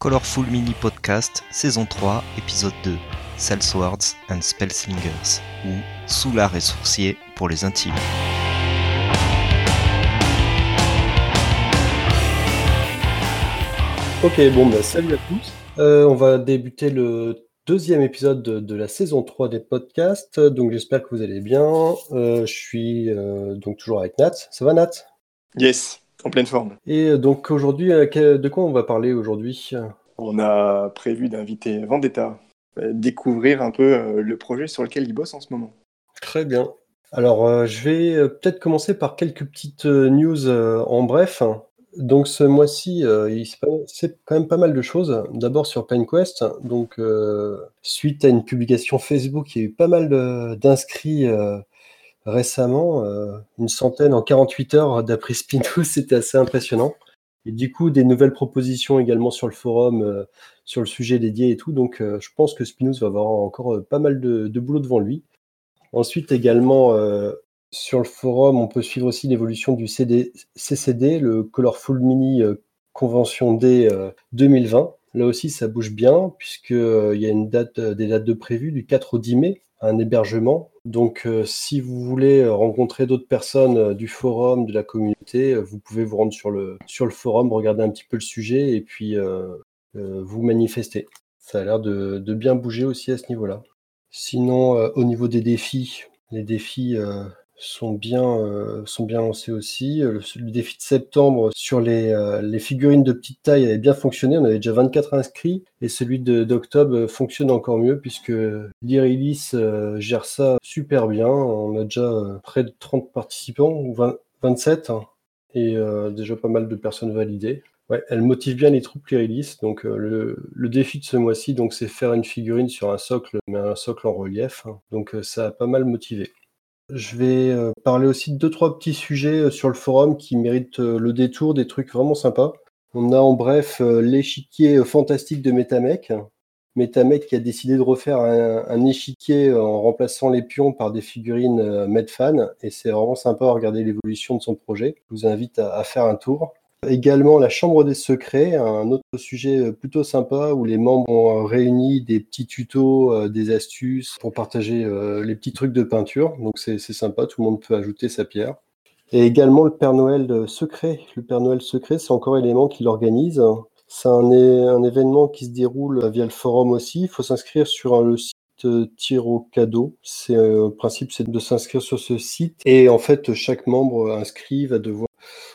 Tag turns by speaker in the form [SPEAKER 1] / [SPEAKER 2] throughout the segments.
[SPEAKER 1] Colorful Mini Podcast, saison 3, épisode 2, Swords and Spellslingers, ou Soulard et Sourcier pour les intimes.
[SPEAKER 2] Ok, bon, bah, salut à tous. Euh, on va débuter le deuxième épisode de, la saison 3 des podcasts. Donc j'espère que vous allez bien. Euh, je suis euh, donc toujours avec Nat. Ça va Nat?
[SPEAKER 3] Yes, en pleine forme.
[SPEAKER 2] Et donc aujourd'hui, de quoi on va parler aujourd'hui?
[SPEAKER 3] On a prévu d'inviter Vendetta, découvrir un peu le projet sur lequel il bosse en ce moment.
[SPEAKER 2] Très bien. Alors je vais peut-être commencer par quelques petites news en bref. Donc ce mois-ci, euh, il c'est quand même pas mal de choses. D'abord sur PenQuest, donc euh, suite à une publication Facebook, il y a eu pas mal d'inscrits euh, récemment, une centaine en 48 heures d'après Spinous, c'était assez impressionnant. Et du coup, des nouvelles propositions également sur le forum, sur le sujet dédié et tout. Donc je pense que Spinous va avoir encore pas mal de, boulot devant lui. Ensuite également, sur le forum, on peut suivre aussi l'évolution du CD, CCD, le Colorful Mini euh, Convention D 2020. Euh, Là aussi, ça bouge bien, puisqu'il euh, y a une date, des dates de prévues du 4 au 10 mai, un hébergement. Donc, si vous voulez rencontrer d'autres personnes du forum, de la communauté, vous pouvez vous rendre sur le, sur le forum, regarder un petit peu le sujet et puis vous manifester. Ça a l'air de, de, bien bouger aussi à ce niveau-là. Sinon, au niveau des défis, les défis sont bien, euh, sont bien lancés aussi. Euh, le, défi de septembre sur les, euh, les, figurines de petite taille avait bien fonctionné. On avait déjà 24 inscrits. Et celui d'octobre fonctionne encore mieux puisque l'Irilis gère ça super bien. On a déjà près de 30 participants, ou 27, hein, et déjà pas mal de personnes validées. Ouais, elle motive bien les troupes l'Irilis. Donc le, le, défi de ce mois-ci, c'est faire une figurine sur un socle, mais un socle en relief. Hein. Donc ça a pas mal motivé. Je vais euh, parler aussi de deux, trois petits sujets euh, sur le forum qui méritent euh, le détour, des trucs vraiment sympas. On a en bref l'échiquier fantastique de Metamec. Metamec qui a décidé de refaire un, échiquier en remplaçant les pions par des figurines Medfan. Et c'est vraiment sympa à regarder l'évolution de son projet. Je vous invite à faire un tour. Également la Chambre des secrets, un autre sujet euh, plutôt sympa où les membres ont réuni des petits tutos, euh, des astuces pour partager euh, les petits trucs de peinture. Donc c'est sympa, tout le monde peut ajouter sa pierre. Et également le Père Noël secret. Le Père Noël secret, c'est encore un élément qui l'organise. C'est un, événement qui se déroule via le forum aussi. Il faut s'inscrire sur le site tir au cadeau. Le principe, c'est de s'inscrire sur ce site et en fait chaque membre inscrit va devoir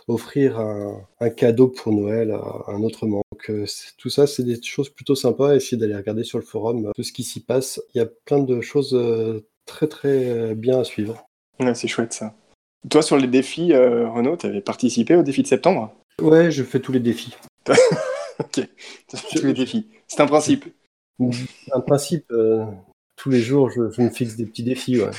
[SPEAKER 2] offrir un, cadeau pour Noël à, un autre membre. Donc, euh, tout ça, c'est des choses plutôt sympas. Essayez d'aller regarder sur le forum euh, tout ce qui s'y passe. Il y a plein de choses euh, très très bien à suivre.
[SPEAKER 3] c'est chouette ça. Toi, sur les défis, Renaud, tu avais participé au défi de septembre?
[SPEAKER 2] Ouais, je fais tous les défis.
[SPEAKER 3] ok, tous les défis. C'est un principe.
[SPEAKER 2] Un principe. tous les jours, je, me fixe des petits défis. Ouais.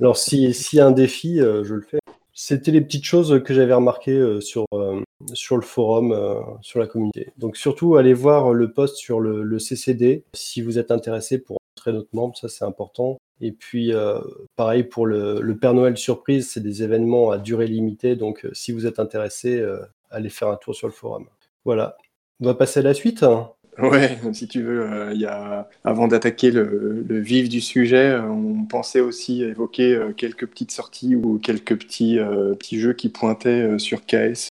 [SPEAKER 2] Alors, s'il y a un défi, je le fais. C'était les petites choses que j'avais remarquées euh, sur, euh, sur le forum, euh, sur la communauté. Donc surtout, allez voir le post sur le, CCD si vous êtes intéressé pour entrer notre membre, ça c'est important. Et puis pareil pour le, Père Noël surprise, c'est des événements à durée limitée, donc si vous êtes intéressé, allez faire un tour sur le forum. Voilà. On va passer à la suite.
[SPEAKER 3] Ouais, si tu veux, euh, y a, avant d'attaquer le, vif du sujet, euh, on pensait aussi évoquer euh, quelques petites sorties ou quelques petits, petits jeux qui pointaient sur KS.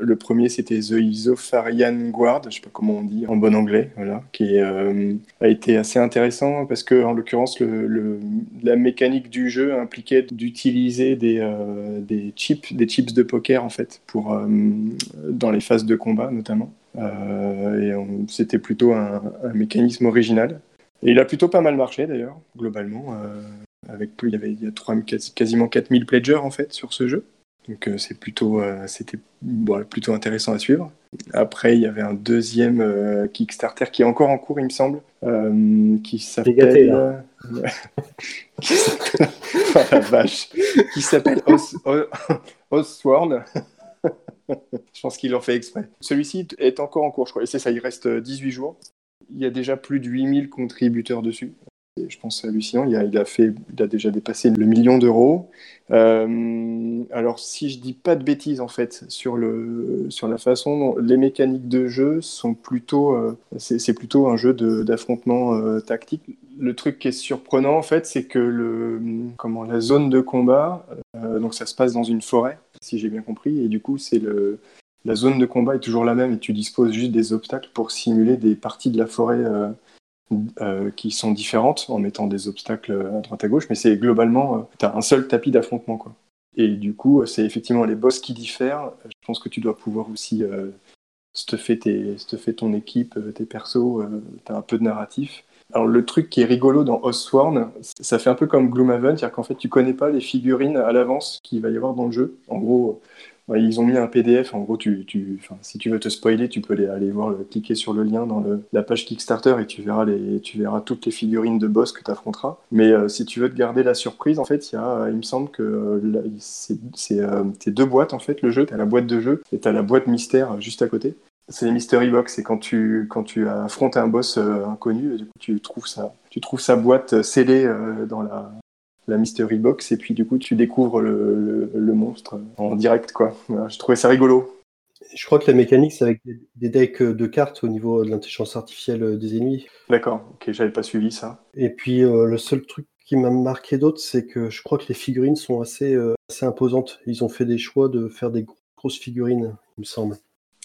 [SPEAKER 3] Le premier, c'était The Isofarian Guard, je sais pas comment on dit en bon anglais, voilà, qui a été assez intéressant parce que, en l'occurrence, le, la mécanique du jeu impliquait d'utiliser des, des chips, des chips de poker en fait, pour dans les phases de combat notamment. Euh, et c'était plutôt un, mécanisme original. Et il a plutôt pas mal marché d'ailleurs, globalement. Euh, avec, il y avait il y a quasiment 4000 pledgers en fait sur ce jeu. Donc euh, c'est plutôt, c'était plutôt intéressant à suivre. Après, il y avait un deuxième Kickstarter qui est encore en cours, il me semble, qui s'appelle. oh la vache Qui s'appelle Osworn. je pense qu'il en fait exprès. Celui-ci est encore en cours, je crois. Et c'est ça, il reste 18 jours. Il y a déjà plus de 8000 contributeurs dessus. Je pense, hallucinant. Il a, il a, déjà dépassé le million d'euros. Euh, alors, si je dis pas de bêtises, en fait, sur, la façon dont les mécaniques de jeu sont plutôt. Euh, c'est plutôt un jeu d'affrontement euh, tactique. Le truc qui est surprenant, en fait, c'est que la zone de combat, donc ça se passe dans une forêt, si j'ai bien compris, et du coup, c'est. La zone de combat est toujours la même et tu disposes juste des obstacles pour simuler des parties de la forêt euh, qui sont différentes en mettant des obstacles à droite à gauche, mais c'est globalement, euh, tu as un seul tapis d'affrontement. quoi. Et du coup, c'est effectivement les boss qui diffèrent. Je pense que tu dois pouvoir aussi euh, stuffer, ton équipe, euh, tes persos, tu as un peu de narratif. Alors le truc qui est rigolo dans Osworn, ça fait un peu comme Gloomhaven, c'est-à-dire qu'en fait tu connais pas les figurines à l'avance qu'il va y avoir dans le jeu. En gros, ils ont mis un PDF. En gros, tu, tu, si tu veux te spoiler, tu peux aller, voir, cliquer sur le lien dans le, la page Kickstarter et tu verras, les, tu verras toutes les figurines de boss que tu affronteras. Mais euh, si tu veux te garder la surprise, en fait, il, y a, il me semble que euh, c'est euh, deux boîtes, en fait, le jeu. Tu as la boîte de jeu et tu as la boîte mystère juste à côté. C'est les Mystery Box, c'est quand tu, quand tu affrontes un boss inconnu, du coup, tu trouves, ça, tu trouves sa boîte scellée dans la, la Mystery Box, et puis du coup, tu découvres le, monstre en direct, quoi. je trouvais ça rigolo.
[SPEAKER 2] Je crois que la mécanique, c'est avec des decks de cartes au niveau de l'intelligence artificielle des ennemis.
[SPEAKER 3] D'accord, ok, j'avais pas suivi ça.
[SPEAKER 2] Et puis, euh, le seul truc qui m'a marqué d'autre, c'est que je crois que les figurines sont assez, euh, assez imposantes. Ils ont fait des choix de faire des grosses figurines, il me semble.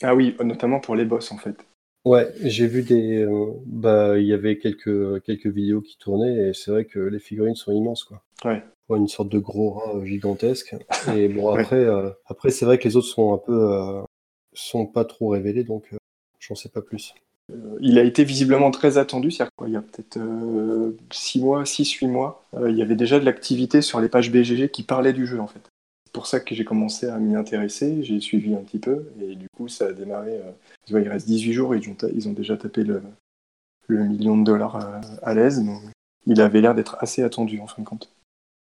[SPEAKER 3] Ah oui, notamment pour les boss, en fait.
[SPEAKER 2] Ouais, j'ai vu des. Euh, bah, il y avait quelques, quelques vidéos qui tournaient et c'est vrai que les figurines sont immenses, quoi.
[SPEAKER 3] Ouais.
[SPEAKER 2] une sorte de gros rat gigantesque. Et bon, après, euh, après c'est vrai que les autres sont un peu. Euh, sont pas trop révélés, donc j'en sais pas plus.
[SPEAKER 3] il a été visiblement très attendu, c'est-à-dire qu'il y a peut-être 6 mois, 6-8 mois, il y avait déjà de l'activité sur les pages BGG qui parlaient du jeu, en fait pour ça que j'ai commencé à m'y intéresser. J'ai suivi un petit peu et du coup, ça a démarré. Euh, il reste 18 jours et ils ont, déjà tapé le, million de dollars euh, à, l'aise. Il avait l'air d'être assez attendu en fin de compte.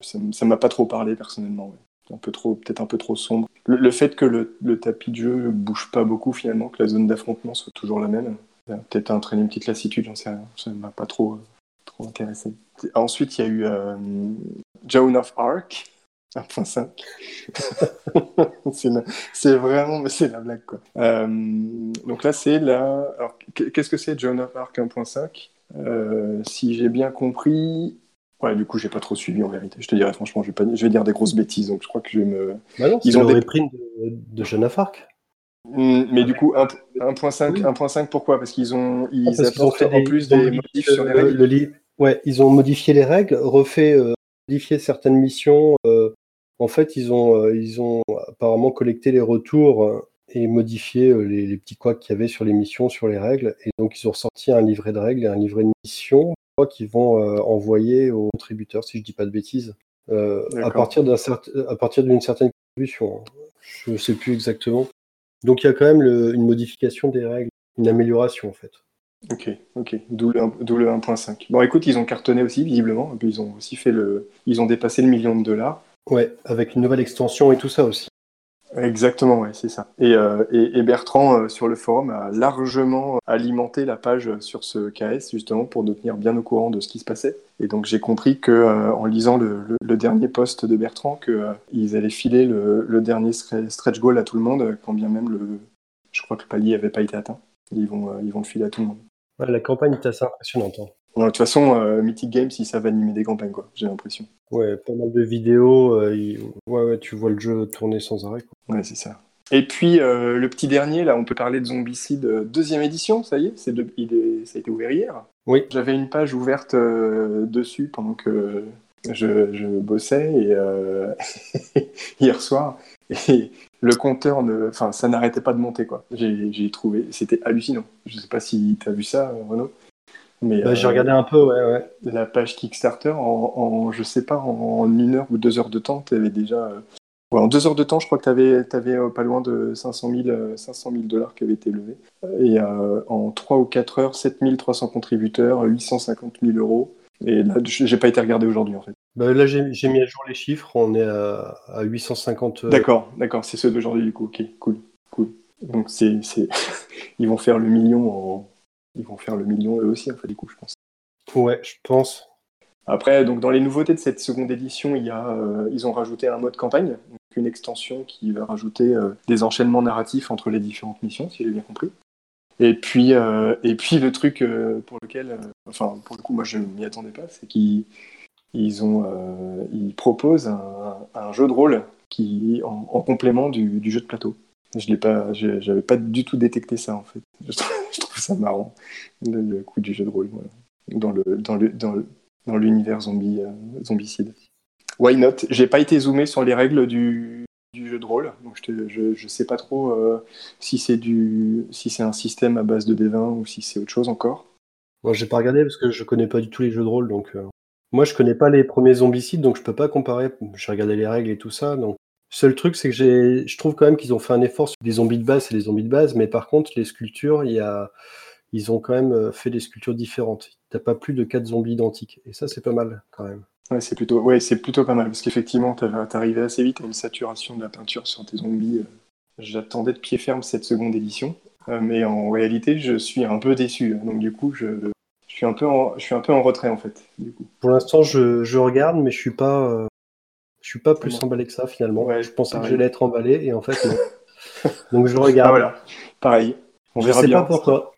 [SPEAKER 3] Ça m'a pas trop parlé personnellement. Un peu trop, peut-être un peu trop sombre. Le, fait que le, tapis de jeu bouge pas beaucoup finalement, que la zone d'affrontement soit toujours la même, peut-être entraîné une petite lassitude, j'en sais rien. Ça m'a pas trop, trop intéressé. Ensuite, il y a eu euh, Joan of Arc 1.5. c'est vraiment, c'est la blague quoi. Euh, donc là, c'est la. Alors, qu'est-ce que c'est John of Arc 1.5 euh, Si j'ai bien compris. Ouais, du coup, j'ai pas trop suivi en vérité. Je te dirais franchement, je vais, pas... je vais dire des grosses bêtises, donc je crois que je vais me.
[SPEAKER 2] Bah non, Ils ont des primes de, de John of Arc.
[SPEAKER 3] Hmm, mais du coup, 1.5, 1.5 pourquoi? Parce qu'ils ont, ils ah, apportent en plus des modifs sur les règles.
[SPEAKER 2] Ouais, ils ont modifié les règles, refait, euh, modifié certaines missions, euh, en fait, ils ont, euh, ils ont apparemment collecté les retours euh, et modifié les, petits couacs qu'il y avait sur les missions, sur les règles. Et donc, ils ont ressorti un livret de règles et un livret de missions qu'ils vont envoyer aux contributeurs, si je ne dis pas de bêtises, à partir d'une certaine contribution. Je ne sais plus exactement. Donc, il y a quand même une modification des règles, une amélioration en fait.
[SPEAKER 3] Ok, ok, d'où le, 1.5. Bon, écoute, ils ont cartonné aussi, visiblement. Ils ont aussi fait le. Ils ont dépassé le million de dollars.
[SPEAKER 2] Ouais, avec une nouvelle extension et tout ça aussi.
[SPEAKER 3] Exactement, ouais, c'est ça. Et, euh, Bertrand, euh, sur le forum, a largement alimenté la page sur ce KS, justement, pour nous tenir bien au courant de ce qui se passait. Et donc, j'ai compris que euh, en lisant le, dernier post de Bertrand, qu'ils allaient filer le, dernier stretch goal à tout le monde, quand bien même le, je crois que le palier n'avait pas été atteint. Ils vont, ils vont le filer à tout le monde.
[SPEAKER 2] La campagne est assez impressionnante. Hein
[SPEAKER 3] de toute façon, euh, Mythic Games, ils savent animer des campagnes, quoi, j'ai l'impression.
[SPEAKER 2] Ouais, pas mal de vidéos, euh, ouais, ouais, tu vois le jeu tourner sans arrêt.
[SPEAKER 3] Quoi. Ouais, c'est ça. Et puis, euh, le petit dernier, là, on peut parler de Zombicide deuxième édition, ça y est, c'est il ça a été ouvert hier.
[SPEAKER 2] Oui.
[SPEAKER 3] J'avais une page ouverte dessus pendant que je, je bossais et, hier soir. Et le compteur, ne... enfin, ça n'arrêtait pas de monter, quoi. J'ai trouvé, c'était hallucinant. Je sais pas si tu as vu ça, Renaud.
[SPEAKER 2] Bah, j'ai euh, regardé un peu, ouais, ouais.
[SPEAKER 3] La page Kickstarter, en, en, je sais pas, en, une heure ou deux heures de temps, tu avais déjà. Euh, en deux heures de temps, je crois que tu avais, avais euh, pas loin de 500 000, 500 000 dollars qui avaient été levés. Et en trois ou quatre heures, 7300 contributeurs, 850 000 euros. Et là, j'ai pas été regardé aujourd'hui, en fait.
[SPEAKER 2] Bah, là, j'ai mis à jour les chiffres. On est à, à 850.
[SPEAKER 3] D'accord, d'accord, c'est ceux d'aujourd'hui, du coup. Ok, cool, cool. Donc, c'est, ils vont faire le million en, ils vont faire le million eux aussi, en fait, du coup, je pense.
[SPEAKER 2] Ouais, je pense.
[SPEAKER 3] Après, donc dans les nouveautés de cette seconde édition, il y a, euh, ils ont rajouté un mode campagne, donc une extension qui va rajouter euh, des enchaînements narratifs entre les différentes missions, si j'ai bien compris. Et puis, euh, et puis le truc pour lequel, enfin pour le coup, moi je m'y attendais pas, c'est qu'ils ils ont, ils proposent un, jeu de rôle qui en, en complément du, jeu de plateau. Je l'ai pas, pas du tout détecté ça en fait. Je trouve, ça marrant le, coup du jeu de rôle voilà. dans le dans le dans l'univers zombie, euh, zombicide. Why not? J'ai pas été zoomé sur les règles du, jeu de rôle, donc je, je, je sais pas trop euh, si c'est du si c'est un système à base de D20 ou si c'est autre chose encore.
[SPEAKER 2] Moi, j'ai pas regardé parce que je connais pas du tout les jeux de rôle, donc euh... moi je connais pas les premiers zombicides, donc je peux pas comparer. J'ai regardé les règles et tout ça, donc Seul truc, c'est que j'ai, je trouve quand même qu'ils ont fait un effort sur des zombies de base, c'est des zombies de base, mais par contre, les sculptures, il y a, ils ont quand même euh, fait des sculptures différentes. T'as pas plus de quatre zombies identiques. Et ça, c'est pas mal quand même.
[SPEAKER 3] Ouais, c'est plutôt, ouais, c'est plutôt pas mal parce qu'effectivement, t'arrivais assez vite à une saturation de la peinture sur tes zombies. J'attendais de pied ferme cette seconde édition, euh, mais en réalité, je suis un peu déçu. Donc du coup, je, je suis un peu en, je suis un peu en retrait en fait. Du coup.
[SPEAKER 2] Pour l'instant, je, je, regarde, mais je suis pas, euh, je suis pas plus emballé que ça finalement.
[SPEAKER 3] Ouais,
[SPEAKER 2] je pensais
[SPEAKER 3] pareil.
[SPEAKER 2] que j'allais être emballé et en fait non. Donc je regarde.
[SPEAKER 3] Ah, voilà, pareil. On
[SPEAKER 2] je
[SPEAKER 3] verra
[SPEAKER 2] sais
[SPEAKER 3] bien.
[SPEAKER 2] pas pourquoi.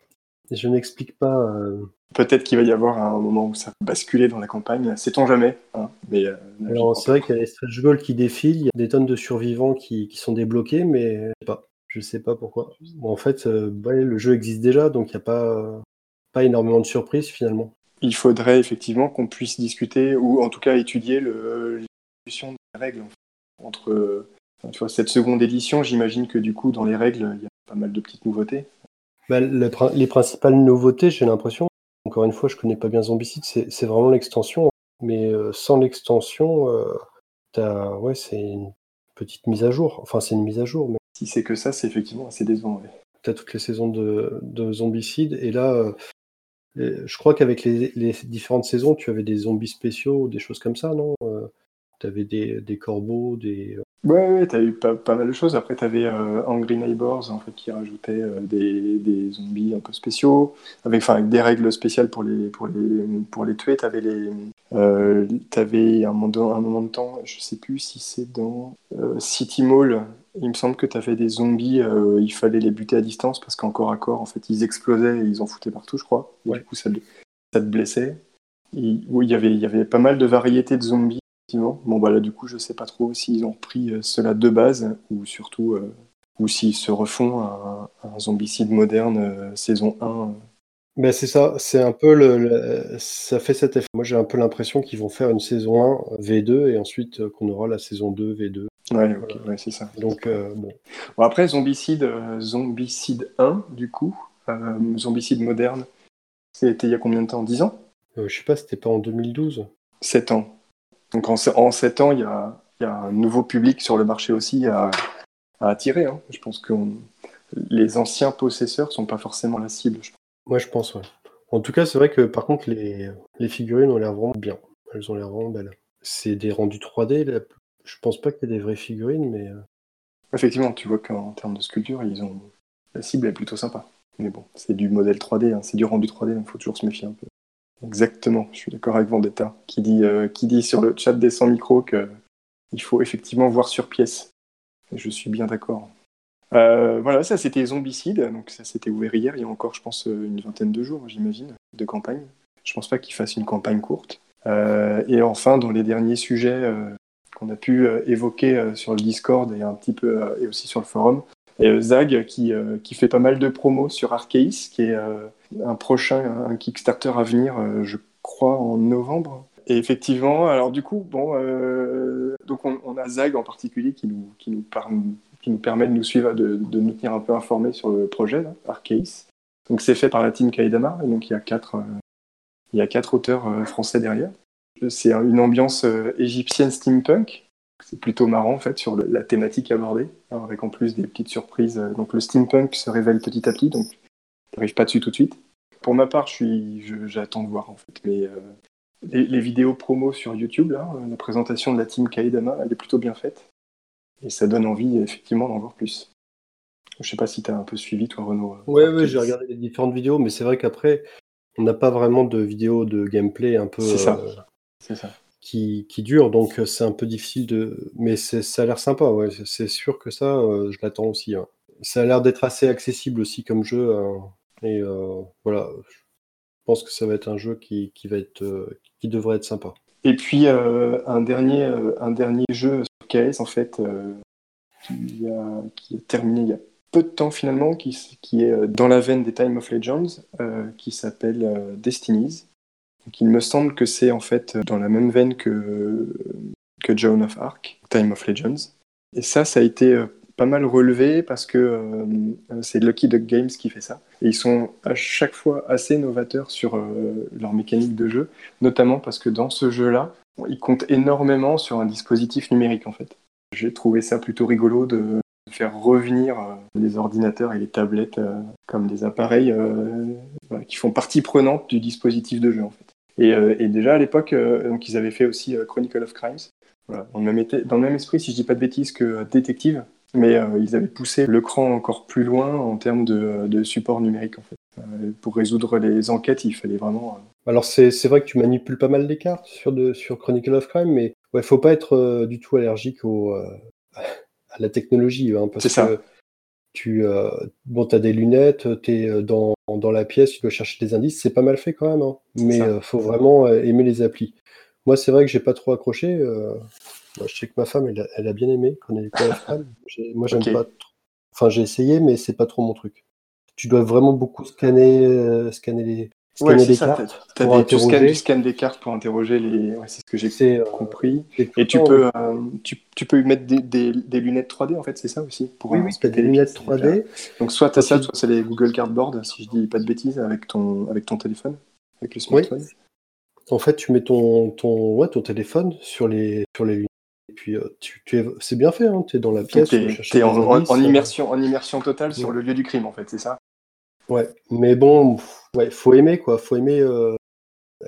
[SPEAKER 2] Je n'explique pas. euh,
[SPEAKER 3] Peut-être qu'il va y avoir un moment où ça va basculer dans la campagne, sait-on jamais. Hein mais, euh,
[SPEAKER 2] Alors c'est vrai qu'il y a les stretch goals qui défilent, il y a des tonnes de survivants qui, qui sont débloqués, mais je sais pas. Je sais pas pourquoi. Bon, en fait, euh, ouais, le jeu existe déjà, donc il n'y a pas, pas énormément de surprises finalement.
[SPEAKER 3] Il faudrait effectivement qu'on puisse discuter, ou en tout cas étudier l'évolution des règles. en fait. Entre euh, enfin, tu vois, cette seconde édition, j'imagine que du coup, dans les règles, il y a pas mal de petites nouveautés.
[SPEAKER 2] Bah, le les principales nouveautés, j'ai l'impression, encore une fois, je connais pas bien Zombicide, c'est vraiment l'extension. Mais euh, sans l'extension, euh, ouais, c'est une petite mise à jour. Enfin, c'est une mise à jour, mais
[SPEAKER 3] Si c'est que ça, c'est effectivement assez décevant. ouais.
[SPEAKER 2] t'as toutes les saisons de, de Zombicide. Et là, euh, je crois qu'avec les, différentes saisons, tu avais des zombies spéciaux, des choses comme ça, non euh, T'avais des, des corbeaux, des.
[SPEAKER 3] Ouais, ouais, t'as eu pas, mal de choses. Après, t'avais euh, Angry Neighbors, en fait, qui rajoutait euh, des, zombies un peu spéciaux, avec, des règles spéciales pour les, pour les, tuer. T'avais euh, t'avais un moment, un moment de temps, je sais plus si c'est dans euh, City Mall. Il me semble que t'avais des zombies, euh, il fallait les buter à distance parce qu'en corps à corps, en fait, ils explosaient et ils en foutaient partout, je crois. Et
[SPEAKER 2] Ouais.
[SPEAKER 3] du coup, ça, te- ça te blessait. Et, oui, il y avait, il y avait pas mal de variétés de zombies. Effectivement. Bon, bah là, du coup, je sais pas trop s'ils ont repris euh, cela de base ou surtout, euh, ou s'ils se refont un, un zombicide moderne euh, saison 1. euh.
[SPEAKER 2] Ben c'est ça, c'est un peu le, le- ça fait cet effet. Moi j'ai un peu l'impression qu'ils vont faire une saison 1 V2 et ensuite qu'on aura la saison 2 V2.
[SPEAKER 3] Ouais, c'est ça.
[SPEAKER 2] Donc euh, bon,
[SPEAKER 3] Bon, après, zombicide, euh, zombicide 1, du coup, euh, zombicide moderne, c'était il y a combien de temps? 10 ans?
[SPEAKER 2] Je sais pas, c'était pas en 2012.
[SPEAKER 3] 7 ans. Donc en, en 7 ans, il y a, il y a un nouveau public sur le marché aussi à, à attirer. hein. Je pense que on- les anciens possesseurs sont pas forcément la cible. je pense.
[SPEAKER 2] Je pense, ouais. En tout cas, c'est vrai que par contre les, les figurines ont l'air vraiment bien. Elles ont l'air vraiment belles. C'est des rendus 3D. là. Je pense pas qu'il y ait des vraies figurines, mais euh,
[SPEAKER 3] Effectivement, tu vois qu'en termes de sculpture, ils ont la cible est plutôt sympa. Mais bon, c'est du modèle 3D, hein, c'est du rendu 3D, donc il faut toujours se méfier un peu. Exactement, je suis d'accord avec Vendetta, qui dit, euh, qui dit sur le chat des 100 micros qu'il faut effectivement voir sur pièce. Et je suis bien d'accord. Euh, voilà, ça c'était Zombicide, donc ça s'était ouvert hier, il y a encore, je pense, une vingtaine de jours, j'imagine, de campagne. Je pense pas qu'ils fassent une campagne courte. Et enfin, dans les derniers sujets qu'on a pu euh, évoquer euh, sur le Discord et un petit peu euh, et aussi sur le forum, et Zag qui, qui fait pas mal de promos sur Arceis, qui est un prochain Kickstarter à venir, je crois, en novembre. Et effectivement, alors du coup, bon, donc on, a Zag en particulier qui nous, qui nous, permet de nous suivre, de, de nous tenir un peu informés sur le projet, là. Donc c'est fait par la team Kaidama, et donc il y a quatre, il y a quatre auteurs français derrière. C'est un- une ambiance euh, égyptienne steampunk. C'est plutôt marrant en fait sur le- la thématique abordée, hein, avec en plus des petites surprises. Euh, Donc le steampunk se révèle petit à petit, donc t'arrives pas dessus tout de suite. Pour ma part, je suis, je- j'attends de voir en fait. Mais euh, les, les vidéos promo sur YouTube, là, euh, la présentation de la team Kaidama, elle est plutôt bien faite. Et ça donne envie effectivement d'en voir plus. Je sais pas si t'as un peu suivi toi Renaud.
[SPEAKER 2] ouais, ouais, j'ai regardé les différentes vidéos, mais c'est vrai qu'après on n'a pas vraiment de vidéos de gameplay un peu
[SPEAKER 3] C'est ça.
[SPEAKER 2] euh,
[SPEAKER 3] ça.
[SPEAKER 2] Qui, qui dure, donc c'est un peu difficile de. Mais ça a l'air sympa, ouais. C'est sûr que ça, je l'attends aussi. Hein. Ça a l'air d'être assez accessible aussi comme jeu. Hein. Et voilà, je pense que ça va être un jeu qui, qui va être, qui devrait être sympa.
[SPEAKER 3] Et puis un dernier, un dernier jeu sur KS en fait, qui a, qui, a, terminé il y a peu de temps finalement, qui, qui est dans la veine des Time of Legends, qui s'appelle Destinies. Il me semble que c'est en fait dans la même veine que, que Joan of Arc, Time of Legends. Et ça, ça a été pas mal relevé parce que euh, c'est Lucky Duck Games qui fait ça. Et ils sont à chaque fois assez novateurs sur euh, leur mécanique de jeu, notamment parce que dans ce jeu-là, ils comptent énormément sur un dispositif numérique en fait. J'ai trouvé ça plutôt rigolo de faire revenir euh, les ordinateurs et les tablettes comme des appareils qui font partie prenante du dispositif de jeu en fait. Et, déjà à l'époque, donc ils avaient fait aussi Chronicle of Crimes, dans, le même dans, le même esprit, si je dis pas de bêtises, que Détective, mais euh, ils avaient poussé le cran encore plus loin en termes de, support numérique en fait. Euh, pour résoudre les enquêtes, il fallait vraiment.
[SPEAKER 2] Euh, Alors c'est vrai que tu manipules pas mal les cartes sur, de, sur Chronicle of Crime, mais ouais, faut pas être du tout allergique au, à la technologie, hein, parce
[SPEAKER 3] que
[SPEAKER 2] tu bon, as des lunettes, tu es dans, dans, la pièce, tu dois chercher des indices, c'est pas mal fait quand même, hein, mais il faut vraiment aimer les applis. Moi, c'est vrai que j'ai pas trop accroché je sais que ma femme, elle a, bien aimé quand elle était femme. Moi, j'aime pas trop. Enfin, j'ai essayé, mais c'est pas trop mon truc. Tu dois vraiment beaucoup scanner, euh, scanner les,
[SPEAKER 3] cartes. pour des, tu, scannes, des cartes pour interroger les. Ouais, c'est ce que j'ai euh, compris. Et tu peux, euh, tu, tu, peux mettre des, des, des, lunettes 3D, en fait, c'est ça aussi
[SPEAKER 2] pour, Oui, oui, tu as des lunettes 3D.
[SPEAKER 3] Donc, soit tu as ça, soit c'est les Google Cardboard, si je dis pas de bêtises, avec ton, avec ton téléphone, avec le smartphone.
[SPEAKER 2] En fait, tu mets ton, ton, ouais, ton téléphone sur les, sur les lunettes et puis, euh, tu, tu c'est bien fait, hein, tu es dans la pièce. Tu
[SPEAKER 3] es, en, en, euh. immersion, en immersion totale sur le lieu du crime, en fait, c'est ça
[SPEAKER 2] Ouais, mais bon, ouais, faut aimer, quoi. Faut aimer euh,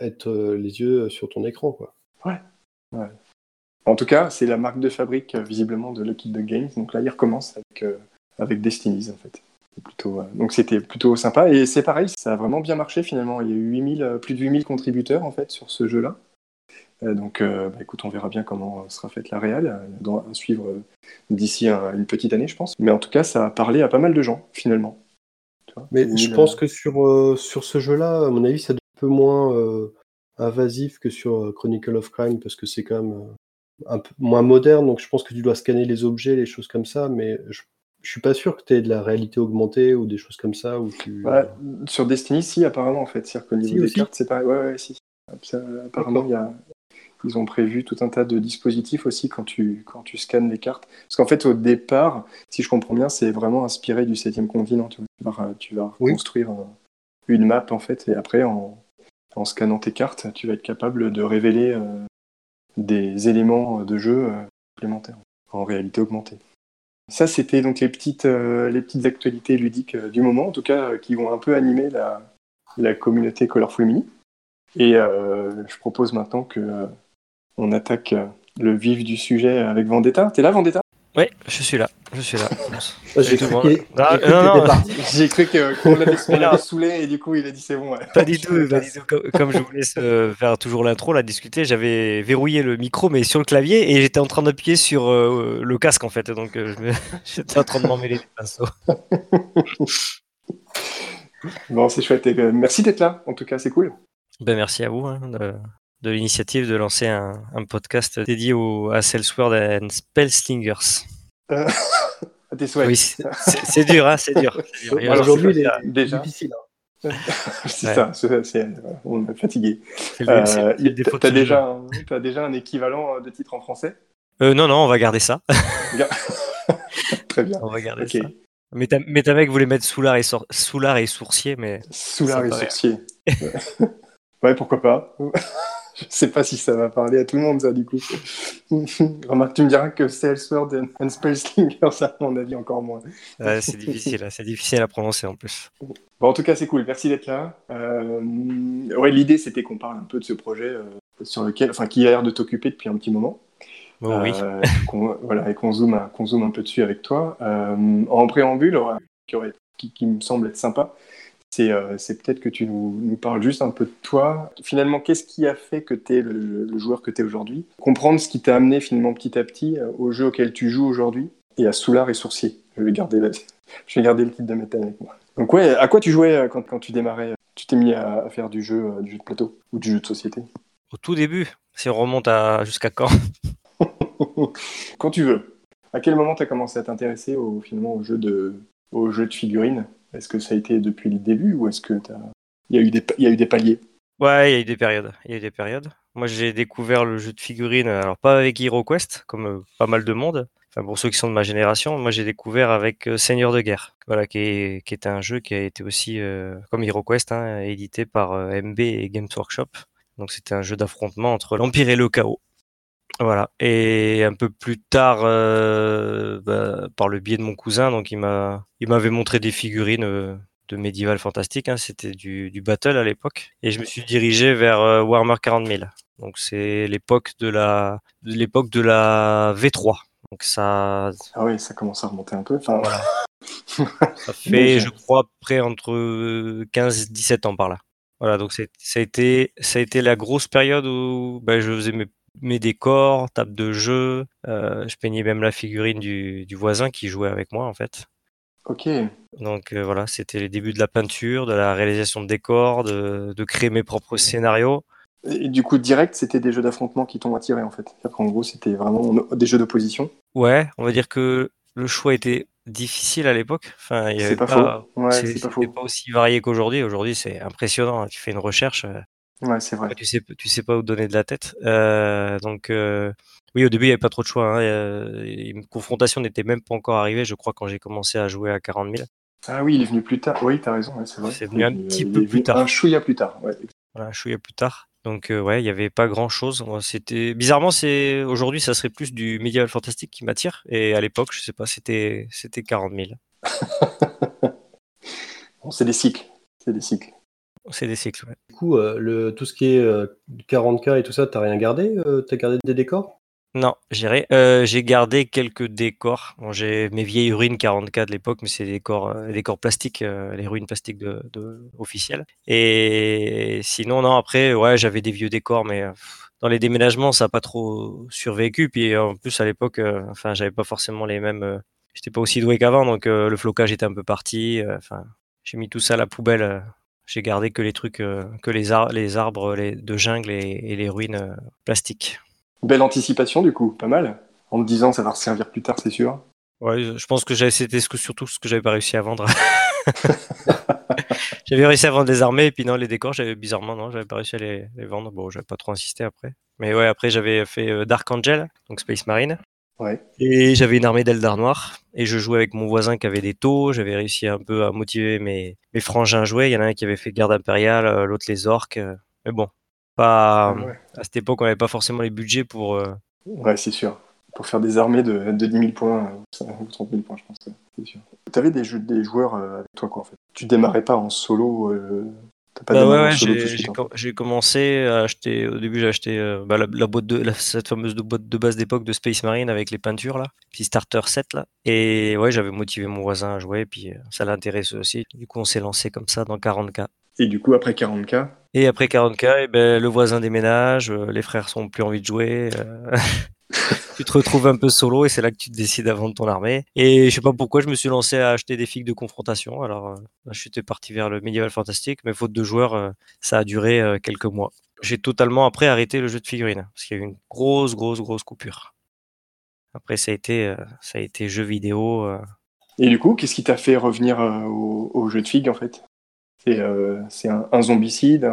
[SPEAKER 2] être les yeux sur ton écran, quoi.
[SPEAKER 3] Ouais. ouais. En tout cas, c'est la marque de fabrique, visiblement, de Lucky Duck Games. Donc là, il recommence avec, avec Destinies, en fait. Donc c'était plutôt sympa. Et c'est pareil, ça a vraiment bien marché, finalement. Il y a eu 8000, plus de 8000 contributeurs, en fait, sur ce jeu-là. Euh, donc, euh, bah, écoute, on verra bien comment sera faite la réelle, doit suivre euh, d'ici une petite année, je pense. Mais en tout cas, ça a parlé à pas mal de gens, finalement.
[SPEAKER 2] Mais je pense que sur, sur ce jeu-là, à mon avis, c'est un peu moins invasif que sur Chronicle of Crime, parce que c'est quand même un peu moins moderne, donc je pense que tu dois scanner les objets, les choses comme ça, mais je, je suis pas sûr que tu aies de la réalité augmentée ou des choses comme ça. Où tu...
[SPEAKER 3] sur Destiny, si, apparemment, en fait. C'est-à-dire qu'au niveau des cartes, c'est pareil. Ouais, ouais, si. apparemment, il y a, ils ont prévu tout un tas de dispositifs aussi quand tu, quand tu scannes les cartes. Parce qu'en fait, au départ, si je comprends bien, c'est vraiment inspiré du septième continent. Tu vas, tu vas construire une map, en fait, et après, en, en, scannant tes cartes, tu vas être capable de révéler euh, des éléments de jeu euh, complémentaires en réalité augmentée. Ça, c'était donc les petites, euh, les petites actualités ludiques du moment, en tout cas, qui vont un peu animer la, la communauté Colorful Mini. Et je propose maintenant que on attaque euh, le vif du sujet avec Vendetta. T'es là, Vendetta?
[SPEAKER 4] Oui, je suis là. Je suis là.
[SPEAKER 2] J'ai cru,
[SPEAKER 4] ah,
[SPEAKER 3] cru qu'on l'avait saoulé et du coup il a dit c'est bon.
[SPEAKER 4] Pas du tout. Comme, je voulais faire toujours l'intro, la discuter, j'avais verrouillé le micro mais sur le clavier et j'étais en train d'appuyer sur euh, le casque en fait. Donc euh, j'étais en train de m'emmêler les pinceaux.
[SPEAKER 3] bon, c'est chouette. merci d'être là. En tout cas, c'est cool.
[SPEAKER 4] Ben, merci à vous hein, de l'initiative de lancer un, podcast dédié au, à Salesword and Spellslingers.
[SPEAKER 3] Euh, tes souhaits.
[SPEAKER 4] Oui, c'est dur, hein, c'est dur.
[SPEAKER 2] Aujourd'hui, il est déjà difficile.
[SPEAKER 3] Hein. c'est ça, c'est, on est fatigué. Euh, tu as, déjà un, as déjà un équivalent de titre en français?
[SPEAKER 4] Euh, Non, non, on va garder ça.
[SPEAKER 3] Très bien.
[SPEAKER 4] On va garder ça. Mais ta, mais mec voulait mettre soulard et, soulard et sourcier, mais.
[SPEAKER 3] Soulard et sourcier. ouais, pourquoi pas. Je sais pas si ça va parler à tout le monde, ça, du coup. Remarque, tu me diras que Salesword and Spellslinger, ça, à mon avis, encore moins.
[SPEAKER 4] c'est difficile, c'est difficile à prononcer en plus.
[SPEAKER 3] Bon, en tout cas, c'est cool. Merci d'être là. Euh, ouais, l'idée, c'était qu'on parle un peu de ce projet euh, sur lequel, enfin, qui a l'air de t'occuper depuis un petit moment.
[SPEAKER 4] oui.
[SPEAKER 3] Euh, voilà, et qu'on zoome, qu'on zoome un peu dessus avec toi. en préambule, qui, aurait, qui, qui, me semble être sympa, c'est peut-être que tu nous, nous, parles juste un peu de toi. Finalement, qu'est-ce qui a fait que tu es le, joueur que tu es aujourd'hui? Comprendre ce qui t'a amené finalement petit à petit au jeu auquel tu joues aujourd'hui et à Soulard et Sourcier. Je vais garder, je vais garder le titre de métal avec moi. Donc ouais, à quoi tu jouais quand, quand tu démarrais? Tu t'es mis à, faire du jeu, du jeu de plateau ou du jeu de société?
[SPEAKER 4] Au tout début, si on remonte à jusqu'à quand?
[SPEAKER 3] Quand tu veux. À quel moment tu as commencé à t'intéresser au, finalement au jeu de, au jeu de figurines? Est-ce que ça a été depuis le début ou est-ce que il y, a eu des, paliers
[SPEAKER 4] Ouais, il y a eu des périodes. Il y a des périodes. Moi, j'ai découvert le jeu de figurines, alors pas avec HeroQuest, comme euh, pas mal de monde. Enfin, pour ceux qui sont de ma génération, moi j'ai découvert avec euh, Seigneur de guerre, voilà, qui est, qui est un jeu qui a été aussi, euh, comme HeroQuest, hein, édité par MB et Games Workshop. Donc c'était un jeu d'affrontement entre l'Empire et le chaos. Voilà. Et un peu plus tard, euh, bah, par le biais de mon cousin, donc il m'a, il m'avait montré des figurines euh, de médiéval fantastique. Hein, c'était du, du, battle à l'époque, et je me suis dirigé vers euh, Warhammer 40 000. Donc c'est l'époque de la, l'époque de la V3. Donc ça.
[SPEAKER 3] Ah oui, ça commence à remonter un peu. Enfin, voilà.
[SPEAKER 4] ça fait, je crois, près entre 15 17 ans par là. Voilà, donc ça a été, ça a été la grosse période où bah, je faisais mes mes décors, table de jeu. Euh, je peignais même la figurine du, voisin qui jouait avec moi en fait.
[SPEAKER 3] Ok.
[SPEAKER 4] Donc euh, voilà, c'était les débuts de la peinture, de la réalisation de décors, de, créer mes propres scénarios.
[SPEAKER 3] Et du coup, direct, c'était des jeux d'affrontement qui t'ont attiré en fait. En gros, c'était vraiment des jeux d'opposition.
[SPEAKER 4] Ouais, on va dire que le choix était difficile à l'époque. Enfin, il y avait
[SPEAKER 3] pas, pas, faux. c'est
[SPEAKER 4] pas, pas, aussi varié qu'aujourd'hui. Aujourd'hui, c'est impressionnant. Tu fais une recherche, euh,
[SPEAKER 3] Ouais, c'est vrai.
[SPEAKER 4] Tu sais, tu sais pas où donner de la tête. Euh, donc, euh, oui, au début, il n'y avait pas trop de choix. Hein. une confrontation n'était même pas encore arrivée, je crois, quand j'ai commencé à jouer à 40 000.
[SPEAKER 3] Ah oui, il est venu plus tard. Oui, tu as raison, c'est vrai.
[SPEAKER 4] C'est venu un petit peu plus tard.
[SPEAKER 3] Un chouïa plus tard. Ouais.
[SPEAKER 4] Voilà, un chouïa plus tard. Donc, euh, ouais, il n'y avait pas grand chose. C'était bizarrement, c'est aujourd'hui, ça serait plus du médiéval fantastique qui m'attire. Et à l'époque, je sais pas, c'était c'était 40 000.
[SPEAKER 3] bon, c'est des cycles. C'est des cycles.
[SPEAKER 4] C'est des cycles, ouais.
[SPEAKER 2] Du coup, euh, le, tout ce qui est 40K euh, et tout ça, t'as rien gardé euh, T'as gardé des décors?
[SPEAKER 4] Non, j'ai gardé quelques décors. j'ai mes vieilles ruines 40K de l'époque, mais c'est des décors, décors plastiques, les ruines plastiques de, officielles. Et sinon, non, après, ouais, j'avais des vieux décors, mais dans les déménagements, ça n'a pas trop survécu. Puis en plus, à l'époque, enfin, j'avais pas forcément les mêmes. J'étais pas aussi doué qu'avant, donc le flocage était un peu parti. Enfin, j'ai mis tout ça à la poubelle j'ai gardé que les trucs, euh, que les, les arbres les, de jungle et, les ruines euh, plastiques.
[SPEAKER 3] Belle anticipation du coup, pas mal. En me disant ça va servir plus tard, c'est sûr.
[SPEAKER 4] Ouais, je pense que c'était surtout ce que j'avais pas réussi à vendre. j'avais réussi à vendre des armées et puis non, les décors, j'avais bizarrement non, j'avais pas réussi à les, vendre. Bon, j'avais pas trop insisté après. Mais ouais, après j'avais fait euh, Dark Angel, donc Space Marine. Et j'avais une armée d'Eldar noirs. Et je jouais avec mon voisin qui avait des taux. J'avais réussi un peu à motiver mes, mes frangins à jouer. Il y en a un qui avait fait garde impériale, euh, l'autre les orques. Euh. Mais bon, pas, ah à cette époque, on n'avait pas forcément les budgets pour. Euh,
[SPEAKER 3] ouais, c'est sûr. Pour faire des armées de, de 10 000 points, ou 30 000 points, je pense. C'est sûr. Tu avais des, jeux, des joueurs avec toi, quoi, en fait? Tu démarrais pas en solo
[SPEAKER 4] bah ouais, j'ai commencé à acheter. Au début, j'ai acheté euh, bah, la, boîte de cette fameuse boîte de base d'époque de Space Marine avec les peintures là, puis starter set là. Et ouais, j'avais motivé mon voisin à jouer, puis euh, ça l'intéresse aussi. Du coup, on s'est lancé comme ça dans 40K.
[SPEAKER 3] Et du coup, après 40K
[SPEAKER 4] Et après 40K, et eh ben, le voisin déménage, euh, les frères sont plus envie de jouer. tu te retrouves un peu solo et c'est là que tu décides à vendre ton armée. Et je sais pas pourquoi je me suis lancé à acheter des figues de confrontation. Alors, euh, je suis parti vers le médiéval fantastique, mais faute de joueurs, euh, ça a duré euh, quelques mois. J'ai totalement après arrêté le jeu de figurines parce qu'il y a eu une grosse, grosse, grosse coupure. Après, ça a été, ça a été jeu vidéo.
[SPEAKER 3] Et du coup, qu'est-ce qui t'a fait revenir au, jeu de figues en fait? C'est un, un, zombicide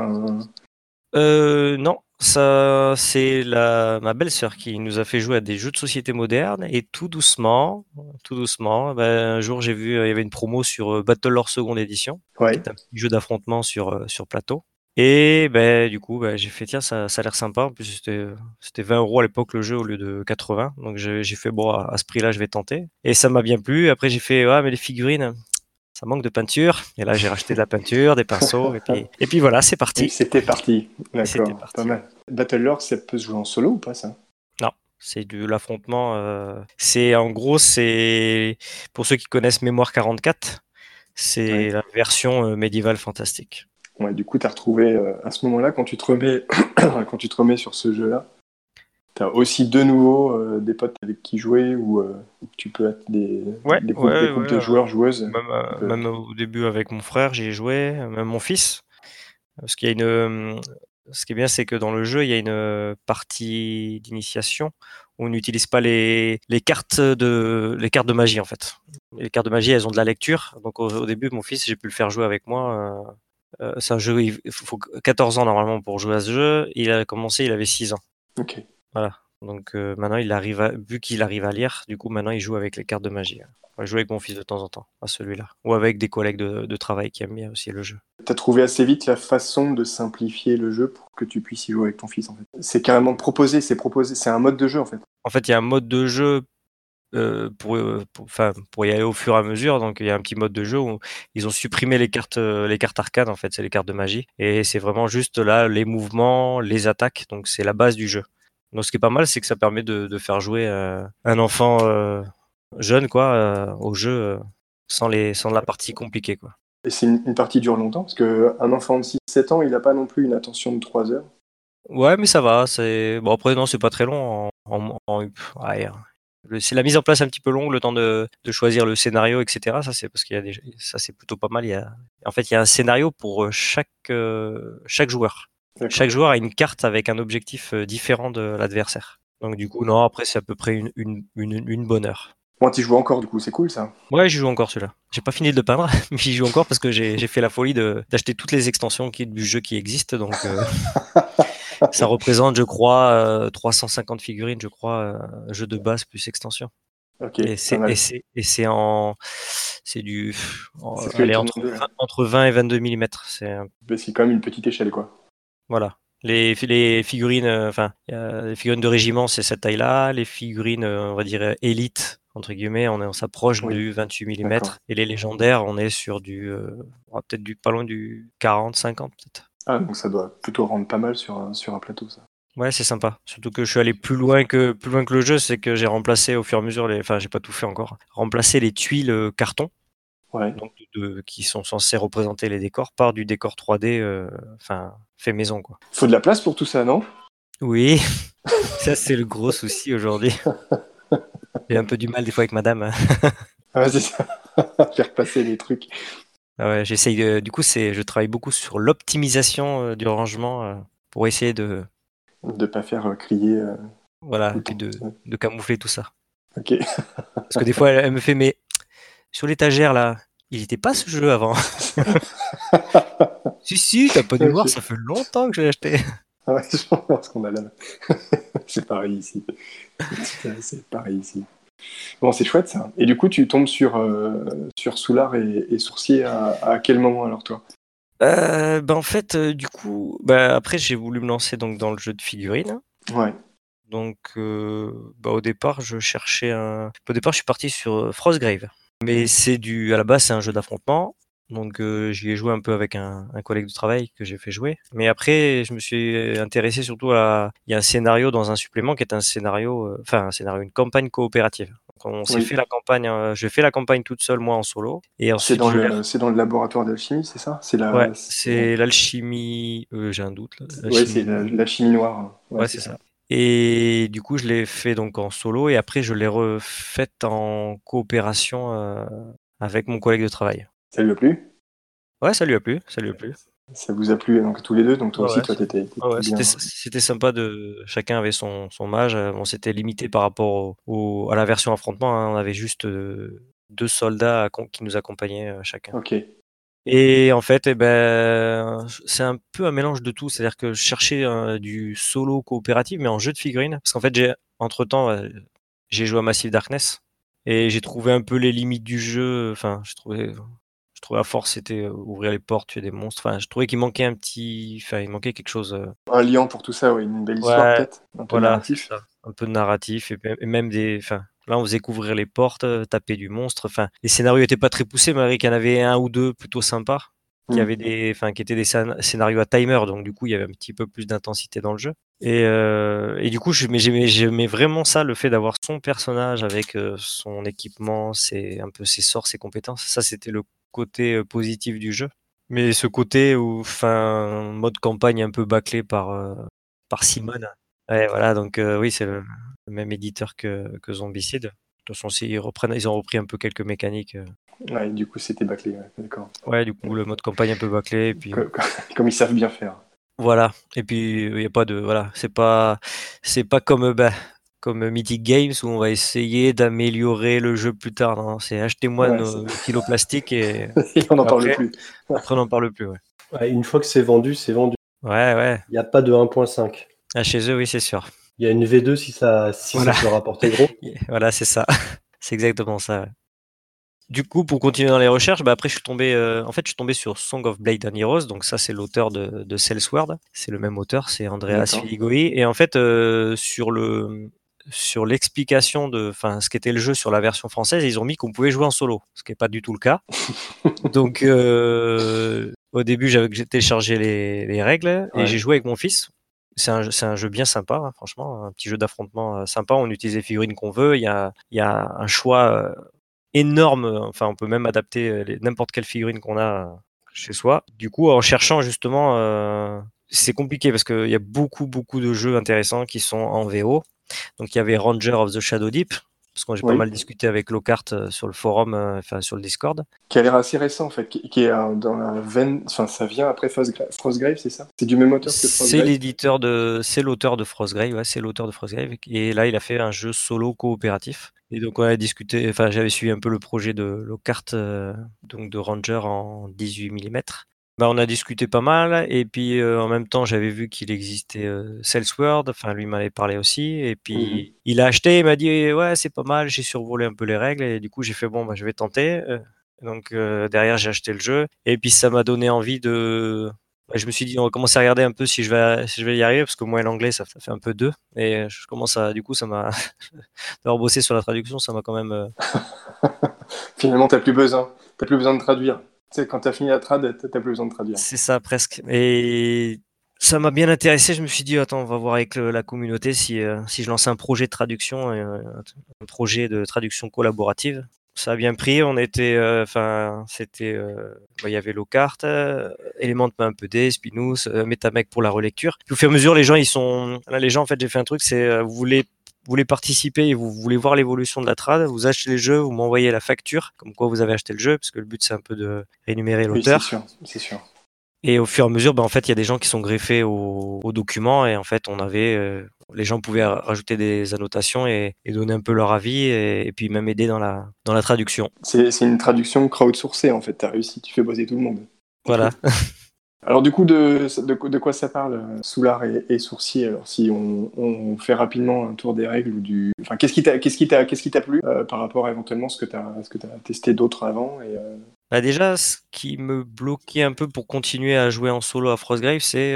[SPEAKER 4] Non, ça, c'est la, ma belle-sœur qui nous a fait jouer à des jeux de société modernes et tout doucement, tout doucement, ben, un jour j'ai vu, il y avait une promo sur euh, Battle Lore seconde édition,
[SPEAKER 3] ouais.
[SPEAKER 4] un petit jeu d'affrontement sur, euh, sur plateau. Et ben, du coup, ben, j'ai fait, tiens, ça, ça a l'air sympa. En plus, c'était, c'était 20 euros à l'époque le jeu au lieu de 80. Donc j'ai, fait, bon, à, ce prix-là, je vais tenter. Et ça m'a bien plu. Après, j'ai fait, ouais, mais les figurines, ça manque de peinture. Et là, j'ai racheté de la peinture, des pinceaux, et puis, et puis voilà, c'est parti.
[SPEAKER 3] C'était parti. D'accord, pas mal. Battle Lore, ça peut se jouer en solo ou pas ça?
[SPEAKER 4] Non, c'est de l'affrontement. Euh, c'est en gros, c'est pour ceux qui connaissent Mémoire 44. C'est la version euh, médiévale fantastique.
[SPEAKER 3] Ouais, du coup, tu as retrouvé euh, à ce moment-là, quand tu te remets, quand tu te remets sur ce jeu-là, tu as aussi de nouveau euh, des potes avec qui jouer ou euh, tu peux être des,
[SPEAKER 4] Ouais,
[SPEAKER 3] des groupes,
[SPEAKER 4] ouais,
[SPEAKER 3] des groupes
[SPEAKER 4] ouais,
[SPEAKER 3] de joueurs, joueuses.
[SPEAKER 4] Même, euh, même au début avec mon frère, j'y ai joué, même mon fils. Parce qu'il y a une. Ce qui est bien, c'est que dans le jeu, il y a une partie d'initiation où on n'utilise pas les, les cartes de les cartes de magie en fait. Les cartes de magie, elles ont de la lecture. Donc au, au début, mon fils, j'ai pu le faire jouer avec moi. euh, c'est un jeu, il faut faut 14 ans normalement pour jouer à ce jeu. Il a commencé, il avait 6 ans.
[SPEAKER 3] Ok.
[SPEAKER 4] Voilà. Donc euh, maintenant, il arrive à, vu qu'il arrive à lire, du coup maintenant il joue avec les cartes de magie. Je joue avec mon fils de temps en temps à celui-là, ou avec des collègues de, de travail qui aiment bien aussi le jeu.
[SPEAKER 3] Tu as trouvé assez vite la façon de simplifier le jeu pour que tu puisses y jouer avec ton fils. En fait. C'est carrément proposé, c'est proposé, c'est un mode de jeu en fait.
[SPEAKER 4] En fait, il y a un mode de jeu euh, pour, euh, pour, enfin, pour y aller au fur et à mesure. Donc il y a un petit mode de jeu où ils ont supprimé les cartes, les cartes arcades en fait, c'est les cartes de magie, et c'est vraiment juste là les mouvements, les attaques. Donc c'est la base du jeu. Donc ce qui est pas mal, c'est que ça permet de, de faire jouer euh, un enfant euh, jeune quoi euh, au jeu sans les sans la partie compliquée quoi.
[SPEAKER 3] Et c'est une, une partie dure longtemps parce qu'un enfant de 6-7 ans, il n'a pas non plus une attention de 3 heures.
[SPEAKER 4] Ouais, mais ça va. C'est bon après non, c'est pas très long. En, en- en- ouais. Le- c'est la mise en place un petit peu longue, le temps de, de choisir le scénario, etc. Ça c'est parce qu'il y a des, ça c'est plutôt pas mal. Il y a, en fait, il y a un scénario pour chaque euh, chaque joueur. Chaque joueur a une carte avec un objectif euh, différent de l'adversaire. Donc du coup, non, après c'est à peu près une, une, une, une bonne heure.
[SPEAKER 3] Bon, tu joues encore du coup, c'est cool ça.
[SPEAKER 4] Ouais, j'y joue encore celui-là. J'ai pas fini de le peindre, mais j'y joue encore parce que j'ai fait la folie d'acheter toutes les extensions qui, du jeu qui existent. Donc, euh, ça représente, je crois, euh, 350 figurines, je crois, euh, jeu de base plus extension.
[SPEAKER 3] Ok.
[SPEAKER 4] Et c'est en c'est du en- allez, entre,
[SPEAKER 3] demandais, là.
[SPEAKER 4] 20 entre 20 et 22 mm. C'est
[SPEAKER 3] quand même une petite échelle quoi.
[SPEAKER 4] Voilà. Les, les figurines, euh, enfin, les figurines de régiment, c'est cette taille-là. Les figurines, euh, on va dire, euh, élite, entre guillemets, on, est- on s'approche
[SPEAKER 3] Oui.
[SPEAKER 4] du 28 mm. Et les légendaires, on est sur du, euh, peut-être du, pas loin du 40, 50, peut-être.
[SPEAKER 3] Ah, donc ça doit plutôt rendre pas mal sur un, sur un plateau ça.
[SPEAKER 4] Ouais, c'est sympa. Surtout que je suis allé plus loin que, plus loin que le jeu, c'est que j'ai remplacé au fur et à mesure les, enfin, j'ai pas tout fait encore, remplacé les tuiles carton,
[SPEAKER 3] Ouais.
[SPEAKER 4] donc de, qui sont censées représenter les décors par du décor 3D, euh, enfin, fait maison, quoi.
[SPEAKER 3] Faut de la place pour tout ça, non?
[SPEAKER 4] Oui, ça c'est le gros souci aujourd'hui. J'ai un peu du mal des fois avec madame. hein.
[SPEAKER 3] Ah, c'est ça. Faire passer les trucs.
[SPEAKER 4] Ah ouais, j'essaye du coup c'est je travaille beaucoup sur l'optimisation euh, du rangement euh, pour essayer de
[SPEAKER 3] De pas faire euh, crier.
[SPEAKER 4] voilà et puis de, camoufler tout ça.
[SPEAKER 3] Ok.
[SPEAKER 4] Parce que des fois elle, elle me fait mais sur l'étagère là, il était pas ce jeu avant. si si, t'as pas dû voir, ça fait longtemps que je l'ai acheté.
[SPEAKER 3] Ah ouais, je pense qu'on a là. c'est pareil ici. c'est pareil ici. Bon, c'est chouette ça. Et du coup, tu tombes sur, euh, sur Soulard et, et Sourcier à, à quel moment alors toi?
[SPEAKER 4] Euh, ben en fait euh, du coup bah, après j'ai voulu me lancer donc dans le jeu de figurines.
[SPEAKER 3] Ouais.
[SPEAKER 4] Donc, euh, bah, au départ, je cherchais un. Au départ, je suis parti sur Frostgrave. Mais c'est du. À la base, c'est un jeu d'affrontement. Donc, euh, j'y ai joué un peu avec un, un collègue de travail que j'ai fait jouer. Mais après, je me suis intéressé surtout à. Il y a un scénario dans un supplément qui est un scénario. euh, Enfin, un scénario, une campagne coopérative. Donc, on s'est
[SPEAKER 3] Oui.
[SPEAKER 4] fait la campagne. euh, J'ai fait la campagne toute seule, moi, en solo. Et
[SPEAKER 3] C'est dans,
[SPEAKER 4] je
[SPEAKER 3] le, c'est dans le laboratoire d'alchimie, c'est ça? C'est la.
[SPEAKER 4] Ouais, c'est l'alchimie. J'ai un doute.
[SPEAKER 3] Ouais, c'est la, la chimie noire.
[SPEAKER 4] Ouais, c'est ça. Et du coup, je l'ai fait donc en solo et après, je l'ai refaite en coopération avec mon collègue de travail.
[SPEAKER 3] Ça lui a plu?
[SPEAKER 4] Ouais, ça lui a plu, ça lui a plu.
[SPEAKER 3] Ça vous a plu donc tous les deux, donc toi
[SPEAKER 4] Ouais,
[SPEAKER 3] aussi, toi t'étais.
[SPEAKER 4] Ouais, c'était sympa de chacun avait son son mage. Euh, Bon, c'était limité par rapport au, au- à la version affrontement. hein. On avait juste euh, deux soldats qui nous accompagnaient euh, chacun.
[SPEAKER 3] Ok.
[SPEAKER 4] Et en fait, eh ben, c'est un peu un mélange de tout. C'est-à-dire que je cherchais euh, du solo coopératif, mais en jeu de figurines. Parce qu'en fait, j'ai, entre-temps, euh, j'ai joué à Massive Darkness et j'ai trouvé un peu les limites du jeu. Enfin, je trouvais, je trouvais à force, c'était ouvrir les portes, tuer des monstres. Enfin, je trouvais qu'il manquait un petit, enfin, il manquait quelque chose.
[SPEAKER 3] Un lien pour tout ça, ouais, une belle histoire
[SPEAKER 4] Ouais,
[SPEAKER 3] peut-être, un peu
[SPEAKER 4] voilà,
[SPEAKER 3] narratif.
[SPEAKER 4] un peu de narratif et, même- des. Enfin, là, on faisait couvrir les portes, taper du monstre. Enfin, les scénarios étaient pas très poussés, mais qu'il y en avait un ou deux plutôt sympas, qui
[SPEAKER 3] Mm.
[SPEAKER 4] avaient des, enfin, qui étaient des scén- scénarios à timer, donc du coup, il y avait un petit peu plus d'intensité dans le jeu. Et, euh, et du coup, j'aimais, vraiment ça, le fait d'avoir son personnage avec son équipement, ses, un peu ses sorts, ses compétences. Ça, c'était le côté euh, positif du jeu. Mais ce côté où, enfin, mode campagne un peu bâclé par, euh, par Simon. Ouais, voilà, donc euh, oui, c'est le, même éditeur que, que Zombicide. De toute façon, s'ils reprennent, ils ont repris un peu quelques mécaniques.
[SPEAKER 3] Ouais, du coup, c'était bâclé, ouais, d'accord.
[SPEAKER 4] Ouais, du coup, le mode campagne un peu bâclé. Et puis,
[SPEAKER 3] Comme, comme ils savent bien faire.
[SPEAKER 4] Voilà. Et puis il y a pas de voilà, c'est pas c'est pas comme bah, comme Mythic Games où on va essayer d'améliorer le jeu plus tard. Non, c'est achetez-moi
[SPEAKER 3] Ouais,
[SPEAKER 4] nos kilos plastiques et
[SPEAKER 3] Et on n'en parle plus.
[SPEAKER 4] après on n'en parle plus. Ouais.
[SPEAKER 2] Ouais, une fois que c'est vendu, c'est vendu.
[SPEAKER 4] Ouais, ouais.
[SPEAKER 2] Il n'y a pas de 1.5.
[SPEAKER 4] Ah, chez eux, oui, c'est sûr.
[SPEAKER 2] Il y a une V2 si ça, si
[SPEAKER 4] Voilà.
[SPEAKER 2] ça peut rapporter gros.
[SPEAKER 4] Voilà, c'est ça. c'est exactement ça. ouais. Du coup, pour continuer dans les recherches, bah après je suis tombé, euh, en fait, je suis tombé sur Song of Blade and Heroes. Donc ça, c'est l'auteur de, de Cellsword. C'est le même auteur, c'est Andreas. Filigoi. Et en fait, euh, sur le sur l'explication de, enfin, ce qu'était le jeu sur la version française, ils ont mis qu'on pouvait jouer en solo, ce qui n'est pas du tout le cas. Donc, euh, au début, j'avais j'ai téléchargé les, les règles et
[SPEAKER 3] Ouais.
[SPEAKER 4] j'ai joué avec mon fils. C'est un, un jeu bien sympa, hein, franchement, un petit jeu d'affrontement euh, sympa. On utilise les figurines qu'on veut. Il y a, il y a un choix euh, énorme. Enfin, on peut même adapter n'importe quelle figurine qu'on a chez soi. Du coup, en cherchant justement, euh, c'est compliqué parce qu'il y a beaucoup, beaucoup de jeux intéressants qui sont en VO. Donc, il y avait Ranger of the Shadow Deep, parce que j'ai pas mal discuté avec Lockhart euh, sur le forum, euh, enfin sur le Discord.
[SPEAKER 3] Qui a l'air assez récent, en fait. Qui, est euh, dans la veine. Enfin, ça vient après Frostgrave, c'est ça? C'est du même auteur que
[SPEAKER 4] C'est
[SPEAKER 3] Frostgrave?
[SPEAKER 4] l'éditeur de, c'est l'auteur de Frostgrave, ouais, c'est l'auteur de Frostgrave. Et là, il a fait un jeu solo coopératif. Et donc, on a discuté, enfin, j'avais suivi un peu le projet de Lockhart, euh, donc de Ranger en 18 mm. Bah, on a discuté pas mal, et puis euh, en même temps, j'avais vu qu'il existait euh, Cellsword, enfin, lui m'avait parlé aussi, et puis il a acheté, il m'a dit, ouais, c'est pas mal, j'ai survolé un peu les règles, et du coup, j'ai fait, bon, bah, je vais tenter. Euh, donc, euh, derrière, j'ai acheté le jeu, et puis ça m'a donné envie de, Ouais, je me suis dit, on va commencer à regarder un peu si je vais, si je vais y arriver, parce que moi, l'anglais, ça, fait un peu deux. Et je commence à, du coup, ça m'a, d'avoir bossé sur la traduction, ça m'a quand même,
[SPEAKER 3] Finalement, t'as plus besoin. T'as plus besoin de traduire. Sais, quand t'as fini la trad, t'as plus besoin de traduire.
[SPEAKER 4] c'est ça presque. Et ça m'a bien intéressé. Je me suis dit, attends, on va voir avec la communauté si, euh, si je lance un projet de traduction, euh, un projet de traduction collaborative. Ça a bien pris. On était, euh, enfin, c'était, bah, il y avait Lockhart, Element un peu Spinous, Metamec pour la relecture. Puis au fur et à mesure, les gens, ils sont, là, les gens, en fait, j'ai fait un truc, c'est, vous voulez vous voulez participer et vous voulez voir l'évolution de la trad, vous achetez le jeu, vous m'envoyez la facture, comme quoi vous avez acheté le jeu, parce que le but c'est un peu de rémunérer
[SPEAKER 3] Oui,
[SPEAKER 4] l'auteur.
[SPEAKER 3] c'est sûr. C'est sûr.
[SPEAKER 4] Et au fur et à mesure, bah, en fait, il y a des gens qui sont greffés au, au document et en fait, on avait, euh, les gens pouvaient ra- rajouter des annotations et, et donner un peu leur avis et, et puis même aider dans la, dans la traduction.
[SPEAKER 3] C'est c'est une traduction crowdsourcée, en fait. T'as réussi, tu fais bosser tout le monde.
[SPEAKER 4] Voilà.
[SPEAKER 3] Alors du coup, de, de, quoi ça parle, euh, Soulard et, et Sourcier Alors si on, fait rapidement un tour des règles ou du, enfin, qu'est-ce qui t'a, qu'est-ce qui plu euh, par rapport à éventuellement ce que t'as testé d'autres avant et, euh,
[SPEAKER 4] Bah, déjà, ce qui me bloquait un peu pour continuer à jouer en solo à Frostgrave, c'est-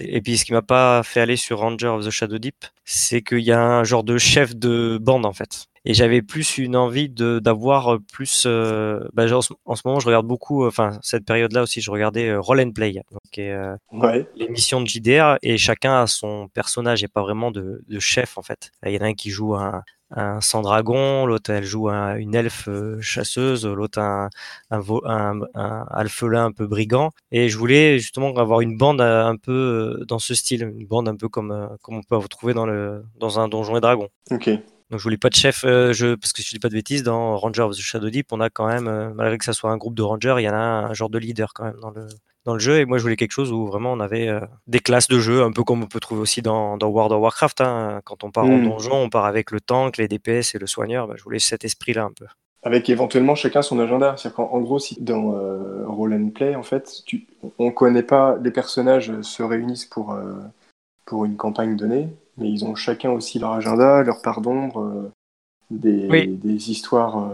[SPEAKER 4] et puis ce qui m'a pas fait aller sur Ranger of the Shadow Deep, c'est qu'il y a un genre de chef de bande en fait. Et j'avais plus une envie de d'avoir plus. euh, bah, genre, en, ce, en ce moment, je regarde beaucoup. euh, Enfin, cette période-là aussi, je regardais euh, Roll and Play, donc euh,
[SPEAKER 3] Ouais.
[SPEAKER 4] l'émission de JDR, et chacun a son personnage. Il n'y a pas vraiment de, de chef en fait. Il y en a un qui joue un, un sans dragon, l'autre elle joue un- une elfe euh, chasseuse, l'autre un, un, un, un alphelin un peu brigand. Et je voulais justement avoir une bande euh, un peu euh, dans ce style, une bande un peu comme, comme on peut retrouver dans, le, dans un donjon et dragon.
[SPEAKER 3] Ok.
[SPEAKER 4] Donc je voulais pas de chef, euh, je, parce que je dis pas de bêtises, dans Ranger of the Shadow Deep, on a quand même, euh, malgré que ça soit un groupe de rangers, il y en a un, un genre de leader quand même dans le, dans le jeu. Et moi je voulais quelque chose où vraiment on avait euh, des classes de jeu, un peu comme on peut trouver aussi dans, dans World of Warcraft. hein. Quand on part en
[SPEAKER 3] Mm.
[SPEAKER 4] donjon, on part avec le tank, les DPS et le soigneur. Bah, je voulais cet esprit-là un peu.
[SPEAKER 3] Avec éventuellement chacun son agenda. C'est-à-dire qu'en en gros, si dans euh, Roll and Play, en fait, tu, on connaît pas, les personnages se réunissent pour, euh, pour une campagne donnée, mais ils ont chacun aussi leur agenda, leur part d'ombre, euh, des,
[SPEAKER 4] Oui.
[SPEAKER 3] des histoires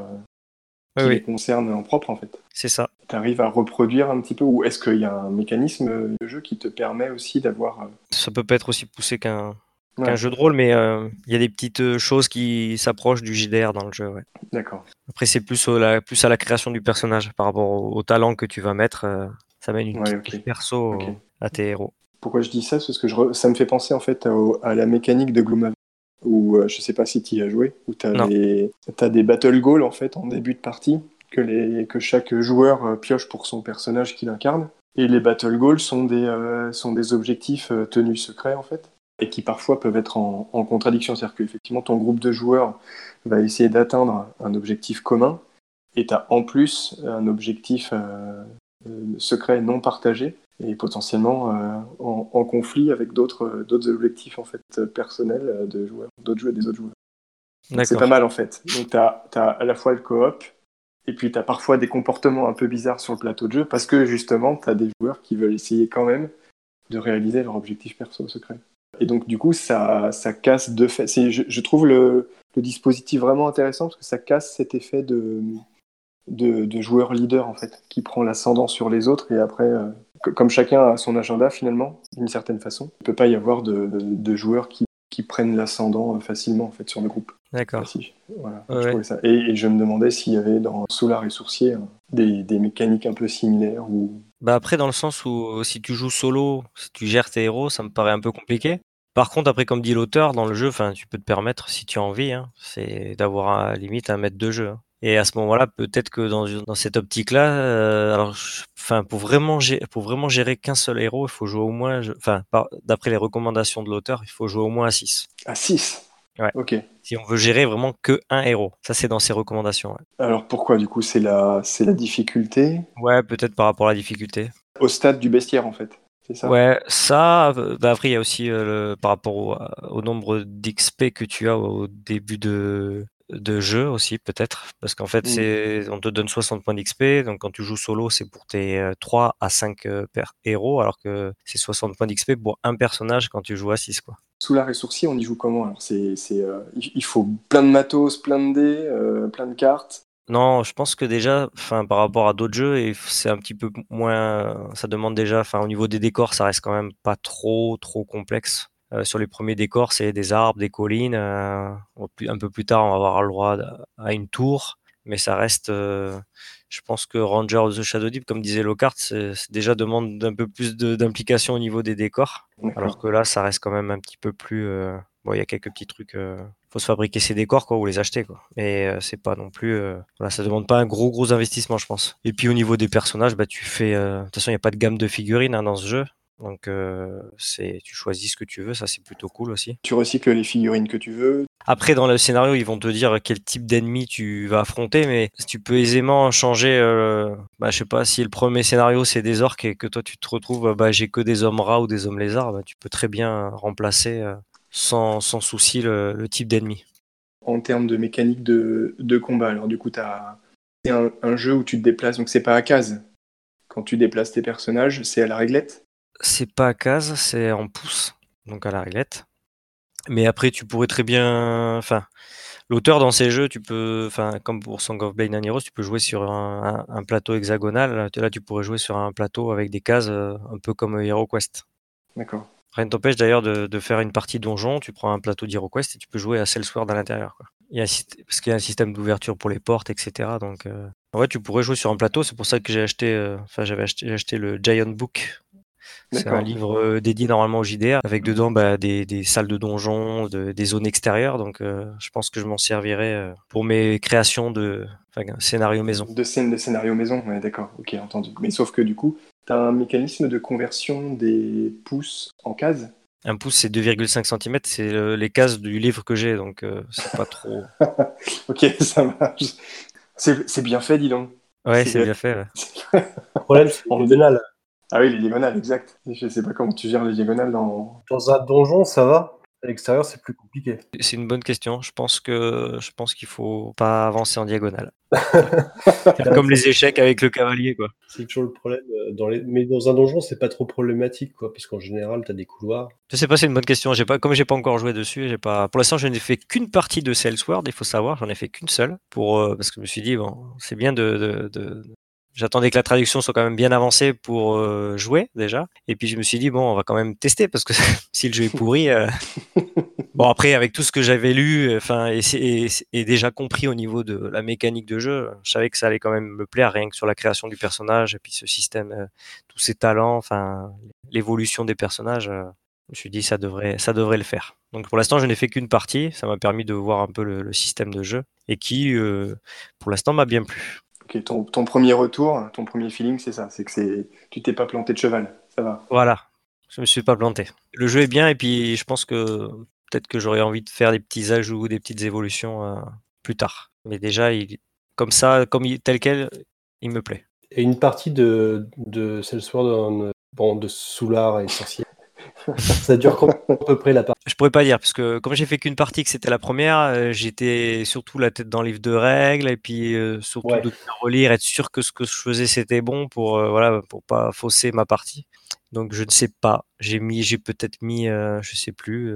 [SPEAKER 3] euh,
[SPEAKER 4] Oui,
[SPEAKER 3] qui les
[SPEAKER 4] oui,
[SPEAKER 3] concernent en propre, en fait.
[SPEAKER 4] c'est ça.
[SPEAKER 3] Tu arrives à reproduire un petit peu, ou est-ce qu'il y a un mécanisme de jeu qui te permet aussi d'avoir. euh,
[SPEAKER 4] Ça peut pas être aussi poussé qu'un
[SPEAKER 3] ouais,
[SPEAKER 4] jeu de rôle, mais euh, il y a des petites euh, choses qui s'approchent du JDR dans le jeu. Ouais.
[SPEAKER 3] D'accord.
[SPEAKER 4] Après, c'est plus, au- la, plus à la création du personnage par rapport au, au talent que tu vas mettre. euh, ça mène une
[SPEAKER 3] Ouais,
[SPEAKER 4] petite perso à tes héros.
[SPEAKER 3] Pourquoi je dis ça? C'est parce que je re- ça me fait penser en fait au- à, la mécanique de Gloomhaven, où euh, je sais pas si tu y as joué, où tu
[SPEAKER 4] Non.
[SPEAKER 3] as, des... t'as des battle goals en fait en début de partie que, les, que chaque joueur euh, pioche pour son personnage qu'il incarne. Et les battle goals sont des, euh, sont des objectifs euh, tenus secrets en fait, et qui parfois peuvent être en, en contradiction. C'est-à-dire qu'effectivement ton groupe de joueurs va essayer d'atteindre un objectif commun, et tu as en plus un objectif secret non partagé, et potentiellement en, en, conflit avec d'autres d'autres objectifs en fait personnels de joueurs, d'autres joueurs des autres joueurs. C'est pas mal en fait. Donc tu as, as, à la fois le coop, et puis tu as parfois des comportements un peu bizarres sur le plateau de jeu parce que justement tu as des joueurs qui veulent essayer quand même de réaliser leur objectif perso secret. Et donc du coup ça, ça casse de fait. Je, je, trouve le, le, dispositif vraiment intéressant parce que ça casse cet effet de, de, de joueur leader en fait qui prend l'ascendant sur les autres et après euh, comme chacun a son agenda finalement d'une certaine façon, il peut pas y avoir de, de, de joueurs qui, qui prennent l'ascendant facilement en fait sur le groupe.
[SPEAKER 4] D'accord.
[SPEAKER 3] Voilà, ouais. ça. Et, et, je me demandais s'il y avait dans Solar et Sourcier hein, des, des, mécaniques un peu similaires ou.
[SPEAKER 4] Bah après, dans le sens où si tu joues solo, si tu gères tes héros, ça me paraît un peu compliqué. Par contre, après, comme dit l'auteur, dans le jeu, tu peux te permettre, si tu as envie, hein, c'est d'avoir à limite un maître de jeu. Hein. Et à ce moment-là, peut-être que dans, dans cette optique-là, euh, alors, enfin, pour vraiment gérer, pour vraiment gérer qu'un seul héros, il faut jouer au moins, enfin, d'après les recommandations de l'auteur, il faut jouer au moins à 6.
[SPEAKER 3] À 6
[SPEAKER 4] Ouais.
[SPEAKER 3] Ok.
[SPEAKER 4] Si on veut gérer vraiment que un héros, ça c'est dans ses recommandations. Ouais.
[SPEAKER 3] Alors pourquoi du coup c'est la c'est la difficulté?
[SPEAKER 4] Ouais, peut-être par rapport à la difficulté.
[SPEAKER 3] Au stade du bestiaire en fait. Ça?
[SPEAKER 4] Ouais, ça. Bah après il y a aussi euh, le, par rapport au, au nombre d'XP que tu as au début de de jeu aussi peut-être parce qu'en fait mmh. c'est on te donne 60 points d'XP donc quand tu joues solo c'est pour tes euh, 3 à 5 euh, héros alors que c'est 60 points d'XP pour un personnage quand tu joues à 6 quoi.
[SPEAKER 3] Sous la ressourcier on y joue comment alors? C'est euh, il faut plein de matos, plein de dés, euh, plein de cartes?
[SPEAKER 4] Non, je pense que déjà, enfin, par rapport à d'autres jeux, c'est un petit peu moins. Ça demande déjà, enfin, au niveau des décors, ça reste quand même pas trop, trop complexe. Euh, sur les premiers décors, c'est des arbres, des collines. Euh, un peu plus tard, on va avoir le droit à une tour, mais ça reste. Euh, je pense que Ranger of the Shadow Deep, comme disait Lockhart, c'est déjà demande un peu plus d'implication au niveau des décors, alors que là, ça reste quand même un petit peu plus. Bon, il y a quelques petits trucs. Faut se fabriquer ses décors quoi, ou les acheter quoi. Mais c'est pas non plus. voilà, ça demande pas un gros gros investissement, je pense. Et puis au niveau des personnages, bah tu fais. De toute façon, il n'y a pas de gamme de figurines hein, dans ce jeu. Donc euh, c'est tu choisis ce que tu veux, ça c'est plutôt cool aussi.
[SPEAKER 3] Tu recycles les figurines que tu veux.
[SPEAKER 4] Après dans le scénario ils vont te dire quel type d'ennemi tu vas affronter, mais tu peux aisément changer. Euh, bah, je sais pas si le premier scénario c'est des orques et que toi tu te retrouves bah j'ai que des hommes rats ou des hommes lézards, bah, tu peux très bien remplacer euh, sans, sans souci le, le type d'ennemi.
[SPEAKER 3] En termes de mécanique de, de combat, alors du coup as c'est un, un, jeu où tu te déplaces donc c'est pas à case. Quand tu déplaces tes personnages, c'est à la réglette
[SPEAKER 4] c'est pas à case, c'est en pouce, donc à la réglette. Mais après, tu pourrais très bien. Enfin, l'auteur dans ces jeux, tu peux. Enfin, comme pour Song of Blade and Heroes, tu peux jouer sur un, un, un, plateau hexagonal. Là, tu pourrais jouer sur un plateau avec des cases, euh, un peu comme HeroQuest.
[SPEAKER 3] D'accord.
[SPEAKER 4] Rien ne t'empêche d'ailleurs de, de, faire une partie donjon. Tu prends un plateau d'HeroQuest et tu peux jouer à Cellsword à l'intérieur. Quoi. Il y a un, parce qu'il y a un système d'ouverture pour les portes, etc. Donc, euh... ouais, tu pourrais jouer sur un plateau. C'est pour ça que j'ai acheté. Euh... Enfin, j'avais acheté, acheté le Giant Book c'est un livre euh, dédié normalement au JDR, avec dedans bah, des, des, salles de donjons, de, des zones extérieures. Donc, euh, je pense que je m'en servirai euh, pour mes créations de enfin, scénario maison.
[SPEAKER 3] De scènes de scénario maison, ouais, d'accord, ok, entendu. Mais sauf que du coup, tu as un mécanisme de conversion des pouces en cases
[SPEAKER 4] un pouce, c'est 2,5 cm, c'est les cases du livre que j'ai, donc c'est pas trop.
[SPEAKER 3] ok, ça marche. C'est bien fait, dis donc.
[SPEAKER 4] Ouais, c'est bien fait. Ouais.
[SPEAKER 2] le problème, c'est.
[SPEAKER 3] Ah oui, les diagonales, exact. Je sais pas comment tu gères les diagonales dans.
[SPEAKER 2] Dans un donjon, ça va. À l'extérieur, c'est plus compliqué.
[SPEAKER 4] C'est une bonne question. Je pense que je pense qu'il faut pas avancer en diagonale. comme les échecs avec le cavalier, quoi.
[SPEAKER 2] C'est toujours le problème. euh, Dans les... Mais dans un donjon, c'est pas trop problématique, quoi, puisqu'en général, tu as des couloirs.
[SPEAKER 4] Je sais pas, c'est une bonne question. J'ai pas, comme j'ai pas encore joué dessus, j'ai pas. Pour l'instant, je n'ai fait qu'une partie de Cellsword. Il faut savoir, j'en ai fait qu'une seule pour euh, parce que je me suis dit bon, c'est bien de, de, de J'attendais que la traduction soit quand même bien avancée pour euh, jouer déjà. Et puis je me suis dit bon, on va quand même tester parce que si le jeu est pourri, euh... bon après avec tout ce que j'avais lu, enfin et, et, et, déjà compris au niveau de la mécanique de jeu, je savais que ça allait quand même me plaire rien que sur la création du personnage et puis ce système, euh, tous ces talents, enfin l'évolution des personnages. Euh, je me suis dit ça devrait ça devrait le faire. Donc pour l'instant je n'ai fait qu'une partie, ça m'a permis de voir un peu le, le, système de jeu et qui euh, pour l'instant m'a bien plu.
[SPEAKER 3] Ok, ton, ton premier retour, ton premier feeling, c'est ça, c'est que c'est, tu t'es pas planté de cheval, ça va.
[SPEAKER 4] Voilà, je me suis pas planté. Le jeu est bien et puis je pense que peut-être que j'aurais envie de faire des petits ajouts, des petites évolutions euh, plus tard. Mais déjà, il, comme ça, comme il- tel quel, il me plaît.
[SPEAKER 2] Et une partie de, de Sword bon, de Soulard et Sorcier. Ça dure combien à peu près la partie
[SPEAKER 4] Je pourrais pas dire parce que comme j'ai fait qu'une partie, que c'était la première, euh, j'étais surtout la tête dans le livre de règles et puis euh, surtout
[SPEAKER 2] Ouais.
[SPEAKER 4] de relire, être sûr que ce que je faisais c'était bon pour euh, voilà pour pas fausser ma partie. Donc je ne sais pas. J'ai mis, j'ai peut-être mis, euh, je sais plus,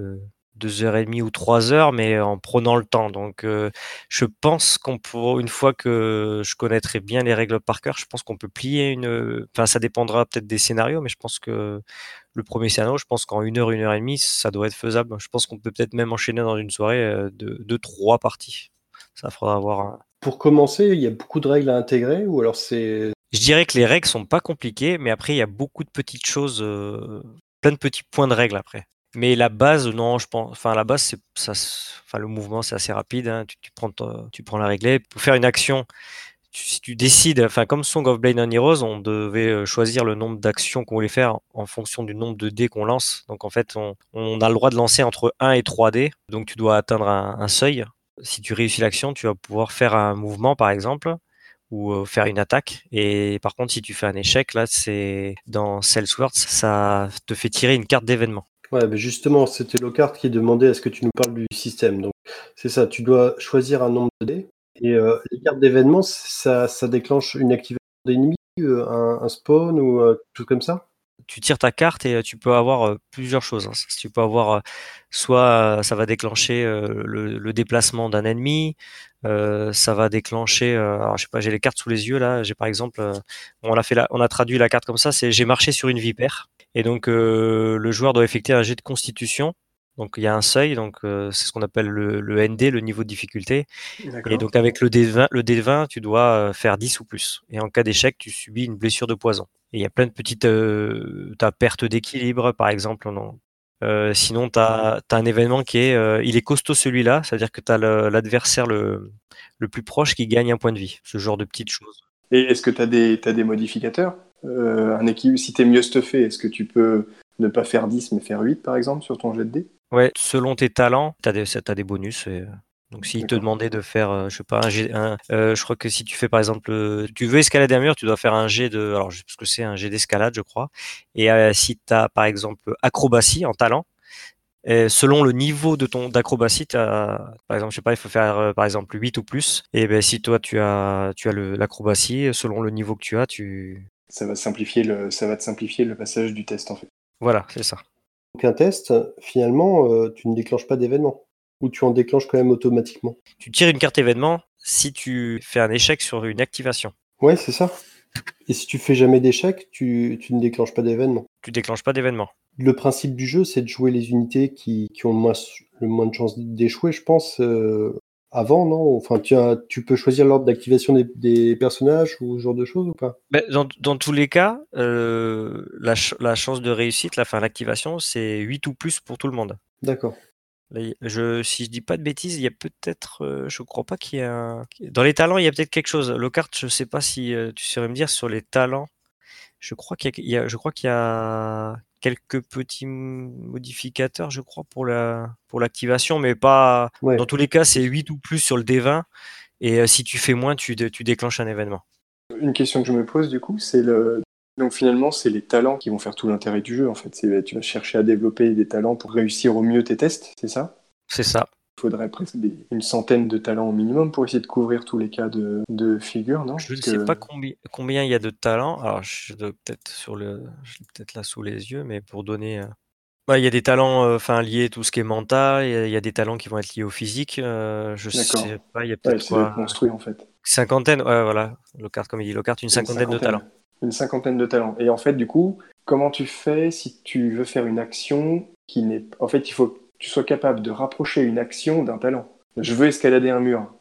[SPEAKER 4] deux heures et demie ou trois heures, mais en prenant le temps. Donc euh, je pense qu'on pour une fois que je connaîtrai bien les règles par cœur, je pense qu'on peut plier une. Enfin, ça dépendra peut-être des scénarios, mais je pense que le premier scénario, je pense qu'en une heure, une heure et demie, ça doit être faisable. Je pense qu'on peut peut-être même enchaîner dans une soirée euh, de, de trois parties. Ça faudra avoir. un-
[SPEAKER 2] Pour commencer, il y a beaucoup de règles à intégrer ou alors c'est.
[SPEAKER 4] Je dirais que les règles sont pas compliquées, mais après il y a beaucoup de petites choses, euh, plein de petits points de règles après. Mais la base, non, je pense. Enfin, la base, ça. Enfin, le mouvement, c'est assez rapide. hein. Tu, tu prends, tu prends la réglée pour faire une action. si tu décides, enfin comme Song of Blade and Heroes, on devait euh, choisir le nombre d'actions qu'on voulait faire en fonction du nombre de dés qu'on lance. Donc en fait, on, on a le droit de lancer entre 1 et 3 dés. Donc tu dois atteindre un, un seuil. Si tu réussis l'action, tu vas pouvoir faire un mouvement par exemple ou euh, faire une attaque. Et par contre, si tu fais un échec, là, c'est dans Cellswords, ça te fait tirer une carte d'événement.
[SPEAKER 2] Ouais, mais justement, c'était Lockhart qui demandait à ce que tu nous parles du système. Donc, c'est ça, tu dois choisir un nombre de dés. Et euh, les cartes d'événements, ça, ça déclenche une activation d'ennemis, euh, un, spawn ou euh, tout comme ça?
[SPEAKER 4] Tu tires ta carte et tu peux avoir plusieurs choses. hein. Tu peux avoir soit ça va déclencher le, déplacement d'un ennemi, ça va déclencher. alors je sais pas, j'ai les cartes sous les yeux là. J'ai par exemple, on a traduit la carte comme ça. C'est j'ai marché sur une vipère et donc euh, le joueur doit effectuer un jet de constitution. Donc il y a un seuil, donc euh, c'est ce qu'on appelle le, le ND, le niveau de difficulté. Et donc avec le D20, le D20, tu dois euh, faire 10 ou plus. Et en cas d'échec, tu subis une blessure de poison. Et il y a plein de petites... Euh, tu as perte d'équilibre, par exemple. Non. Euh, sinon, tu as, un événement qui est... euh, il est costaud celui-là, c'est-à-dire que tu as l'adversaire le, le plus proche qui gagne un point de vie. Ce genre de petites choses.
[SPEAKER 3] Et est-ce que tu as, t'as des modificateurs? Un équilibre, Si tu es mieux stuffé, est-ce que tu peux ne pas faire 10 mais faire 8 par exemple sur ton jet de dés?
[SPEAKER 4] Ouais, selon tes talents, tu as, as, des bonus. Et... Donc s'il te demandait de faire, euh, je sais pas, un jet, un, euh, je crois que si tu fais par exemple, euh, tu veux escalader un mur, tu dois faire un jet de, alors je sais pas ce que c'est, un jet d'escalade, je crois. Et euh, si tu as par exemple acrobatie en talent, et selon le niveau de ton d'acrobatie, par exemple, je sais pas, il faut faire euh, par exemple 8 ou plus. Et ben si toi tu as tu as l'acrobatie, selon le niveau que tu as, tu
[SPEAKER 3] ça va simplifier le ça va te simplifier le passage du test en fait.
[SPEAKER 4] Voilà, c'est ça.
[SPEAKER 2] Donc un test, finalement, euh, tu ne déclenches pas d'événement ou tu en déclenches quand même automatiquement
[SPEAKER 4] Tu tires une carte événement si tu fais un échec sur une activation.
[SPEAKER 2] Ouais, c'est ça. Et si tu fais jamais d'échec, tu, tu, ne déclenches pas d'événement.
[SPEAKER 4] Tu déclenches pas d'événement.
[SPEAKER 2] Le principe du jeu, c'est de jouer les unités qui, qui ont le moins, le moins de chances d'échouer, je pense, euh, avant, non? Enfin, tu, as, tu peux choisir l'ordre d'activation des, des, personnages ou ce genre de choses ou pas?
[SPEAKER 4] Ben, dans, dans, tous les cas, euh, la, ch la, chance de réussite, la fin l'activation, c'est 8 ou plus pour tout le monde.
[SPEAKER 2] D'accord.
[SPEAKER 4] Je, si je dis pas de bêtises, il y a peut-être, euh, je crois pas qu'il y a un... Dans les talents, il y a peut-être quelque chose. Lockhart, je sais pas si euh, tu saurais me dire sur les talents. Je crois qu'il y, a, je crois qu'il y a quelques petits modificateurs, je crois, pour la pour l'activation, mais pas. Ouais. Dans tous les cas, c'est 8 ou plus sur le D20. Et euh, si tu fais moins, tu, tu déclenches un événement.
[SPEAKER 3] Une question que je me pose du coup, c'est le. Donc finalement, c'est les talents qui vont faire tout l'intérêt du jeu. En fait, tu vas chercher à développer des talents pour réussir au mieux tes tests, c'est ça?
[SPEAKER 4] C'est ça.
[SPEAKER 3] Il faudrait presque des, une centaine de talents au minimum pour essayer de couvrir tous les cas de, de figure, non?
[SPEAKER 4] Je ne sais pas combien, combien il y a de talents. Alors, je peut-être sur le, je peut-être là sous les yeux, mais pour donner. Ouais, il y a des talents enfin, liés à tout ce qui est mental, il y, a, il y a des talents qui vont être liés au physique. Euh, je sais pas, il y a peut-être
[SPEAKER 3] ouais, construit en fait.
[SPEAKER 4] Cinquantaine, ouais, voilà. Lockhart, comme il dit, Lockhart, une, une cinquantaine, cinquantaine de talents.
[SPEAKER 3] Une cinquantaine de talents. Et en fait, du coup, comment tu fais si tu veux faire une action qui n'est. En fait, il faut tu sois capable de rapprocher une action d'un talent. Je veux escalader un mur,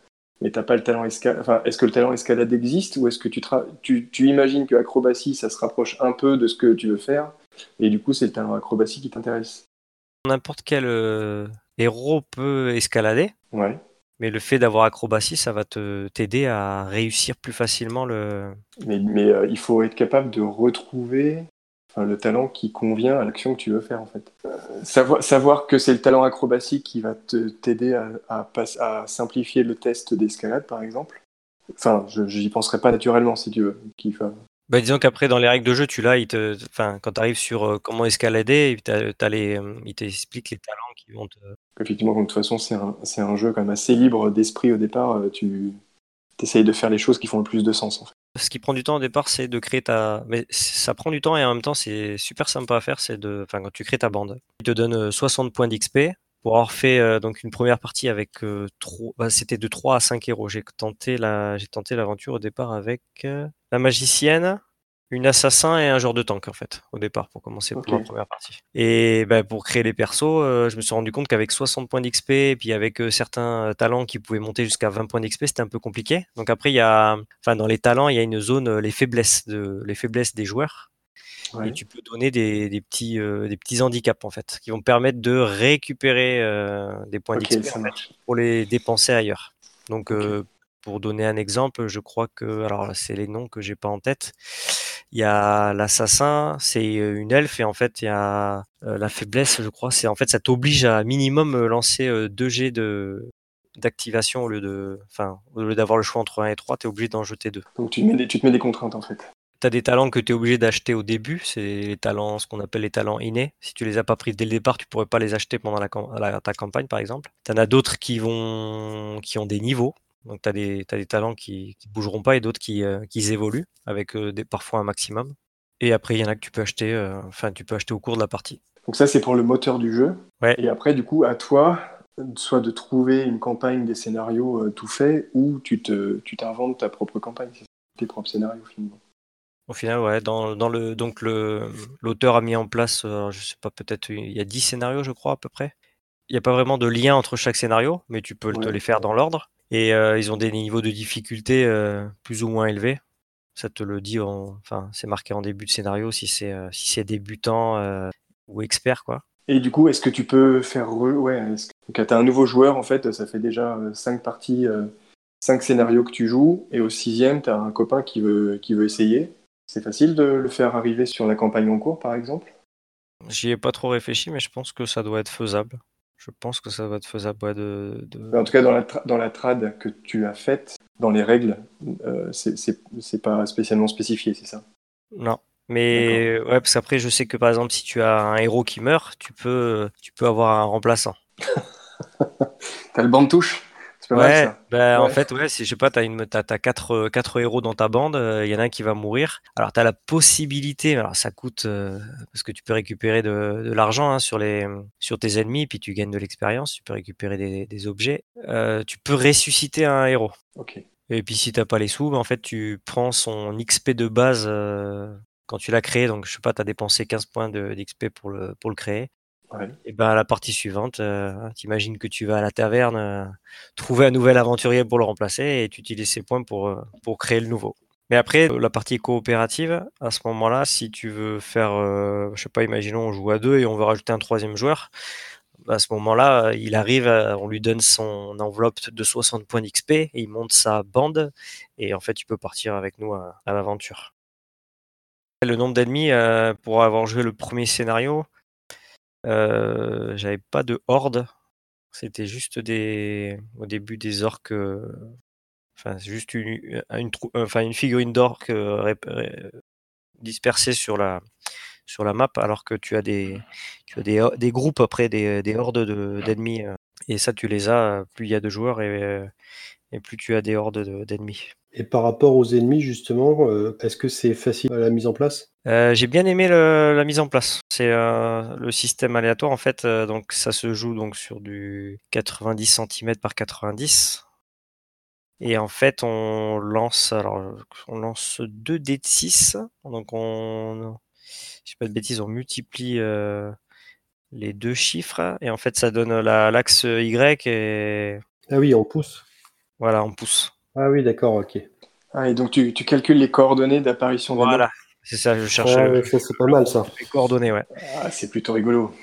[SPEAKER 3] mais t'as pas le talent escalade. Enfin, est-ce que le talent escalade existe ou est-ce que tu, tra... tu, tu imagines que acrobatie, ça se rapproche un peu de ce que tu veux faire et du coup, c'est le talent acrobatie qui t'intéresse
[SPEAKER 4] N'importe quel euh, héros peut escalader.
[SPEAKER 3] Ouais.
[SPEAKER 4] Mais le fait d'avoir acrobatie, ça va te t'aider à réussir plus facilement le.
[SPEAKER 3] Mais, mais euh, il faut être capable de retrouver enfin, le talent qui convient à l'action que tu veux faire en fait. Euh, savoir, savoir que c'est le talent acrobatique qui va t'aider à, à, à simplifier le test d'escalade par exemple. Enfin, je j'y penserais pas naturellement si tu veux. Qu'il va-
[SPEAKER 4] Bah, disons qu'après, dans les règles de jeu, tu l'as, te, enfin, quand tu arrives sur euh, comment escalader, t'as, t'as les, euh, il t'explique les talents qui vont te.
[SPEAKER 3] Effectivement, de toute façon, c'est un, un jeu quand même assez libre d'esprit au départ. euh, Tu essayes de faire les choses qui font le plus de sens en fait.
[SPEAKER 4] Ce qui prend du temps au départ, c'est de créer ta. Mais ça prend du temps et en même temps, c'est super sympa à faire. C'est de, enfin, quand tu crées ta bande, il te donne euh, 60 points d'XP pour avoir fait euh, donc une première partie avec euh, bah, c'était de 3 à 5 héros. J'ai tenté la, j'ai tenté l'aventure au départ avec euh, la magicienne, une assassin et un genre de tank en fait au départ pour commencer pour ma première partie. Et ben, pour créer les persos, euh, je me suis rendu compte qu'avec 60 points d'XP et puis avec euh, certains euh, talents qui pouvaient monter jusqu'à 20 points d'XP, c'était un peu compliqué. Donc après il y a, enfin dans les talents, il y a une zone les faiblesses de les faiblesses des joueurs
[SPEAKER 3] Ouais.
[SPEAKER 4] et tu peux donner des, des petits euh, des petits handicaps en fait qui vont permettre de récupérer des points d'XP pour les dépenser ailleurs. Donc. Pour donner un exemple, je crois que, alors c'est les noms que j'ai pas en tête. Il y a l'assassin, c'est une elfe, et en fait, il y a euh, la faiblesse, je crois, c'est en fait, ça t'oblige à minimum lancer euh, 2 G de d'activation au lieu de, enfin, au lieu d'avoir le choix entre 1 et 3, tu es obligé d'en jeter 2.
[SPEAKER 3] Donc tu te, mets des, tu te mets des contraintes en fait.
[SPEAKER 4] Tu as des talents que tu es obligé d'acheter au début, c'est les talents, ce qu'on appelle les talents innés. Si tu les as pas pris dès le départ, tu pourrais pas les acheter pendant la, cam- la- ta campagne, par exemple. Tu en as d'autres qui vont, qui ont des niveaux. Donc tu as des, talents qui, qui bougeront pas et d'autres qui, euh, qui évoluent avec euh, des, parfois un maximum. Et après, il y en a que tu peux acheter, euh, enfin, tu peux acheter au cours de la partie.
[SPEAKER 3] Donc ça, c'est pour le moteur du jeu.
[SPEAKER 4] Ouais.
[SPEAKER 3] Et après, du coup, à toi, soit de trouver une campagne, des scénarios tout faits, ou tu te, tu t'inventes ta propre campagne, tes propres scénarios finalement.
[SPEAKER 4] Au final, ouais, dans, dans le, donc le, l'auteur a mis en place, euh, je sais pas, peut-être, il y a 10 scénarios, je crois, à peu près. Il n'y a pas vraiment de lien entre chaque scénario, mais tu peux te les faire dans l'ordre. Et euh, ils ont des niveaux de difficulté euh, plus ou moins élevés. Ça te le dit, en, enfin, c'est marqué en début de scénario si c'est euh, si c'est débutant euh, ou expert, quoi.
[SPEAKER 3] Et du coup, est-ce que tu peux faire... re- Ouais, que... Donc, tu as un nouveau joueur, en fait, ça fait déjà 5 parties, 5 scénarios que tu joues, et au sixième, tu as un copain qui veut, qui veut essayer. C'est facile de le faire arriver sur la campagne en cours, par exemple?
[SPEAKER 4] J'y ai pas trop réfléchi, mais je pense que ça doit être faisable. Je pense que ça doit être faisable ouais, de, de...
[SPEAKER 3] En tout cas, dans la, dans la trad que tu as faite, dans les règles, euh, c'est pas spécialement spécifié, c'est ça?
[SPEAKER 4] Non. Mais ouais, parce qu'après, je sais que par exemple, si tu as un héros qui meurt, tu peux, tu peux avoir un remplaçant.
[SPEAKER 3] T'as le banc de touche? Mal,
[SPEAKER 4] Ouais, bah, en fait, ouais, c'est, je sais pas, t'as une, t'as, t'as quatre, euh, quatre héros dans ta bande, il y en a un qui va mourir. Alors, t'as la possibilité, alors ça coûte, euh, parce que tu peux récupérer de, de l'argent hein, sur les, sur tes ennemis, puis tu gagnes de l'expérience, tu peux récupérer des, des objets. Euh, tu peux ressusciter un héros.
[SPEAKER 3] Ok.
[SPEAKER 4] Et puis si t'as pas les sous, bah, en fait tu prends son XP de base euh, quand tu l'as créé, donc je sais pas, t'as dépensé 15 points de- d'XP pour le, pour le créer. Et ben la partie suivante, euh, t'imagines que tu vas à la taverne euh, trouver un nouvel aventurier pour le remplacer et tu utilises ces points pour, euh, pour créer le nouveau. Mais après, euh, la partie coopérative, à ce moment-là, si tu veux faire, je sais pas, imaginons on joue à deux et on veut rajouter un troisième joueur, à ce moment-là, il arrive, on lui donne son enveloppe de 60 points d'XP et il monte sa bande et en fait, tu peux partir avec nous à, l'aventure. Le nombre d'ennemis, pour avoir joué le premier scénario, euh, j'avais pas de horde. C'était juste des, au début des orques, euh, enfin juste une, euh, une figurine d'orque rép- ré- dispersée sur la, sur la map, alors que tu as des, tu as des, des groupes après, des, des hordes de- d'ennemis. et ça, tu les as, plus il y a de joueurs et, et plus tu as des hordes de- d'ennemis.
[SPEAKER 2] Et par rapport aux ennemis, justement, euh, est-ce que c'est facile à la mise en place?
[SPEAKER 4] Euh, j'ai bien aimé le- la mise en place. C'est euh, le système aléatoire en fait. donc ça se joue donc sur du 90 cm par 90. Et en fait, on lance alors on lance deux dés de 6. Donc on je sais pas de bêtises, on multiplie les deux chiffres et en fait ça donne la- l'axe Y et
[SPEAKER 2] Ah oui, on pousse.
[SPEAKER 4] voilà, on pousse.
[SPEAKER 2] Ah oui, d'accord, ok.
[SPEAKER 3] Ah, et donc tu, tu calcules les coordonnées d'apparition des
[SPEAKER 4] Voilà. C'est ça, je cherche
[SPEAKER 2] Ah
[SPEAKER 4] le-
[SPEAKER 2] ouais, ça c'est pas mal ça.
[SPEAKER 4] les coordonnées, ouais.
[SPEAKER 3] Ah, c'est plutôt rigolo.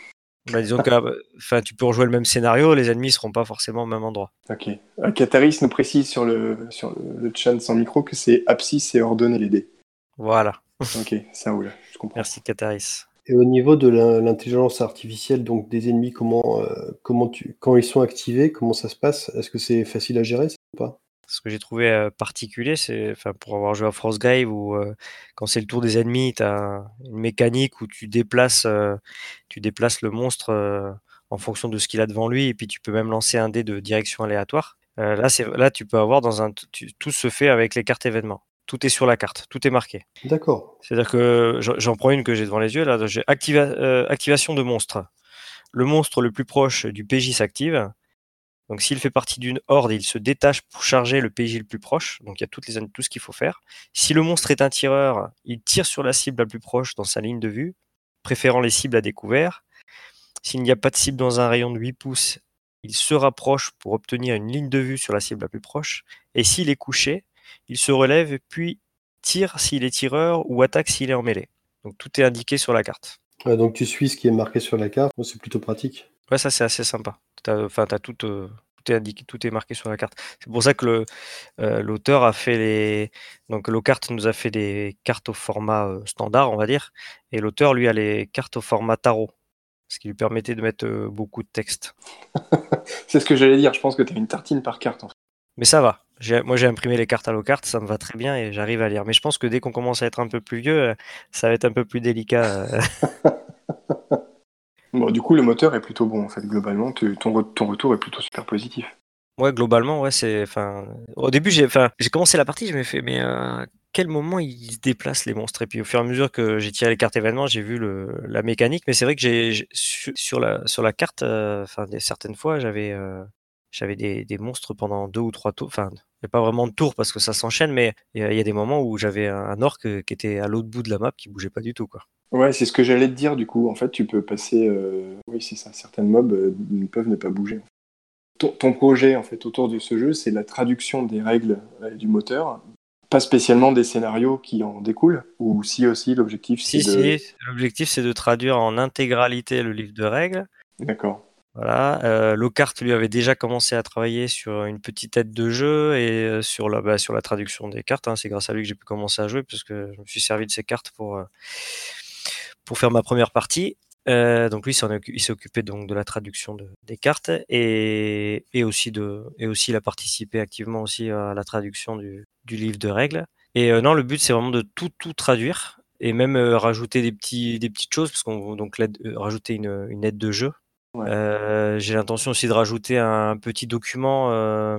[SPEAKER 4] Bah, disons que euh, enfin, tu peux rejouer le même scénario, les ennemis seront pas forcément au même endroit.
[SPEAKER 3] Ok. Euh, Kataris nous précise sur le, sur le, chat sans micro que c'est abscisse et ordonner les dés.
[SPEAKER 4] Voilà.
[SPEAKER 3] Ok, ça roule, je comprends.
[SPEAKER 4] Merci Kataris.
[SPEAKER 2] Et au niveau de l'intelligence artificielle, donc des ennemis, comment, euh, comment tu, quand ils sont activés, comment ça se passe? Est-ce que c'est facile à gérer ça, ou pas?
[SPEAKER 4] Ce que j'ai trouvé euh, particulier, c'est enfin, pour avoir joué à Frostgrave où euh, quand c'est le tour des ennemis, tu as une mécanique où tu déplaces, euh, tu déplaces le monstre euh, en fonction de ce qu'il a devant lui et puis tu peux même lancer un dé de direction aléatoire. Là, c'est là, tu peux avoir dans un tu- tout se fait avec les cartes événements. Tout est sur la carte, tout est marqué.
[SPEAKER 2] D'accord.
[SPEAKER 4] C'est-à-dire que j'en prends une que j'ai devant les yeux là. J'ai activa- activation de monstre. Le monstre le plus proche du PJ s'active. Donc s'il fait partie d'une horde, il se détache pour charger le PJ le plus proche. Donc il y a toutes les, tout ce qu'il faut faire. Si le monstre est un tireur, il tire sur la cible la plus proche dans sa ligne de vue, préférant les cibles à découvert. S'il n'y a pas de cible dans un rayon de 8 pouces, il se rapproche pour obtenir une ligne de vue sur la cible la plus proche. Et s'il est couché, il se relève puis tire s'il est tireur ou attaque s'il est en mêlée. Donc tout est indiqué sur la carte.
[SPEAKER 2] Donc tu suis ce qui est marqué sur la carte, c'est plutôt pratique.
[SPEAKER 4] Ouais, ça c'est assez sympa. Enfin, t'as tout, euh, tout est indiqué, tout est marqué sur la carte. C'est pour ça que euh, l'auteur a fait les, donc Locart nous a fait des cartes au format euh, standard, on va dire, et l'auteur lui a les cartes au format tarot, ce qui lui permettait de mettre beaucoup de texte.
[SPEAKER 3] C'est ce que j'allais dire, je pense que tu as une tartine par carte en fait.
[SPEAKER 4] Mais ça va. Moi, j'ai imprimé les cartes à Locart, ça me va très bien et j'arrive à lire. Mais je pense que dès qu'on commence à être un peu plus vieux, ça va être un peu plus délicat.
[SPEAKER 3] du coup, le moteur est plutôt bon en fait, globalement. Ton, re- ton retour est plutôt super positif.
[SPEAKER 4] Ouais, globalement, ouais, c'est. Au début, j'ai, commencé la partie, je me fait, mais euh, à quel moment ils se déplacent les monstres? Et puis, au fur et à mesure que j'ai tiré les cartes événements, j'ai vu la mécanique. Mais c'est vrai que sur, la carte, euh, certaines fois, j'avais euh, j'avais des, des monstres pendant deux ou trois tours. Enfin, il n'y a pas vraiment de tours parce que ça s'enchaîne, mais il y, a il y a des moments où j'avais un, orc qui était à l'autre bout de la map qui bougeait pas du tout, quoi.
[SPEAKER 3] Ouais, c'est ce que j'allais te dire du coup. En fait, tu peux passer. euh, Oui, c'est ça. Certaines mobs euh, peuvent ne pas bouger. Ton, ton projet en fait autour de ce jeu, c'est la traduction des règles euh, du moteur, pas spécialement des scénarios qui en découlent. Ou si aussi l'objectif c'est
[SPEAKER 4] Si,
[SPEAKER 3] de.
[SPEAKER 4] si, l'objectif c'est de traduire en intégralité le livre de règles.
[SPEAKER 3] D'accord.
[SPEAKER 4] Voilà, euh, lui avait déjà commencé à travailler sur une petite aide de jeu et euh, sur la, bah, sur la traduction des cartes. hein. C'est grâce à lui que j'ai pu commencer à jouer puisque je me suis servi de ces cartes pour, euh, pour faire ma première partie. Donc lui, il s'est occupé donc de la traduction de- des cartes et, et aussi de et aussi il a participé activement aussi à la traduction du, du livre de règles. Et non, le but c'est vraiment de tout tout traduire et même rajouter des petits des petites choses parce qu'on donc rajouter une, une aide de jeu.
[SPEAKER 3] Ouais.
[SPEAKER 4] Euh, j'ai l'intention aussi de rajouter un petit document euh,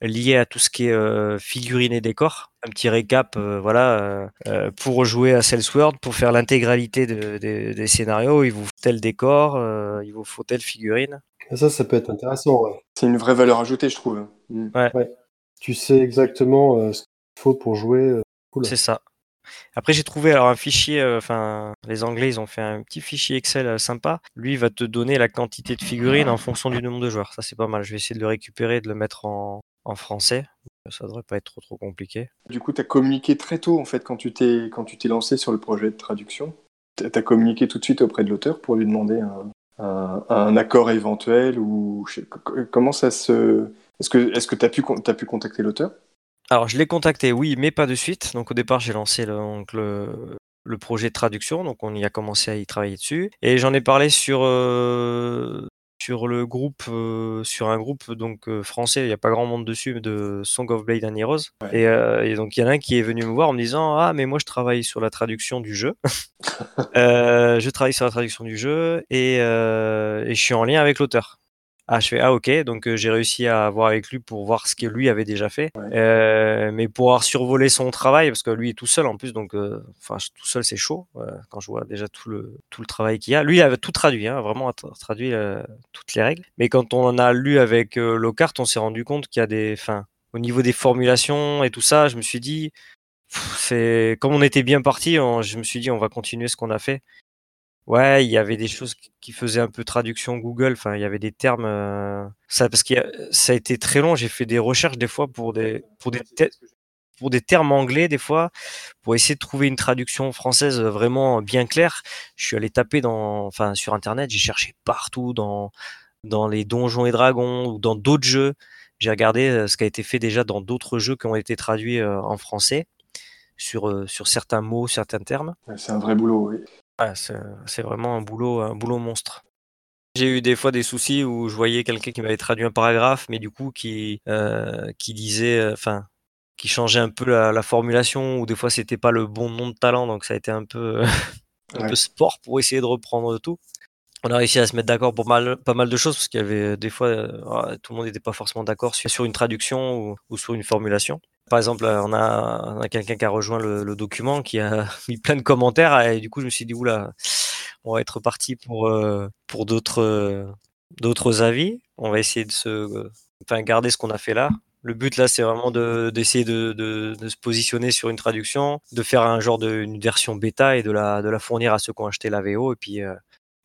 [SPEAKER 4] lié à tout ce qui est euh, figurines et décors. Un petit récap, euh, voilà, euh, pour jouer à World, pour faire l'intégralité de- de- des scénarios, il vous faut tel décor, euh, il vous faut telle figurine.
[SPEAKER 2] Et ça, ça peut être intéressant. ouais.
[SPEAKER 3] C'est une vraie valeur ajoutée, je trouve. Mm.
[SPEAKER 2] Tu sais exactement euh, ce qu'il faut pour jouer. euh, Cool.
[SPEAKER 4] C'est ça. Après, j'ai trouvé alors un fichier, euh, enfin, les Anglais, ils ont fait un petit fichier Excel euh, sympa. Lui, il va te donner la quantité de figurines en fonction du nombre de joueurs. Ça, c'est pas mal. Je vais essayer de le récupérer, de le mettre en, français. Ça devrait pas être trop trop compliqué.
[SPEAKER 3] Du coup, tu as communiqué très tôt en fait quand tu t'es quand tu t'es lancé sur le projet de traduction. Tu as communiqué tout de suite auprès de l'auteur pour lui demander un, un- accord éventuel ou comment ça se est-ce que tu as pu t'as pu contacter l'auteur?
[SPEAKER 4] Alors, je l'ai contacté, oui, mais pas de suite. Donc, au départ, j'ai lancé le, donc, le, le projet de traduction. Donc, on y a commencé à y travailler dessus. Et j'en ai parlé sur, euh, sur le groupe, euh, sur un groupe donc euh, français. Il n'y a pas grand monde dessus de Song of Blade and Heroes.
[SPEAKER 3] Ouais.
[SPEAKER 4] Et, et donc, il y en a un qui est venu me voir en me disant Ah, mais moi, je travaille sur la traduction du jeu. Je travaille sur la traduction du jeu et, et je suis en lien avec l'auteur. Ah, je fais ah ok, donc euh, j'ai réussi à voir avec lui pour voir ce que lui avait déjà fait,
[SPEAKER 3] Ouais.
[SPEAKER 4] Euh, mais pour avoir survolé son travail parce que lui est tout seul en plus, donc euh, enfin tout seul c'est chaud quand je vois déjà tout le tout le travail qu'il y a. Lui il avait tout traduit, hein, vraiment tra- traduit toutes les règles. Mais quand on en a lu avec Lockhart, on s'est rendu compte qu'il y a des, enfin au niveau des formulations et tout ça, je me suis dit c'est comme on était bien parti, je me suis dit on va continuer ce qu'on a fait. Ouais, il y avait des choses qui- faisaient un peu traduction Google. Enfin, il y avait des termes. euh, ça, parce que ça a été très long. J'ai fait des recherches des fois pour des pour des pour des termes anglais, des fois, pour essayer de trouver une traduction française vraiment bien claire, je suis allé taper dans, enfin, sur Internet, j'ai cherché partout dans, dans les donjons et dragons ou dans d'autres jeux. J'ai regardé ce qui a été fait déjà dans d'autres jeux qui ont été traduits en français sur, sur certains mots, certains termes.
[SPEAKER 3] C'est un vrai boulot, oui.
[SPEAKER 4] C'est vraiment un boulot, un boulot monstre. J'ai eu des fois des soucis où je voyais quelqu'un qui m'avait traduit un paragraphe, mais du coup qui, euh, qui disait, euh, enfin, qui changeait un peu la, formulation, ou des fois c'était pas le bon nom de talent, donc ça a été un peu, un peu sport pour essayer de reprendre tout. On a réussi à se mettre d'accord pour mal, pas mal de choses, parce qu'il y avait des fois, euh, tout le monde n'était pas forcément d'accord sur, une traduction ou, sur une formulation. Par exemple, on a, quelqu'un qui a rejoint le, document, qui a mis plein de commentaires, et du coup je me suis dit, oula, on va être parti pour, euh, pour d'autres, euh, d'autres avis. On va essayer de se, enfin, garder ce qu'on a fait là. Le but là, c'est vraiment de, d'essayer de, de, se positionner sur une traduction, de faire un genre de une version bêta et de la, de la fournir à ceux qui ont acheté la VO. Et puis euh,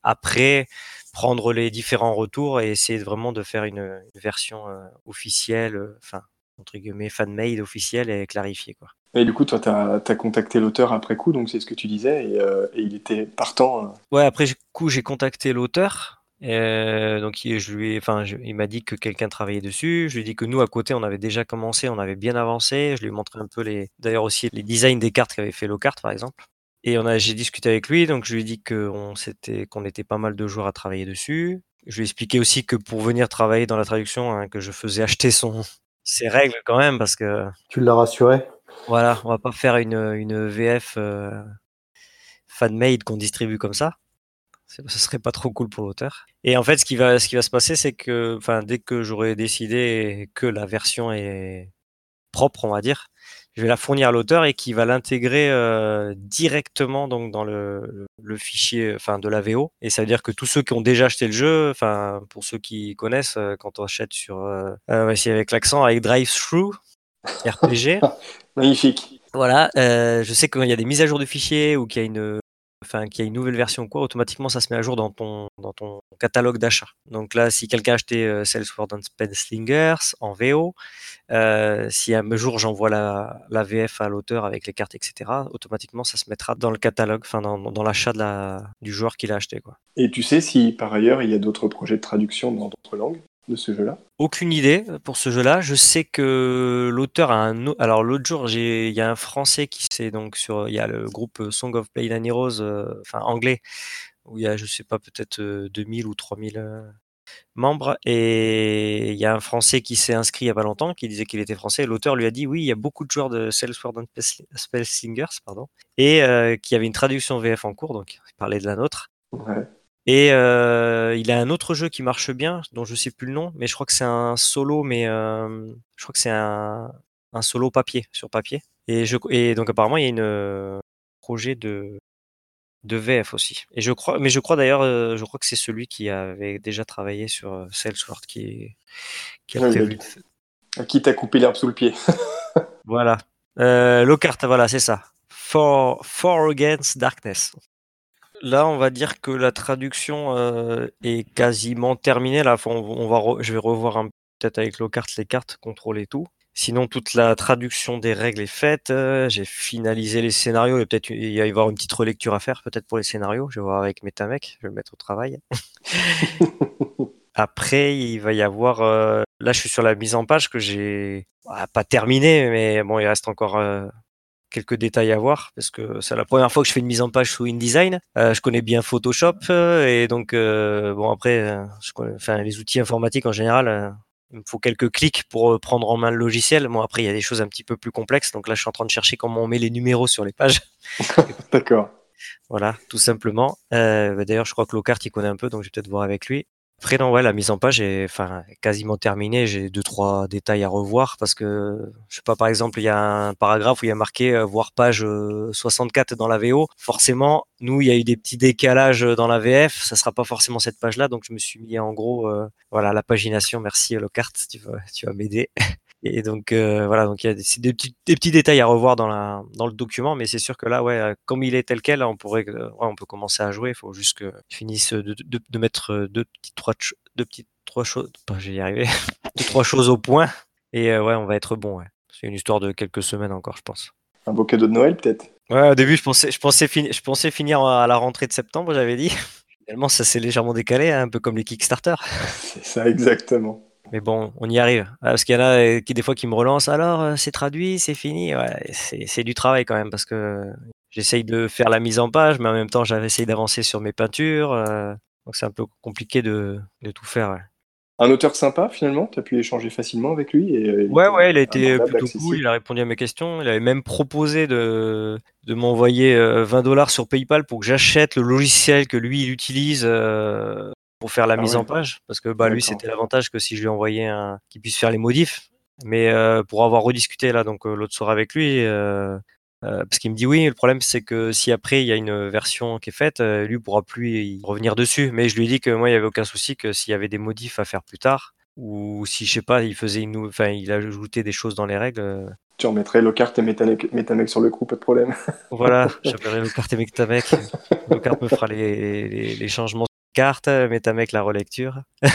[SPEAKER 4] après, prendre les différents retours et essayer vraiment de faire une, une version officielle, enfin, entre guillemets, fan-made officielle et clarifiée. Quoi.
[SPEAKER 3] Et du coup, toi, tu as, contacté l'auteur après coup, donc c'est ce que tu disais, et, euh, il était partant. Euh.
[SPEAKER 4] Ouais, après coup, j'ai contacté l'auteur. Euh, donc je lui enfin, il m'a dit que quelqu'un travaillait dessus. Je lui ai dit que nous à côté, on avait déjà commencé, on avait bien avancé. Je lui ai montré un peu les, d'ailleurs aussi les designs des cartes qu'avait fait Locart par exemple. Et on a, j'ai discuté avec lui, donc je lui ai dit qu'on s'était, qu'on était pas mal de joueurs à travailler dessus. Je lui ai expliqué aussi que pour venir travailler dans la traduction, hein, que je faisais acheter son ses règles quand même parce que.
[SPEAKER 2] Tu l'as rassuré?
[SPEAKER 4] Voilà, on va pas faire une, une VF euh, fan-made qu'on distribue comme ça. Ce serait pas trop cool pour l'auteur. Et en fait, ce qui va, ce qui va se passer, c'est que, enfin, dès que j'aurai décidé que la version est propre, on va dire, je vais la fournir à l'auteur et qui va l'intégrer euh, directement donc dans le, le, fichier enfin de la VO et ça veut dire que tous ceux qui ont déjà acheté le jeu enfin pour ceux qui connaissent euh, quand on achète sur euh, avec l'accent avec drive-through RPG
[SPEAKER 3] magnifique.
[SPEAKER 4] Voilà je sais qu'il y a des mises à jour de fichiers ou qu'il y a une enfin qu'il y a une nouvelle version quoi, automatiquement ça se met à jour dans ton dans ton catalogue d'achat. Donc là, si quelqu'un a acheté euh, Salesforce Slingers en VO, euh, si un jour j'envoie la, la VF à l'auteur avec les cartes, etc., automatiquement ça se mettra dans le catalogue, enfin dans, dans l'achat la, du joueur qui l'a acheté. Quoi.
[SPEAKER 3] Et tu sais si par ailleurs il y a d'autres projets de traduction dans d'autres langues? De ce jeu-là
[SPEAKER 4] Aucune idée pour ce jeu-là. Je sais que l'auteur a un. Alors l'autre jour, il y a un Français qui s'est donc sur. Il y a le groupe Song of Pain and Heroes, euh, enfin anglais, où il y a, je sais pas, peut-être 2000 euh, ou 3000 euh, membres. Et il y a un Français qui s'est inscrit il y a pas longtemps, qui disait qu'il était français. L'auteur lui a dit oui, il y a beaucoup de joueurs de Salesforce Spellslingers, pardon, et qui avait une traduction VF en cours, donc il parlait de la nôtre.
[SPEAKER 3] Ouais.
[SPEAKER 4] Et euh, il a un autre jeu qui marche bien, dont je sais plus le nom, mais je crois que c'est un solo, mais euh, je crois que c'est un, un, solo papier sur papier. Et, je, et donc apparemment il y a une euh, projet de de VF aussi. Et je crois, mais je crois d'ailleurs, je crois que c'est celui qui avait déjà travaillé sur Salesforce qui, qui a prévu.
[SPEAKER 3] Qui t'a coupé l'herbe sous le pied.
[SPEAKER 4] voilà. Euh, Lockhart, voilà, c'est ça. For, for Against Darkness là, on va dire que la traduction euh, est quasiment terminée. Là, on, va je vais revoir peut-être avec Lockhart les cartes, contrôler tout. Sinon, toute la traduction des règles est faite. Euh, j'ai finalisé les scénarios. Et peut-être il va y avoir une petite relecture à faire, peut-être pour les scénarios. Je vais voir avec Metamec. Je vais le mettre au travail. Après, il va y avoir. Euh, là, je suis sur la mise en page que j'ai ah, pas terminée, mais bon, il reste encore quelques détails à voir parce que c'est la première fois que je fais une mise en page sous InDesign. Euh, je connais bien Photoshop euh, et donc euh, bon après, je connais, enfin les outils informatiques en général, il me faut quelques clics pour prendre en main le logiciel. Bon après il y a des choses un petit peu plus complexes donc là je suis en train de chercher comment on met les numéros sur les pages.
[SPEAKER 3] D'accord.
[SPEAKER 4] Voilà, tout simplement. Bah, d'ailleurs, je crois que Lockhart il connaît un peu, donc je vais peut-être voir avec lui. Après, non, ouais, la mise en page est, enfin, quasiment terminée. J'ai deux, trois détails à revoir parce que, je sais pas, par exemple, il y a un paragraphe où il y a marqué euh, voir page 64 euh, dans la VO. Forcément, nous, il y a eu des petits décalages dans la VF. Ça sera pas forcément cette page-là. Donc, je me suis mis en gros, euh, voilà, la pagination. Merci, Lockhart. Tu vas, tu vas m'aider. Et donc euh, voilà, donc il y a des, des, petits, des, petits, détails à revoir dans, la, dans le document, mais c'est sûr que là, ouais, euh, comme il est tel quel, on pourrait, ouais, on peut commencer à jouer. Il faut juste que je finisse de, de, de mettre deux petites trois, deux petites trois choses, bah, j'ai arrivé, deux trois choses au point, et euh, ouais, on va être bon. Ouais. C'est une histoire de quelques semaines encore, je pense.
[SPEAKER 3] Un beau cadeau de Noël, peut-être?
[SPEAKER 4] Ouais, au début, je pensais, je pensais, je pensais finir à la rentrée de septembre, j'avais dit. Finalement, ça s'est légèrement décalé, hein, un peu comme les Kickstarter.
[SPEAKER 3] C'est ça, exactement.
[SPEAKER 4] Mais bon, on y arrive. Ah, parce qu'il y en a euh, qui, des fois, qui me relancent. Alors, euh, c'est traduit, c'est fini. Ouais, c'est du travail quand même, parce que j'essaye de faire la mise en page, mais en même temps, j'avais essayé d'avancer sur mes peintures. Euh, donc, c'est un peu compliqué de, de tout faire.
[SPEAKER 3] Un auteur sympa finalement, tu as pu échanger facilement avec lui et,
[SPEAKER 4] Ouais, ouais, il a été plutôt cool, il a répondu à mes questions, il avait même proposé de, de m'envoyer 20 dollars sur PayPal pour que j'achète le logiciel que lui il utilise pour faire la ah mise en page, parce que bah, lui c'était l'avantage que si je lui envoyais un, qu'il puisse faire les modifs, mais pour avoir rediscuté là donc l'autre soir avec lui, euh, parce qu'il me dit oui, le problème c'est que si après il y a une version qui est faite, euh, lui pourra plus y revenir dessus. Mais je lui ai dit que moi il y avait aucun souci que s'il y avait des modifs à faire plus tard, ou si je sais pas, il faisait une, enfin il ajoutait des choses dans les règles. Euh.
[SPEAKER 3] Tu remettrais Lockhart et Metamec, sur le coup, pas de problème.
[SPEAKER 4] Voilà, j'appellerai Lockhart et Metamec. Lockhart me fera les, les, les changements carte, Metamec la relecture.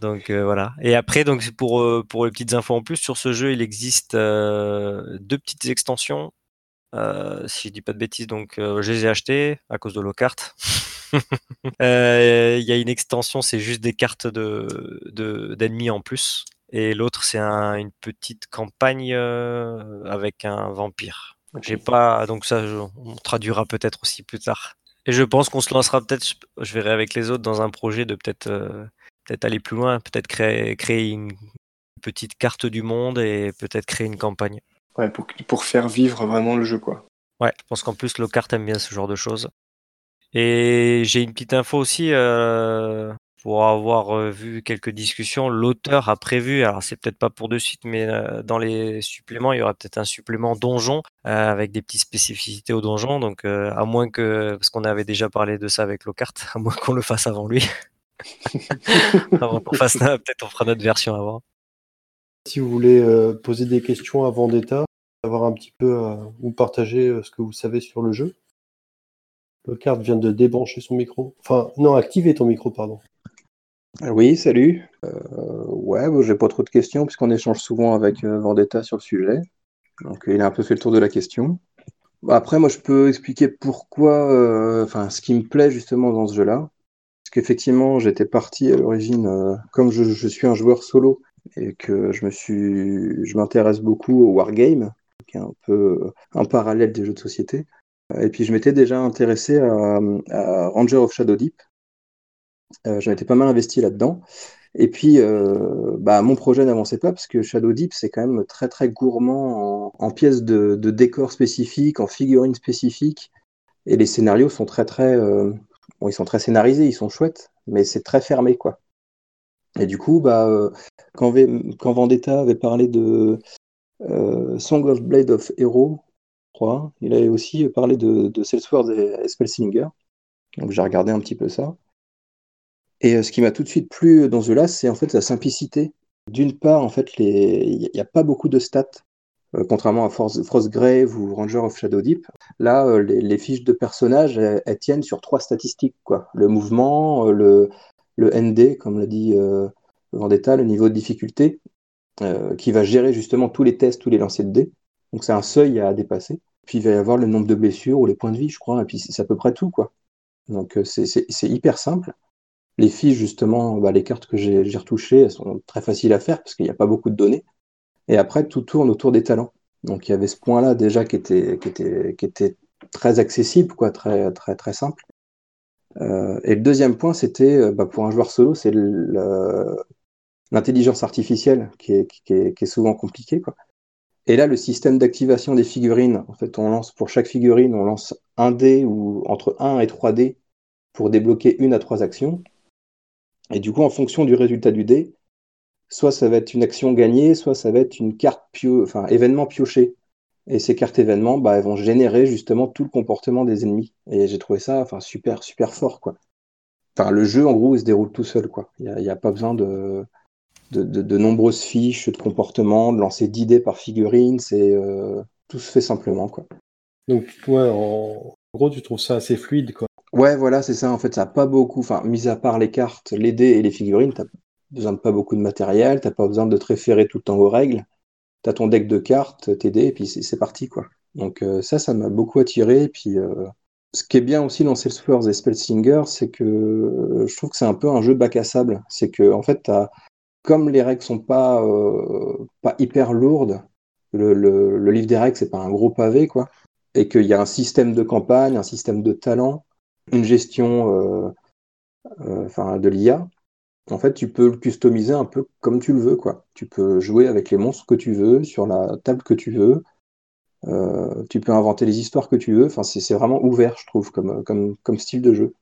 [SPEAKER 4] Donc euh, voilà. Et après, donc pour euh, pour les petites infos en plus sur ce jeu, il existe euh, deux petites extensions. si je dis pas de bêtises, donc je les ai achetées à cause de Lockhart. Il y a une extension, c'est juste des cartes de d'ennemis en plus. Et l'autre, c'est une petite campagne avec un vampire. J'ai pas, donc ça, on traduira peut-être aussi plus tard. Et je pense qu'on se lancera peut-être, je verrai avec les autres, dans un projet de peut-être peut-être aller plus loin, peut-être créer, créer une petite carte du monde et peut-être créer une campagne.
[SPEAKER 3] Ouais, pour, pour faire vivre vraiment le jeu, quoi.
[SPEAKER 4] Ouais, je pense qu'en plus, le carte aime bien ce genre de choses. Et j'ai une petite info aussi, euh, pour avoir vu quelques discussions, l'auteur a prévu, alors c'est peut-être pas pour de suite, mais dans les suppléments, il y aura peut-être un supplément donjon avec des petites spécificités au donjon. Donc, à moins que, parce qu'on avait déjà parlé de ça avec Lockhart, à moins qu'on le fasse avant lui. avant qu'on fasse peut-être on fera notre version avant.
[SPEAKER 2] Si vous voulez euh, poser des questions avant d'état, avoir un petit peu euh, ou partager ce que vous savez sur le jeu. Le carte vient de débrancher son micro. Enfin, non, activer ton micro, pardon.
[SPEAKER 5] Oui, salut. ouais, j'ai pas trop de questions puisqu'on échange souvent avec Vendetta sur le sujet. Donc il a un peu fait le tour de la question. Après, moi, je peux expliquer pourquoi, enfin, ce qui me plaît justement dans ce jeu-là. Parce qu'effectivement, j'étais parti à l'origine, euh, comme je, suis un joueur solo et que je me suis, je m'intéresse beaucoup au wargame, qui est un peu un parallèle des jeux de société. Et puis je m'étais déjà intéressé à, Ranger of Shadow Deep. Euh, J'en pas mal investi là-dedans. Et puis, euh, bah, mon projet n'avançait pas parce que Shadow Deep, c'est quand même très très gourmand en, pièces de, décors spécifiques, en figurines spécifiques. Et les scénarios sont très très, euh, bon, ils sont très scénarisés, ils sont chouettes, mais c'est très fermé, quoi. Et du coup, bah, euh, quand, quand, Vendetta avait parlé de Song of Blade of Hero, il avait aussi parlé de, Salesforce et Spellslinger. Donc j'ai regardé un petit peu ça. Et euh, ce qui m'a tout de suite plu dans ce là c'est en fait sa simplicité. D'une part, en fait, il n'y a pas beaucoup de stats. Euh, contrairement à Frostgrave ou Ranger of Shadow Deep. Là, euh, les, fiches de personnages, elles, tiennent sur trois statistiques. Quoi. Le mouvement, euh, le, le ND, comme l'a dit Vendetta, le niveau de difficulté, qui va gérer justement tous les tests, tous les lancers de dés. Donc c'est un seuil à dépasser. Puis il va y avoir le nombre de blessures ou les points de vie, je crois, et puis c'est à peu près tout. quoi. Donc c'est hyper simple. Les fiches, justement, bah, les cartes que j'ai retouchées, elles sont très faciles à faire parce qu'il n'y a pas beaucoup de données. Et après, tout tourne autour des talents. Donc il y avait ce point-là déjà qui était, très accessible, quoi, très, simple. Euh, et le deuxième point, c'était euh, bah, pour un joueur solo, c'est l'intelligence artificielle qui est, souvent compliquée. Et là, le système d'activation des figurines, en fait, on lance pour chaque figurine, on lance un dé ou entre 1 et 3 dés pour débloquer une à trois actions. Et du coup, en fonction du résultat du dé, soit ça va être une action gagnée, soit ça va être une carte pio... enfin, événement pioché. Et ces cartes événements, bah, elles vont générer justement tout le comportement des ennemis. Et j'ai trouvé ça enfin, super, super fort. Quoi. Enfin, le jeu, en gros, il se déroule tout seul. Quoi. Il n'y a, pas besoin de, de, nombreuses fiches de comportement, de lancer d'idées par figurine. C'est, euh, tout se fait simplement. Quoi.
[SPEAKER 2] Donc, ouais, en gros, tu trouves ça assez fluide. Quoi.
[SPEAKER 5] Ouais, voilà, c'est ça. En fait, ça n'a pas beaucoup. Enfin, mis à part les cartes, les dés et les figurines, besoin de pas beaucoup de matériel, t'as pas besoin de te référer tout le temps aux règles. T'as ton deck de cartes, tes dés, et puis c'est parti, quoi. Donc euh, ça, ça m'a beaucoup attiré. Et puis euh, ce qui est bien aussi dans Salesforce et Spellsinger, c'est que euh, je trouve que c'est un peu un jeu bac à sable. C'est que en fait, t'as- comme les règles sont pas pas hyper lourdes, le, le- le livre des règles c'est pas un gros pavé, quoi, et qu'il y a un système de campagne, un système de talent, une gestion euh, euh, enfin de l'IA. En fait, tu peux le customiser un peu comme tu le veux, quoi. Tu peux jouer avec les monstres que tu veux, sur la table que tu veux. Euh, tu peux inventer les histoires que tu veux. Enfin, c'est vraiment ouvert, je trouve, comme, comme, comme style de jeu.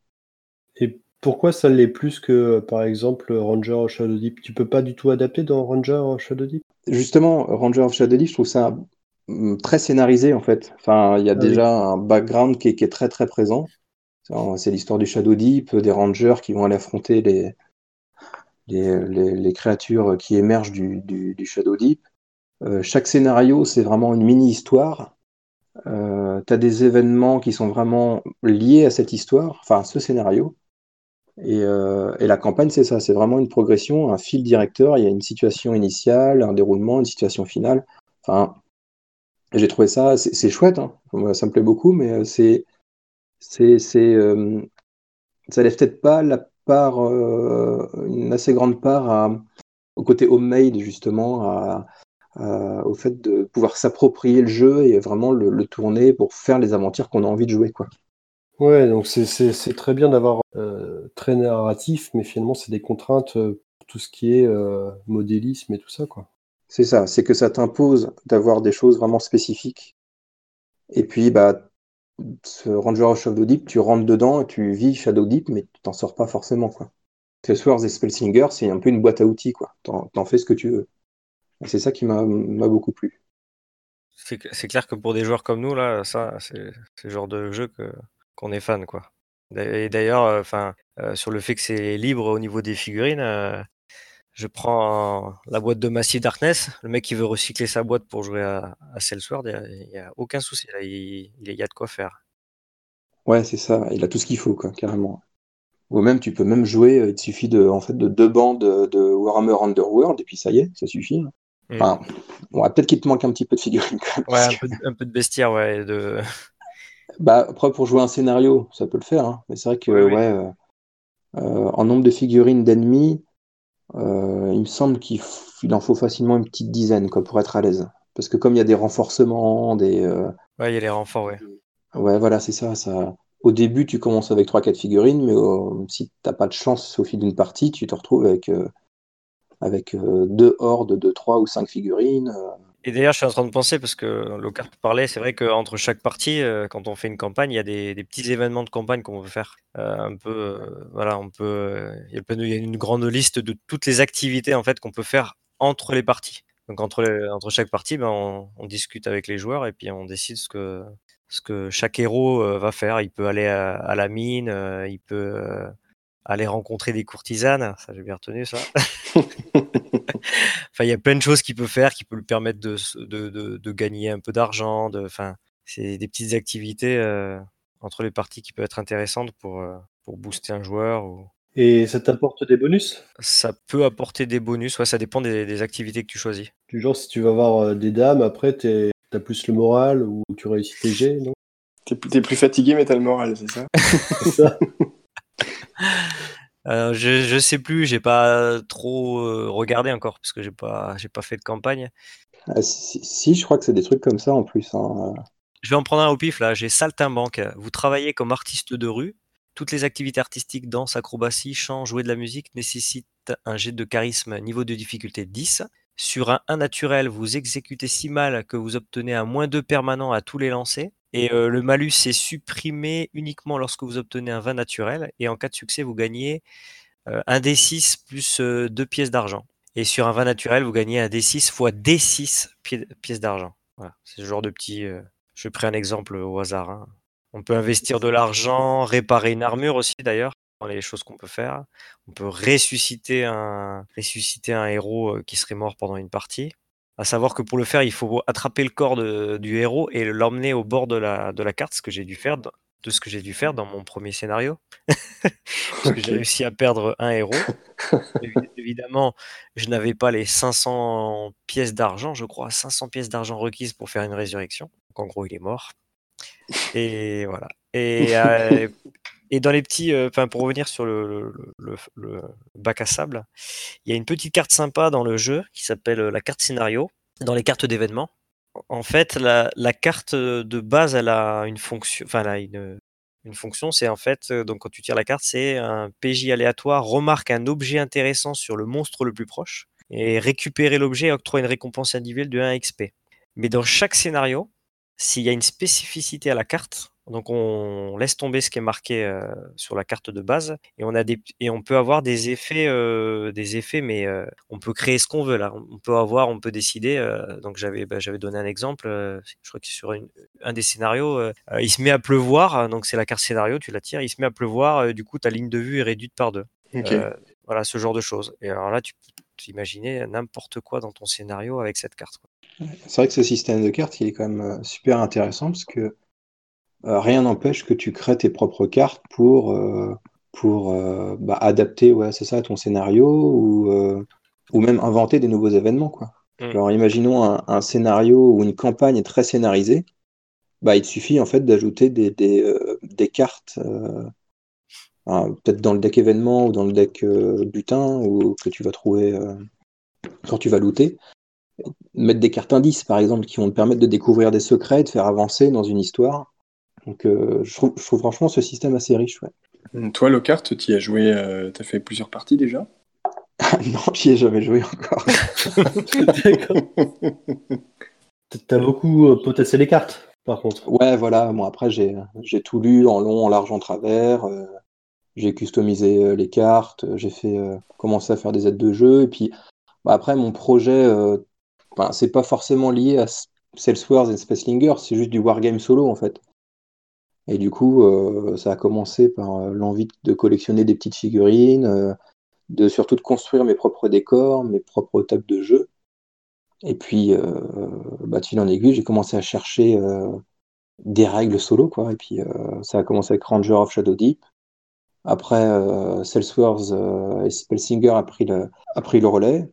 [SPEAKER 2] Et pourquoi ça l'est plus que, par exemple, Ranger of Shadow Deep? Tu peux pas du tout adapter dans Ranger of Shadow Deep?
[SPEAKER 5] Justement, Ranger of Shadow Leaf, je trouve ça hum, très scénarisé, en fait. Enfin, il y a
[SPEAKER 2] Ah oui.
[SPEAKER 5] déjà un background qui est, qui est très, très présent. C'est l'histoire du Shadow Deep, des rangers qui vont aller affronter les, créatures qui émergent du, Shadow Deep. Euh, chaque scénario, c'est vraiment une mini-histoire. Euh, tu as des événements qui sont vraiment liés à cette histoire, enfin à ce scénario. Et, euh, et la campagne, c'est ça, c'est vraiment une progression, un fil directeur. Il y a une situation initiale, un déroulement, une situation finale. Enfin, j'ai trouvé ça, c'est chouette, hein. Ça me plaît beaucoup, mais euh, c'est, c'est, c'est, euh, ça lève peut-être pas la part, euh, une assez grande part à- au côté homemade, justement, à, à- au fait de pouvoir s'approprier le jeu et vraiment le, le tourner pour faire les aventures qu'on a envie de jouer, quoi.
[SPEAKER 2] Ouais, donc c'est- c'est c'est très bien d'avoir euh, très narratif, mais finalement, c'est des contraintes euh, pour tout ce qui est euh, modélisme et tout ça, quoi.
[SPEAKER 5] C'est ça, c'est que ça t'impose d'avoir des choses vraiment spécifiques. Et puis, bah, ce Ranger of Shadow Deep, tu rentres dedans et tu vis Shadow Deep, mais tu t'en sors pas forcément, quoi. Swords et Spellsinger, c'est un peu une boîte à outils, quoi. T'en, fais ce que tu veux. C'est ça qui m'a, beaucoup plu.
[SPEAKER 4] C'est cl- c'est clair que pour des joueurs comme nous, là, ça, c'est le genre de jeu que qu'on est fan, quoi. Et d'ailleurs, euh, euh, sur le fait que c'est libre au niveau des figurines, euh, je prends la boîte de Massive Darkness. Le mec qui veut recycler sa boîte pour jouer à, à il y a, il aucun souci. Là, il, il y a de quoi faire.
[SPEAKER 5] Ouais, c'est ça. Il a tout ce qu'il faut, quoi, carrément. Ou même, tu peux même jouer, euh, il te suffit de, en fait, de deux bandes de, Warhammer Underworld, et puis ça y est, ça suffit. hein.
[SPEAKER 4] Mm.
[SPEAKER 5] Enfin, bon, peut-être qu'il te manque un petit peu de figurines, quand même.
[SPEAKER 4] Ouais, un peu, de- un peu de bestiaire, ouais. De...
[SPEAKER 5] Bah, après, pour jouer un scénario, ça peut le faire, hein. Mais c'est vrai que,
[SPEAKER 4] Oui, oui.
[SPEAKER 5] ouais, euh, euh, en nombre de figurines d'ennemis, euh, il me semble qu'il en faut facilement une petite dizaine, quoi, pour être à l'aise. Parce que comme il y a des renforcements, des, euh,
[SPEAKER 4] Ouais, il y a les renforts, ouais.
[SPEAKER 5] ouais, voilà, c'est ça, ça. Au début, tu commences avec 3-4 figurines, mais euh, si t'as pas de chance au fil d'une partie, tu te retrouves avec, euh, avec euh, deux hordes de 3 ou 5 figurines.
[SPEAKER 4] Et d'ailleurs, je suis en train de penser, parce que Lockhart parlait, c'est vrai qu'entre chaque partie, euh, quand on fait une campagne, il y a des, petits événements de campagne qu'on peut faire. Euh, un peu, euh, voilà, on peut, il y a une grande liste de toutes les activités en fait qu'on peut faire entre les parties. Donc entre, entre chaque partie, ben, on, discute avec les joueurs et puis on décide ce que, ce que chaque héros va faire. Il peut aller à, la mine, il peut aller rencontrer des courtisanes, ça j'ai bien retenu ça. Enfin, il y a plein de choses qu'il peut faire qui peut lui permettre de, de, de, de gagner un peu d'argent. De, enfin, c'est des petites activités euh, entre les parties qui peuvent être intéressantes pour, euh, pour booster un joueur. Ou...
[SPEAKER 2] Et ça t'apporte des bonus?
[SPEAKER 4] Ça peut apporter des bonus, ouais, ça dépend des, des activités que tu choisis.
[SPEAKER 2] Du genre, si tu vas avoir euh, des dames, après, t'as plus le moral ou tu réussis tes jets, non?
[SPEAKER 3] T'es t'es plus fatigué, mais t'as le moral, c'est ça?
[SPEAKER 2] C'est ça
[SPEAKER 4] Euh, je, je sais plus, j'ai pas trop euh, regardé encore parce que j'ai pas j'ai pas fait de campagne.
[SPEAKER 5] Ah, si, si, je crois que c'est des trucs comme ça en plus. hein.
[SPEAKER 4] Je vais en prendre un au pif là. J'ai Saltimbanque. Vous travaillez comme artiste de rue. Toutes les activités artistiques, danse, acrobatie, chant, jouer de la musique nécessitent un jet de charisme niveau de difficulté 10. Sur un 1 naturel, vous exécutez si mal que vous obtenez un moins 2 permanent à tous les lancers. Et euh, le malus est supprimé uniquement lorsque vous obtenez un 20 naturel. Et en cas de succès, vous gagnez euh, un D6 plus 2 pièces d'argent. Et sur un 20 naturel, vous gagnez un D6 fois D6 pi- pièces d'argent. Voilà, c'est ce genre de petit. euh, Je prends un exemple au hasard. hein. On peut investir de l'argent, réparer une armure aussi d'ailleurs, dans les choses qu'on peut faire. On peut ressusciter un, héros euh, qui serait mort pendant une partie. À savoir que pour le faire, il faut attraper le corps de- du héros et l'emmener au bord de la, de la carte, ce que j'ai dû faire, de ce que j'ai dû faire dans mon premier scénario. Parce que j'ai réussi à perdre un héros. Évidemment, je n'avais pas les 500 pièces d'argent, je crois, 500 pièces d'argent requises pour faire une résurrection. Donc en gros, il est mort. Et voilà. Et, euh, et dans les petits, euh, pour revenir sur le, bac à sable, il y a une petite carte sympa dans le jeu qui s'appelle la carte scénario dans les cartes d'événements. En fait, la, carte de base, elle a une fonction, enfin, elle a une, une fonction, c'est en fait, euh, donc quand tu tires la carte, c'est un PJ aléatoire remarque un objet intéressant sur le monstre le plus proche et récupérer l'objet octroie une récompense individuelle de 1 XP. Mais dans chaque scénario, s'il y a une spécificité à la carte, donc on laisse tomber ce qui est marqué euh, sur la carte de base et on a des et on peut avoir des effets euh, des effets mais euh, on peut créer ce qu'on veut là. On peut avoir on peut décider donc j'avais bah, j'avais donné un exemple je crois que sur un des scénarios il se met à pleuvoir donc c'est la carte scénario tu la tires il se met à pleuvoir du coup ta ligne de vue est réduite par deux. voilà ce genre de choses. Et alors là tu peux imaginer n'importe quoi dans ton scénario avec cette carte.
[SPEAKER 5] C'est vrai que ce système de cartes il est quand même super intéressant parce que rien n'empêche que tu crées tes propres cartes pour, euh, pour euh, bah, adapter ouais, c'est ça, ton scénario ou, ou même inventer des nouveaux événements. Quoi. Mm. Alors imaginons un, scénario ou une campagne très scénarisée. Bah, il te suffit en fait d'ajouter des, des, des cartes, peut-être dans le deck événement ou dans le deck butin ou que tu vas trouver quand tu vas looter. Mettre des cartes indices par exemple qui vont te permettre de découvrir des secrets, de faire avancer dans une histoire. Donc euh, je, trouve, franchement ce système assez riche. Ouais.
[SPEAKER 3] Hum, toi, Lockhart, tu as joué, euh, tu as fait plusieurs parties déjà?
[SPEAKER 5] Non, j'y ai jamais joué encore.
[SPEAKER 2] T'as beaucoup euh, potassé les cartes, par contre.
[SPEAKER 5] Ouais, voilà. Moi, après, j'ai tout lu en long, en large, en travers. j'ai customisé les cartes. J'ai fait commencer à faire des aides de jeu. Et puis, bah, après, mon projet, ben, c'est pas forcément lié à Salesforce et Spacelinger. C'est juste du wargame solo, en fait. Et du coup, euh, ça a commencé par euh, l'envie de collectionner des petites figurines, euh, de surtout de construire mes propres décors, mes propres tables de jeu. Et puis, bah, de fil en aiguille, j'ai commencé à chercher des règles solo, quoi. Et puis, ça a commencé avec Ranger of Shadow Deep. Après, Salesforce et Spellsinger a pris, le, a pris le relais.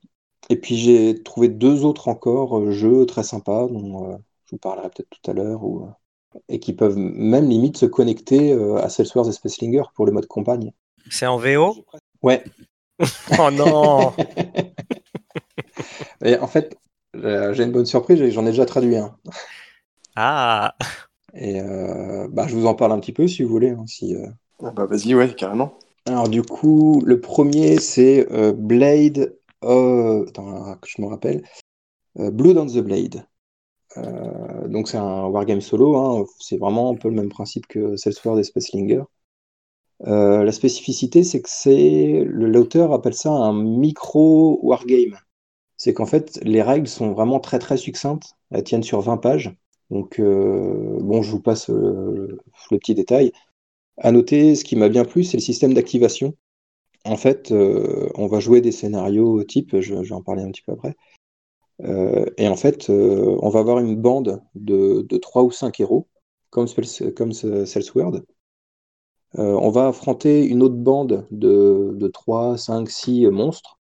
[SPEAKER 5] Et puis, j'ai trouvé deux autres encore jeux très sympas, dont je vous parlerai peut-être tout à l'heure, et qui peuvent même limite se connecter euh, à Salesforce et Spacelinger pour le mode campagne.
[SPEAKER 4] C'est en VO
[SPEAKER 5] Ouais.
[SPEAKER 4] oh non
[SPEAKER 5] et En fait, j'ai une bonne surprise, j'en ai déjà traduit un.
[SPEAKER 4] Ah
[SPEAKER 5] Et euh, bah, je vous en parle un petit peu si vous voulez. Hein, si, euh.
[SPEAKER 3] ah bah vas-y, ouais, carrément.
[SPEAKER 5] Alors du coup, le premier c'est Blade, attends, que je me rappelle, Blood on the Blade. Euh, donc c'est un wargame solo, hein. c'est vraiment un peu le même principe que Salesforce et Spacelinger. Euh, la spécificité, c'est que c'est l'auteur appelle ça un micro wargame. C'est qu'en fait, les règles sont vraiment très très succinctes. Elles tiennent sur 20 pages. Donc, euh, bon, je vous passe le, petit détail. À noter, ce qui m'a bien plu, c'est le système d'activation. En fait, on va jouer des scénarios type, je, vais en parler un petit peu après. Euh, et en fait, euh, on va avoir une bande de, de 3 ou 5 héros, comme, Cellsword. Euh, on va affronter une autre bande de, de 3, 5, 6 monstres.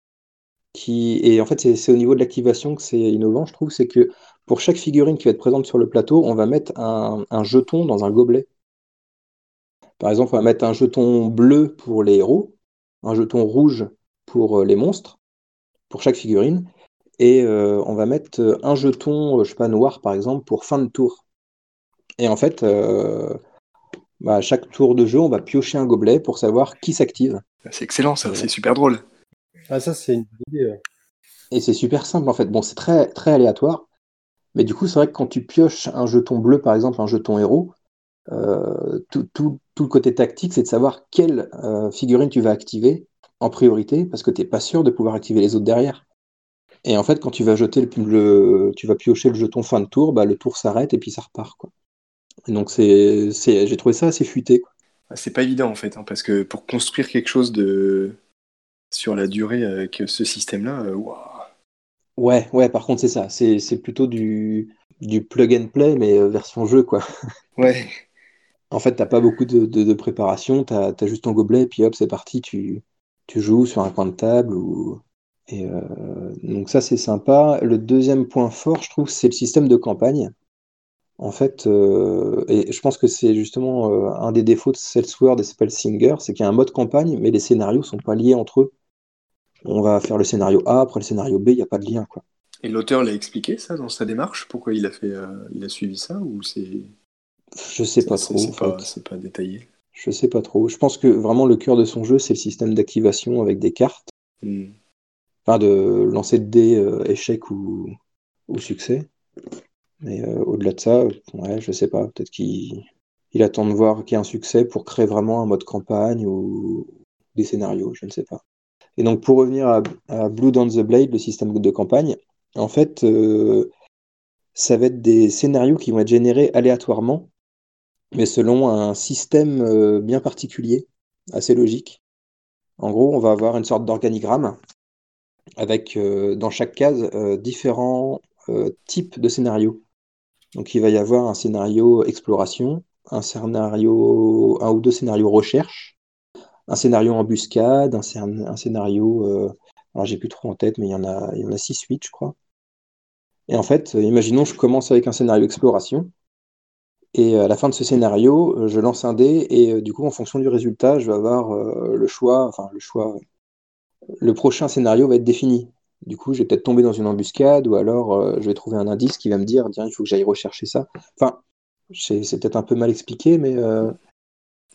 [SPEAKER 5] Et en fait, c'est au niveau de l'activation que c'est innovant, je trouve, c'est que pour chaque figurine qui va être présente sur le plateau, on va mettre un, un, jeton dans un gobelet. Par exemple, on va mettre un jeton bleu pour les héros, un jeton rouge pour les monstres, pour chaque figurine, et euh, on va mettre euh, un jeton, euh, je sais pas, noir par exemple, pour fin de tour. Et en fait, bah, à chaque tour de jeu, on va piocher un gobelet pour savoir qui s'active.
[SPEAKER 3] C'est excellent, ça, c'est super drôle.
[SPEAKER 2] Ah, ça, c'est une idée.
[SPEAKER 5] Et c'est super simple en fait. Bon, c'est très, très aléatoire, mais du coup, c'est vrai que quand tu pioches un jeton bleu, par exemple, un jeton héros, tout, tout, tout, le côté tactique, c'est de savoir quelle figurine tu vas activer en priorité, parce que tu n'es pas sûr de pouvoir activer les autres derrière. Et en fait, quand tu vas jeter le, tu vas piocher le jeton fin de tour, bah, le tour s'arrête et puis ça repart. Quoi. donc c'est, j'ai trouvé ça assez fuité. Quoi.
[SPEAKER 3] Ah, c'est pas évident en fait, hein, parce que pour construire quelque chose de sur la durée avec ce système-là, euh,
[SPEAKER 5] Ouais, ouais. Par contre, c'est ça. C'est, plutôt du, du plug and play, mais euh, version jeu, quoi.
[SPEAKER 3] Ouais.
[SPEAKER 5] En fait, t'as pas beaucoup de, de, préparation. T'as, as juste ton gobelet, et puis hop, c'est parti. Tu, tu joues sur un coin de table ou et euh, donc ça c'est sympa. Le deuxième point fort, je trouve, c'est le système de campagne. En fait, euh, et je pense que c'est justement euh, un des défauts de Salesword et Spellsinger, c'est qu'il y a un mode campagne, mais les scénarios sont pas liés entre eux. On va faire le scénario A, après le scénario B, il n'y a pas de lien. Quoi.
[SPEAKER 3] Et l'auteur l'a expliqué ça dans sa démarche? Pourquoi il a, fait, il a suivi ça ou c'est...
[SPEAKER 5] Je sais pas trop.
[SPEAKER 3] C'est pas, pas, détaillé?
[SPEAKER 5] Je sais pas trop. Je pense que vraiment le cœur de son jeu, c'est le système d'activation avec des cartes. Hmm. De lancer de dés euh, échec ou, succès. Mais euh, au-delà de ça, ouais, je sais pas. Peut-être qu'il il attend de voir qu'il y a un succès pour créer vraiment un mode campagne ou des scénarios, je ne sais pas. Et donc pour revenir à, à Blue Down the Blade, le système de campagne, en fait, euh, ça va être des scénarios qui vont être générés aléatoirement mais selon un système euh, bien particulier, assez logique. En gros, on va avoir une sorte d'organigramme avec euh, dans chaque case euh, différents types de scénarios. Donc il va y avoir un scénario exploration, un scénario, un ou deux scénarios recherche, un scénario embuscade, un, un scénario, alors j'ai plus trop en tête, mais il y en a, il y en a six, huit, je crois. Et en fait, imaginons je commence avec un scénario exploration. Et à la fin de ce scénario, euh, je lance un dé et euh, du coup, en fonction du résultat, je vais avoir euh, le choix, enfin le choix, le prochain scénario va être défini. Du coup, je vais peut-être tomber dans une embuscade ou alors je vais trouver un indice qui va me dire, tiens, il faut que j'aille rechercher ça. Enfin, c'est peut-être un peu mal expliqué, mais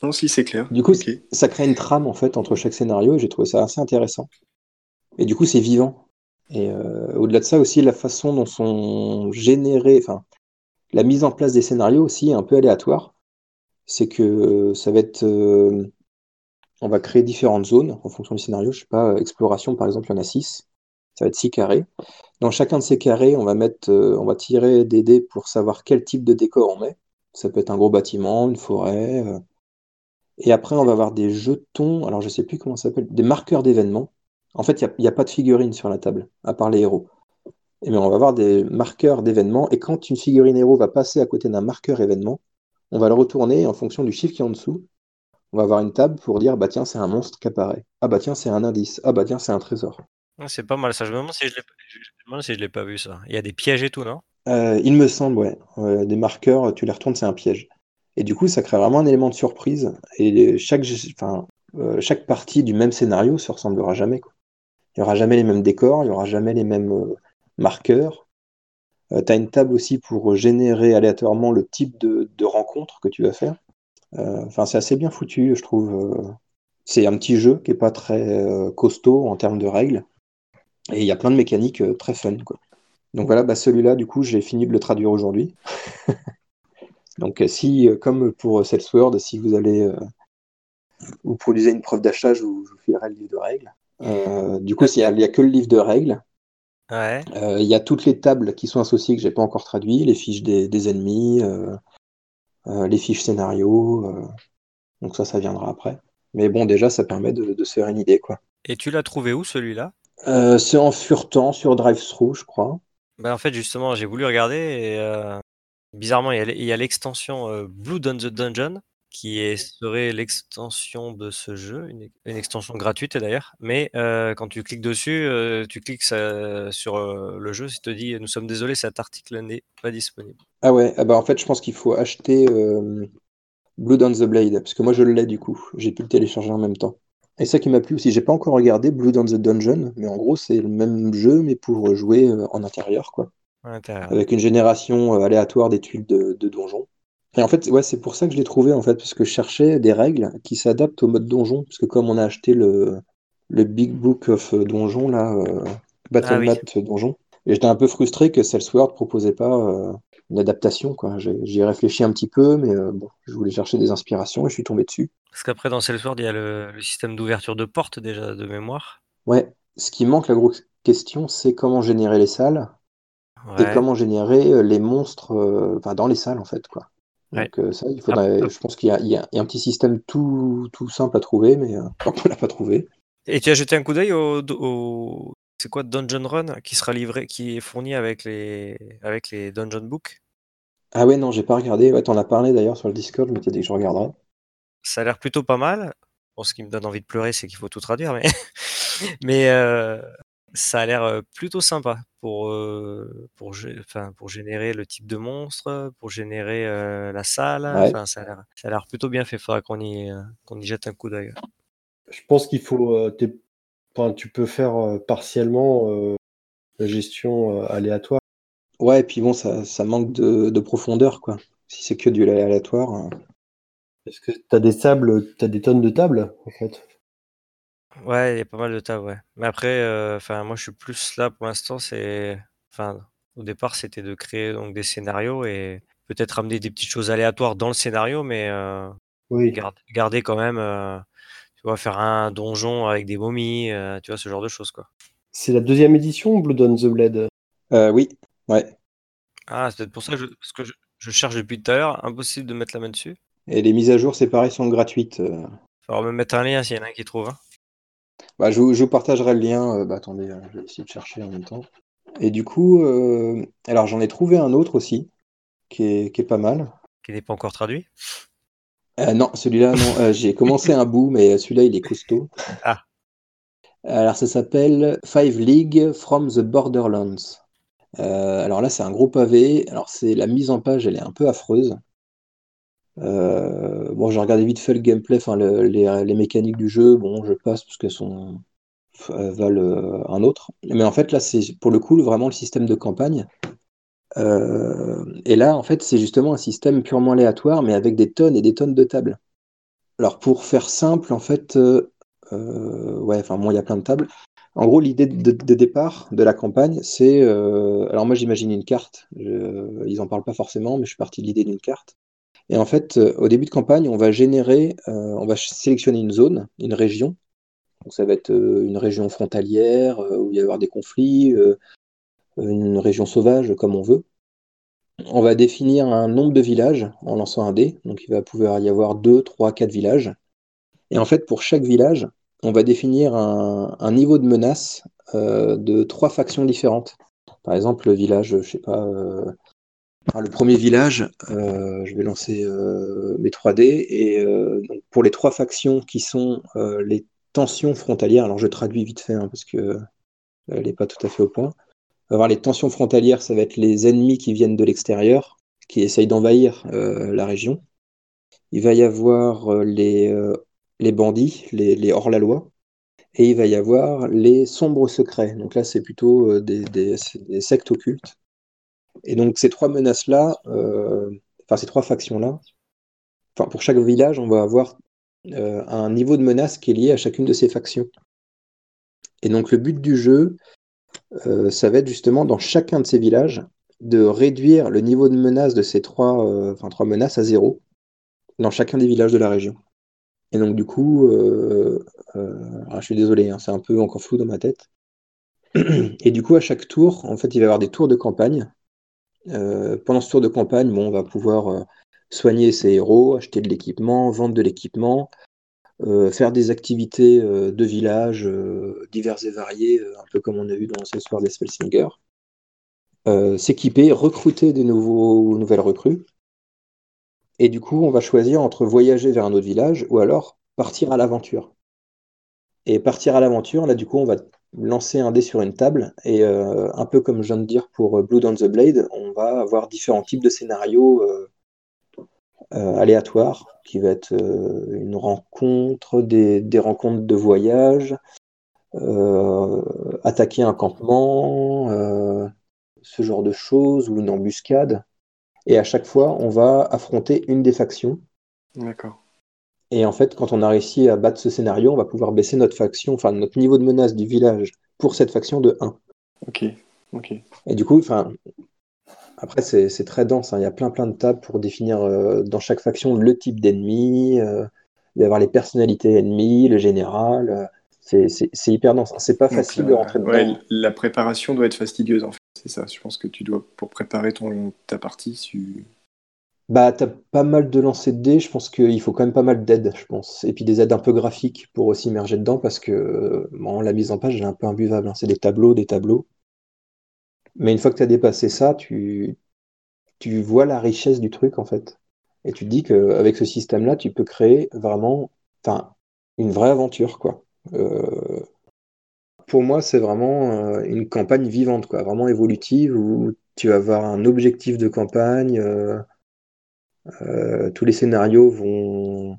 [SPEAKER 3] non, si c'est clair.
[SPEAKER 5] Du coup, ça crée une trame en fait entre chaque scénario et j'ai trouvé ça assez intéressant. Et du coup, c'est vivant. Et au-delà de ça aussi, la façon dont sont générés, enfin, la mise en place des scénarios aussi est un peu aléatoire. C'est que euh, ça va être. Euh, on va créer différentes zones en fonction du scénario. Je sais pas, euh, exploration par exemple, il y en a 6. Ça va être 6 carrés. Dans chacun de ces carrés, on va mettre, on va tirer des dés pour savoir quel type de décor on met. Ça peut être un gros bâtiment, une forêt. Et après, on va avoir des jetons. Alors, je sais plus comment ça s'appelle. Des marqueurs d'événements. En fait, il n'y a, pas de figurines sur la table, à part les héros. Eh on va avoir des marqueurs d'événements. Et quand une figurine héros va passer à côté d'un marqueur événement, on va le retourner en fonction du chiffre qui est en dessous. On va avoir une table pour dire bah tiens, c'est un monstre qui apparaît. Ah bah tiens, c'est un indice. Ah bah tiens, c'est un trésor.
[SPEAKER 4] c'est pas mal ça. Je me demande si je l'ai si pas vu ça. Il y a des pièges et tout, non?
[SPEAKER 5] Euh, Il me semble, ouais. des marqueurs, tu les retournes, c'est un piège. Et du coup, ça crée vraiment un élément de surprise. Et chaque, enfin, euh, chaque partie du même scénario se ressemblera jamais. Il n'y aura jamais les mêmes décors, il n'y aura jamais les mêmes euh, marqueur. Euh, tu as une table aussi pour générer aléatoirement le type de, rencontre que tu vas faire. Euh, enfin, c'est assez bien foutu, je trouve. Euh. C'est un petit jeu qui est pas très costaud en termes de règles. Et il y a plein de mécaniques très fun. Quoi. Donc voilà, bah celui-là, du coup, j'ai fini de le traduire aujourd'hui. Donc si, comme pour Salesword, si vous allez vous produisez une preuve d'achat, je vous, filerai le livre de règles. du coup, il n'y a, que le livre de règles. Euh, il y a toutes les tables qui sont associées que j'ai pas encore traduit, les fiches des, ennemis, euh, euh, les fiches scénario. donc ça, ça viendra après. Mais bon, déjà, ça permet de, se faire une idée, quoi.
[SPEAKER 4] Et tu l'as trouvé où celui-là?
[SPEAKER 5] C'est en furetant sur DriveThru, je crois.
[SPEAKER 4] Bah, en fait, justement, j'ai voulu regarder et bizarrement, il y a l'extension the Dungeon qui est, serait l'extension de ce jeu, une, extension gratuite d'ailleurs. Mais euh, quand tu cliques dessus, euh, tu cliques sur euh, le jeu, ça te dit Nous sommes désolés, cet article n'est pas disponible.
[SPEAKER 5] Ah ouais, ah bah en fait, je pense qu'il faut acheter Blood on the Blade, parce que moi je l'ai du coup, j'ai pu le télécharger en même temps. Et ça qui m'a plu aussi, j'ai pas encore regardé Blood on the Dungeon, mais en gros c'est le même jeu, mais pour jouer en intérieur, quoi. Avec une génération aléatoire des tuiles de, de donjons. Et en fait, ouais, c'est pour ça que je l'ai trouvé, en fait, parce que je cherchais des règles qui s'adaptent au mode donjon, parce que comme on a acheté le, le Big Book of Donjon, là, euh, Battle ah Donjon, et j'étais un peu frustré que Salesword proposait pas euh, une adaptation, quoi. J'y ai réfléchi un petit peu, mais euh, bon, je voulais chercher des inspirations et je suis tombé dessus.
[SPEAKER 4] Parce qu'après, dans Salesword, il y a le, système d'ouverture de porte, déjà, de mémoire.
[SPEAKER 5] Ouais, ce qui manque, la grosse question, c'est comment générer les salles et comment générer les monstres dans les salles, en fait, quoi. Donc euh, ça, il faudrait, je pense qu'il y, a un petit système tout, tout simple à trouver, mais euh, on ne l'a pas trouvé.
[SPEAKER 4] Et tu as jeté un coup d'œil au, c'est quoi Dungeon Run qui sera livré, qui est fourni avec les avec les Dungeon Books?
[SPEAKER 5] Ah ouais non, j'ai pas regardé. Ouais, t'en as parlé d'ailleurs sur le Discord, je m'étais dit que je regarderais.
[SPEAKER 4] Ça a l'air plutôt pas mal. Bon, ce qui me donne envie de pleurer, c'est qu'il faut tout traduire, mais, mais euh, ça a l'air plutôt sympa pour, pour, enfin, pour générer le type de monstre, pour générer la salle. Enfin, ça a l'air plutôt bien fait. Il faudra qu'on y, qu'on y jette un coup d'œil.
[SPEAKER 2] Je pense qu'il faut. Enfin, tu peux faire partiellement la gestion aléatoire.
[SPEAKER 5] Ouais, et puis bon, ça, ça manque de, de profondeur, quoi. Si c'est que du aléatoire.
[SPEAKER 2] Est-ce que tu as des tables, tu as des tonnes de tables, en fait?
[SPEAKER 4] Ouais, il y a pas mal de tables, ouais. Mais après, euh, enfin, moi, je suis plus là pour l'instant, c'est, enfin, au départ, c'était de créer donc des scénarios et peut-être amener des petites choses aléatoires dans le scénario, mais euh,
[SPEAKER 2] Oui.
[SPEAKER 4] garder quand même, euh, tu vois, faire un donjon avec des momies, tu vois, ce genre de choses, quoi.
[SPEAKER 2] C'est la deuxième édition, Blood on the Blade
[SPEAKER 5] oui, ouais.
[SPEAKER 4] Ah, c'est peut-être pour ça que je, parce que je, je cherche depuis tout à l'heure, impossible de mettre la main dessus.
[SPEAKER 5] Et les mises à jour, c'est pareil, sont gratuites.
[SPEAKER 4] Il va me mettre un lien s'il y en a un qui trouve. Hein.
[SPEAKER 5] Bah, je, vous, je, partagerai le lien. Euh, bah, attendez, euh, je vais essayer de chercher en même temps. Et du coup, euh, alors j'en ai trouvé un autre aussi, qui est, qui est pas mal.
[SPEAKER 4] Qui n'est pas encore traduit?
[SPEAKER 5] Euh, Non, celui-là, non. J'ai commencé un bout, mais celui-là, il est costaud.
[SPEAKER 4] Ah.
[SPEAKER 5] Alors, ça s'appelle Five League from the Borderlands. alors là, c'est un gros pavé. Alors, c'est la mise en page, elle est un peu affreuse. Euh, bon, j'ai regardé vite fait le gameplay, enfin les, mécaniques du jeu. Bon, je passe parce qu'elles sont valent euh, un autre. Mais en fait, là, c'est pour le coup vraiment le système de campagne. Euh, et là, en fait, c'est justement un système purement aléatoire, mais avec des tonnes et des tonnes de tables. Alors, pour faire simple, en fait, ouais, enfin, bon, il y a plein de tables. En gros, l'idée de, départ de la campagne, c'est. alors, moi, j'imagine une carte. ils en parlent pas forcément, mais je suis parti de l'idée d'une carte. Et en fait, euh, au début de campagne, on va générer, euh, on va sélectionner une zone, une région. Donc ça va être euh, une région frontalière où il va y avoir des conflits, une région sauvage comme on veut. On va définir un nombre de villages en lançant un dé. Donc il va pouvoir y avoir 2, 3, 4 villages. Et en fait, pour chaque village, on va définir un, niveau de menace de trois factions différentes. Par exemple, le village, je sais pas, le premier village, euh, je vais lancer euh, mes 3D et euh, pour les trois factions qui sont les tensions frontalières, alors je traduis vite fait hein, parce que elle n'est pas tout à fait au point. avoir les tensions frontalières, ça va être les ennemis qui viennent de l'extérieur, qui essayent d'envahir la région. Il va y avoir les, les bandits, les, hors-la-loi, et il va y avoir les sombres secrets. Donc là, c'est plutôt des sectes occultes et donc ces trois menaces-là, euh, enfin ces trois factions-là, pour chaque village, on va avoir euh, un niveau de menace qui est lié à chacune de ces factions. Et donc le but du jeu, euh, ça va être justement dans chacun de ces villages de réduire le niveau de menace de ces trois, trois menaces à zéro dans chacun des villages de la région. Et donc du coup, je suis désolé, hein, c'est un peu encore flou dans ma tête. Et du coup, à chaque tour, en fait, il va y avoir des tours de campagne euh, pendant ce tour de campagne, bon, on va pouvoir euh, soigner ses héros, acheter de l'équipement, vendre de l'équipement, euh, faire des activités de village diverses et variées, un peu comme on a vu dans ce soir des Spellsingers. s'équiper, recruter des nouveaux, nouvelles recrues. Et du coup, on va choisir entre voyager vers un autre village ou alors partir à l'aventure. Et partir à l'aventure, là, du coup, on va lancer un dé sur une table et euh, un peu comme je viens de dire pour euh, Blood on the Blade, on va avoir différents types de scénarios euh, aléatoires qui va être une rencontre, des, rencontres de voyage, attaquer un campement, ce genre de choses ou une embuscade. Et à chaque fois, on va affronter une des factions.
[SPEAKER 3] D'accord.
[SPEAKER 5] Et en fait, quand on a réussi à battre ce scénario, on va pouvoir baisser notre faction, enfin notre niveau de menace du village pour cette faction de 1.
[SPEAKER 3] Ok, ok.
[SPEAKER 5] Et du coup, enfin, après c'est très dense. Hein. Il y a plein plein de tables pour définir euh, dans chaque faction le type d'ennemi. Euh, il va y avoir les personnalités ennemies, le général. Euh, c'est hyper dense. C'est pas facile de rentrer dedans.
[SPEAKER 3] la préparation doit être fastidieuse en fait. C'est ça. Je pense que tu dois pour préparer ton ta partie. Tu
[SPEAKER 5] bah, t'as pas mal de lancers de dés, je pense qu'il faut quand même pas mal d'aides, je pense. Et puis des aides un peu graphiques pour aussi immerger dedans, parce que bon, la mise en page est un peu imbuvable. Hein. C'est des tableaux, des tableaux. Mais une fois que tu as dépassé ça, tu, tu vois la richesse du truc, en fait. Et tu te dis qu'avec ce système-là, tu peux créer vraiment. Enfin, une vraie aventure, quoi. pour moi, c'est vraiment une campagne vivante, quoi, vraiment évolutive, où tu vas avoir un objectif de campagne. Tous les scénarios vont,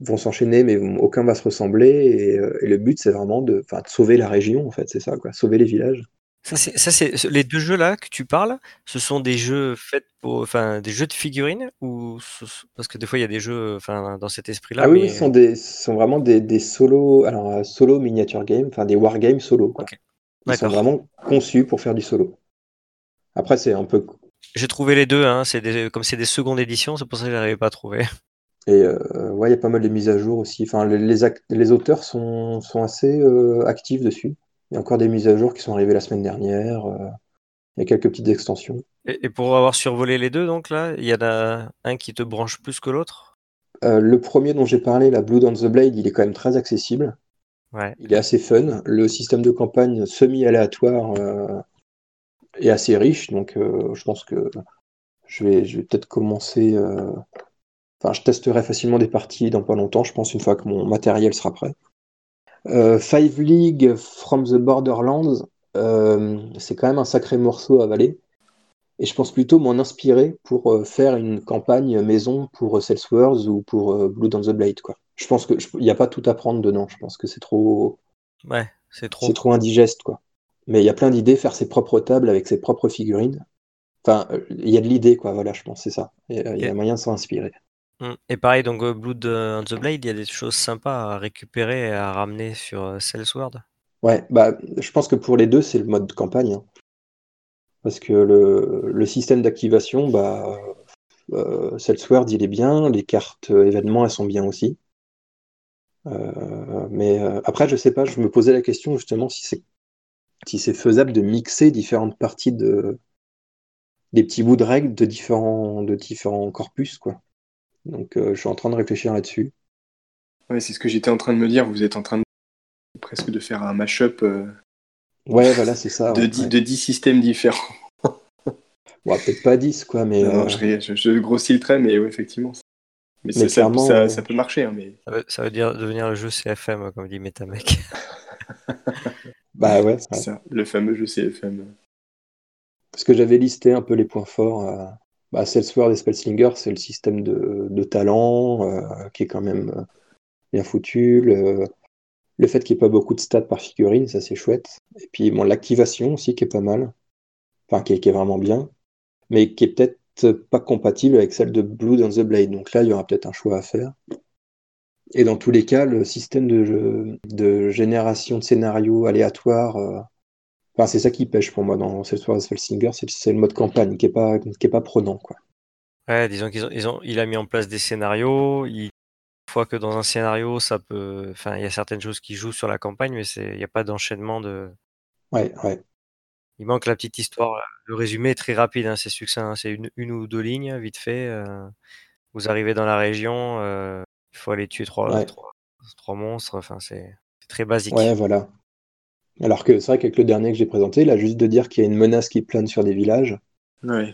[SPEAKER 5] vont s'enchaîner, mais aucun va se ressembler. Et, et le but, c'est vraiment de, de sauver la région, en fait, c'est ça, quoi, sauver les villages.
[SPEAKER 4] Ça, c'est, les deux jeux là que tu parles, ce sont des jeux faits pour, enfin, des jeux de figurines ou parce que des fois il y a des jeux, enfin, dans cet esprit-là.
[SPEAKER 5] Ah oui, ce sont des, sont vraiment des, des solos, alors euh, solo miniature game, enfin des wargames solo. Quoi. Ils sont vraiment conçus pour faire du solo. Après, c'est un peu.
[SPEAKER 4] J'ai trouvé les deux, hein, c'est des, comme c'est des secondes éditions, c'est pour ça que je n'arrivais pas à trouver.
[SPEAKER 5] Et euh, ouais, il y a pas mal de mises à jour aussi. Enfin, les, les, auteurs sont, sont assez euh, actifs dessus. Il y a encore des mises à jour qui sont arrivées la semaine dernière. Euh, il y a quelques petites extensions.
[SPEAKER 4] Et, pour avoir survolé les deux, donc là, il y en a un qui te branche plus que l'autre?
[SPEAKER 5] Euh, Le premier dont j'ai parlé, la Blood on the Blade, il est quand même très accessible.
[SPEAKER 4] Ouais.
[SPEAKER 5] Il est assez fun. Le système de campagne semi-aléatoire euh, est assez riche. Donc je pense que je vais, je vais peut-être commencer. Enfin, je testerai facilement des parties dans pas longtemps, je pense, une fois que mon matériel sera prêt. Euh, Five League from the Borderlands, euh, c'est quand même un sacré morceau à avaler. Et je pense plutôt m'en inspirer pour euh, faire une campagne maison pour Salesforce ou pour Blood on the Blade. Quoi. Je pense qu'il n'y a pas tout à prendre dedans. Je pense que c'est trop.
[SPEAKER 4] Ouais, c'est trop.
[SPEAKER 5] C'est trop indigeste. Quoi. Mais il y a plein d'idées, faire ses propres tables avec ses propres figurines. Enfin, il y a de l'idée, quoi. Voilà, je pense, c'est ça. Il y a moyen de s'en inspirer.
[SPEAKER 4] Mmh. Et pareil, donc Blood on the Blade, il y a des choses sympas à récupérer et à ramener sur Sword.
[SPEAKER 5] Ouais, bah, je pense que pour les deux, c'est le mode de campagne. Hein. Parce que le, le système d'activation, bah, euh, Sword, il est bien, les cartes événements, elles sont bien aussi. Euh, mais après, je sais pas, je me posais la question justement si c'est si c'est faisable de mixer différentes parties de des petits bouts de règles de différents de différents corpus, quoi. Donc euh, je suis en train de réfléchir là-dessus.
[SPEAKER 3] Ouais, c'est ce que j'étais en train de me dire. Vous êtes en train de presque de faire un mash-up. Euh,
[SPEAKER 5] ouais, voilà, c'est ça.
[SPEAKER 3] De, 10, systèmes différents.
[SPEAKER 5] bon, peut-être pas 10, quoi, mais.
[SPEAKER 3] Non, euh, je, grossis le trait, mais ouais, effectivement. Mais, ça, ça, peut marcher. Hein, mais...
[SPEAKER 4] Ça veut, dire devenir le jeu CFM, comme dit Metamec.
[SPEAKER 5] bah ouais.
[SPEAKER 3] Ça, le fameux jeu CFM.
[SPEAKER 5] Parce que j'avais listé un peu les points forts bah, Salesforce et Spellslinger, c'est le système de, talent euh, qui est quand même euh, bien foutu. Le, fait qu'il n'y ait pas beaucoup de stats par figurine, ça c'est chouette. Et puis bon, l'activation aussi qui est pas mal. Enfin, qui est, vraiment bien. Mais qui est peut-être pas compatible avec celle de Blue on the Blade. Donc là, il y aura peut-être un choix à faire. Et dans tous les cas, le système de, de génération de scénarios aléatoires euh, Enfin, c'est ça qui pêche pour moi dans Salesforce Felsinger, c'est le mode campagne qui est pas, qui est pas prenant. Quoi.
[SPEAKER 4] Ouais, disons qu'ils ont, ils ont, il a mis en place des scénarios. Il fois que dans un scénario, ça peut, enfin, il y a certaines choses qui jouent sur la campagne, mais il n'y a pas d'enchaînement de.
[SPEAKER 5] Ouais, ouais.
[SPEAKER 4] Il manque la petite histoire. Le résumé est très rapide, hein, c'est succinct. Hein, c'est une, une, ou deux lignes, vite fait. Euh, vous arrivez dans la région, euh, il faut aller tuer trois, trois, trois, monstres. Enfin, c'est très basique.
[SPEAKER 5] Ouais, voilà. Alors que c'est vrai qu'avec le dernier que j'ai présenté, là, juste de dire qu'il y a une menace qui plane sur des villages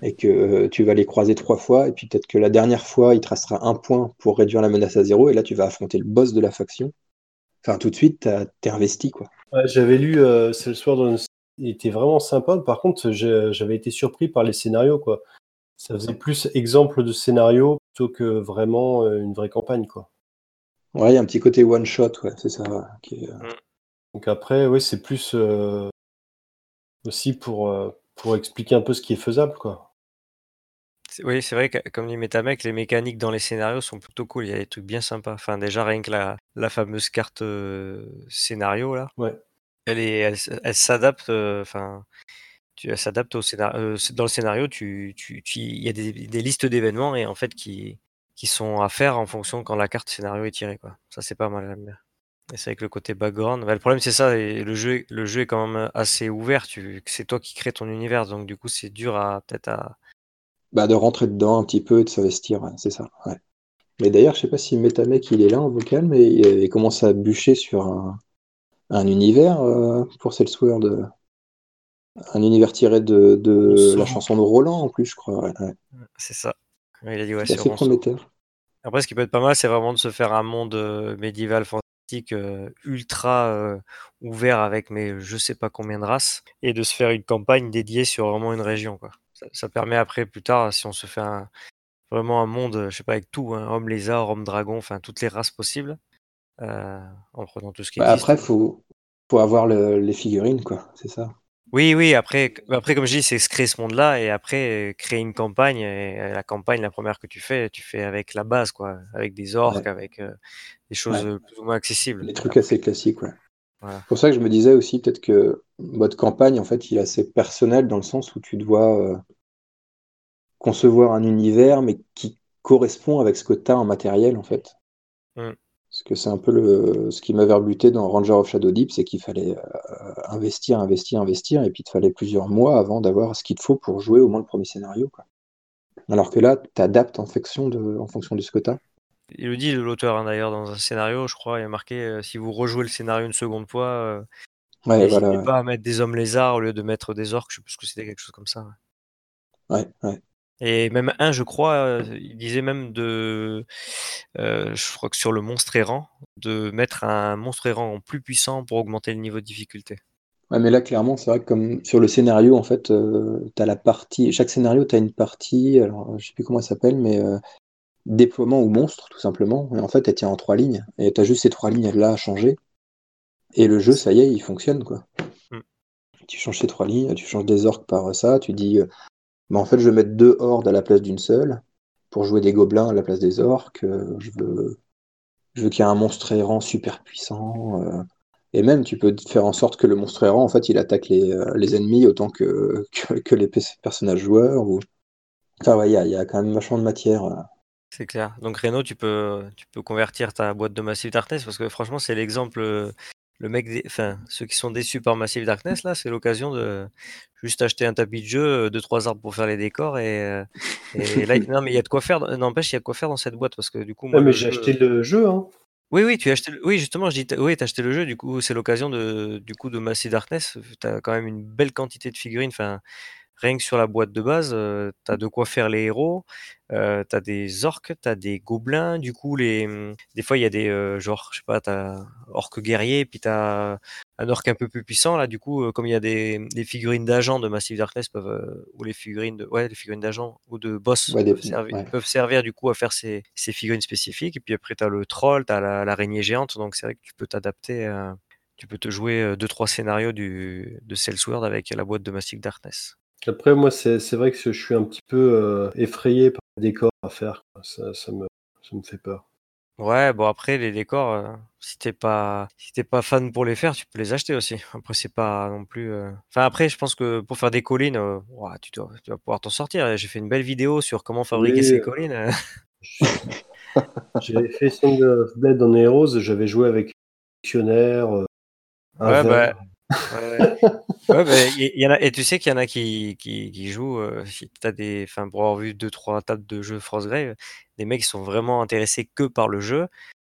[SPEAKER 5] et que euh, tu vas les croiser trois fois, et puis peut-être que la dernière fois, il te restera un point pour réduire la menace à zéro, et là, tu vas affronter le boss de la faction. Enfin, tout de suite, t'es investi, quoi.
[SPEAKER 2] J'avais lu euh, Sword, il était vraiment sympa. Par contre, j'avais été surpris par les scénarios, quoi. Ça faisait plus exemple de scénario plutôt que vraiment euh, une vraie campagne, quoi.
[SPEAKER 5] Ouais, il y a un petit côté one shot, ouais, c'est ça. Qui est,
[SPEAKER 2] mm. Donc après, oui, c'est plus euh, aussi pour, euh, pour expliquer un peu ce qui est faisable, quoi.
[SPEAKER 4] Oui, c'est vrai que comme dit Metamec, les mécaniques dans les scénarios sont plutôt cool. Il y a des trucs bien sympas. Enfin, déjà rien que la, la fameuse carte euh, scénario là,
[SPEAKER 2] Ouais.
[SPEAKER 4] elle est, elle, s'adapte. Enfin, tu s'adapte au scénario. dans le scénario, tu, tu, tu- il y a des, listes d'événements et en fait qui, qui sont à faire en fonction quand la carte scénario est tirée, quoi. Ça c'est pas mal. Et c'est avec le côté background. Bah, le problème, c'est ça. Le jeu, le jeu est quand même assez ouvert. C'est toi qui crées ton univers. Donc, du coup, c'est dur à peut-être à.
[SPEAKER 5] Bah, de rentrer dedans un petit peu et de s'investir. c'est ça. Mais d'ailleurs, je sais pas si Metamec il est là en vocal, mais il, commence à bûcher sur un, un univers euh, pour Salesforce. Un univers tiré de, de la chanson de Roland en plus, je crois.
[SPEAKER 4] C'est ça. il a dit
[SPEAKER 5] ouais, c'est prometteur.
[SPEAKER 4] Après, ce qui peut être pas mal, c'est vraiment de se faire un monde euh, médiéval plastique euh, ultra euh, ouvert avec mes je sais pas combien de races et de se faire une campagne dédiée sur vraiment une région. Quoi. Ça, ça permet après, plus tard, si on se fait un, vraiment un monde, je sais pas, avec tout, hein, homme lézard, homme dragon, enfin toutes les races possibles, en prenant tout ce qui
[SPEAKER 5] Bah,
[SPEAKER 4] existe.
[SPEAKER 5] après, faut, faut avoir le- les figurines, quoi. C'est ça.
[SPEAKER 4] Oui, oui, après, après comme je dis, c'est se créer ce monde-là et après euh, créer une campagne. Et euh, la campagne, la première que tu fais, tu fais avec la base, quoi, avec des orques,
[SPEAKER 5] Ouais.
[SPEAKER 4] avec euh, des choses
[SPEAKER 5] Ouais.
[SPEAKER 4] plus ou moins accessibles.
[SPEAKER 5] Les trucs assez classiques, ouais.
[SPEAKER 4] Voilà.
[SPEAKER 5] C'est pour ça que je me disais aussi peut-être que mode campagne, en fait, il est assez personnel dans le sens où tu dois concevoir un univers, mais qui correspond avec ce que tu as en matériel, en fait.
[SPEAKER 4] Mm.
[SPEAKER 5] Parce que c'est un peu le, ce qui m'avait rebuté dans Ranger of Shadow Deep, c'est qu'il fallait euh, investir, investir, investir, et puis il te fallait plusieurs mois avant d'avoir ce qu'il te faut pour jouer au moins le premier scénario. Quoi. Alors que là, tu adaptes en fonction de, en fonction de ce que tu as.
[SPEAKER 4] Il le dit l'auteur hein, d'ailleurs dans un scénario, je crois, il y a marqué euh, si vous rejouez le scénario une seconde fois, euh,
[SPEAKER 5] Ouais,
[SPEAKER 4] n'hésitez
[SPEAKER 5] voilà.
[SPEAKER 4] pas à mettre des hommes lézards au lieu de mettre des orques. Je sais plus ce que c'était quelque chose comme ça. ouais.
[SPEAKER 5] Ouais, ouais.
[SPEAKER 4] Et même un, je crois, euh, il disait même de, euh, je crois que sur le monstre errant, de mettre un monstre errant plus puissant pour augmenter le niveau de difficulté.
[SPEAKER 5] Ouais, mais là, clairement, c'est vrai que comme sur le scénario, en fait, euh, tu as la partie. Chaque scénario, tu as une partie, alors je sais plus comment elle s'appelle, mais euh, déploiement ou monstre, tout simplement. Et en fait, elle tient en trois lignes. Et tu as juste ces trois lignes-là à changer. Et le jeu, ça y est, il fonctionne, quoi.
[SPEAKER 4] Mm.
[SPEAKER 5] Tu changes ces trois lignes, tu changes des orques par ça, tu dis, bah, en fait, je vais mettre deux hordes à la place d'une seule, pour jouer des gobelins à la place des orques. euh, je veux, je veux qu'il y ait un monstre errant super puissant. euh, et même, tu peux faire en sorte que le monstre errant, en fait, il attaque les, euh, ennemis autant que, les pe- personnages joueurs. Ou... Enfin, il y a, quand même vachement de matière.
[SPEAKER 4] C'est clair. Donc Reno, tu peux, tu peux convertir ta boîte de Massive Darkness parce que franchement, c'est l'exemple. Euh, Le mec, enfin, ceux qui sont déçus par Massive Darkness, là, c'est l'occasion de juste acheter un tapis de jeu, euh, deux, trois arbres pour faire les décors et, euh, et là, non, mais il y a de quoi faire. N'empêche, il y a de quoi faire dans cette boîte parce que du coup, moi,
[SPEAKER 2] Ouais, mais j'ai
[SPEAKER 4] jeu-
[SPEAKER 2] acheté le jeu, hein.
[SPEAKER 4] Oui, oui, tu as acheté. le- Oui, justement, je dis. Oui, t'as acheté le jeu. Du coup, c'est l'occasion de, du coup, de Massive Darkness. T'as quand même une belle quantité de figurines. Enfin, rien que sur la boîte de base, euh, t'as de quoi faire les héros. Euh, t'as des orques, t'as des gobelins. Du coup, les, hum, des fois, il y a des euh, genre, je sais pas, t'as orque guerrier, puis t'as un orque un peu plus puissant. Là, du coup, comme il y a des, des figurines d'agents de Massive Darkness peuvent, ou les figurines de, ouais, les figurines d'agents ou de boss
[SPEAKER 5] Ouais, des-
[SPEAKER 4] peuvent, servir,
[SPEAKER 5] ouais.
[SPEAKER 4] peuvent servir du coup à faire ces, ces figurines spécifiques. Et puis après, tu as le troll, tu as l'araignée géante. Donc c'est vrai que tu peux t'adapter. à- Tu peux te jouer euh, deux trois scénarios du, de Cellsword avec la boîte de Massive Darkness.
[SPEAKER 2] Après, moi, c'est vrai que je suis un petit peu euh, effrayé par les décors à faire. Ça, ça me, ça me fait peur.
[SPEAKER 4] Ouais, bon après les décors, euh, si t'es pas si t'es pas fan pour les faire, tu peux les acheter aussi. Après c'est pas non plus. euh, Enfin après, je pense que pour faire des collines, euh, ouah, tu, dois, tu vas pouvoir t'en sortir. J'ai fait une belle vidéo sur comment fabriquer
[SPEAKER 2] Oui,
[SPEAKER 4] ces collines.
[SPEAKER 2] J'avais fait Song of Blade en Heroes, j'avais joué avec un dictionnaire, un
[SPEAKER 4] Ouais,
[SPEAKER 2] verre.
[SPEAKER 4] bah, Ouais, ouais, y, y en a, et tu sais qu'il y en a qui, qui, qui jouent, euh, des, enfin, pour avoir vu deux, trois tables de jeux Frostgrave, des mecs qui sont vraiment intéressés que par le jeu,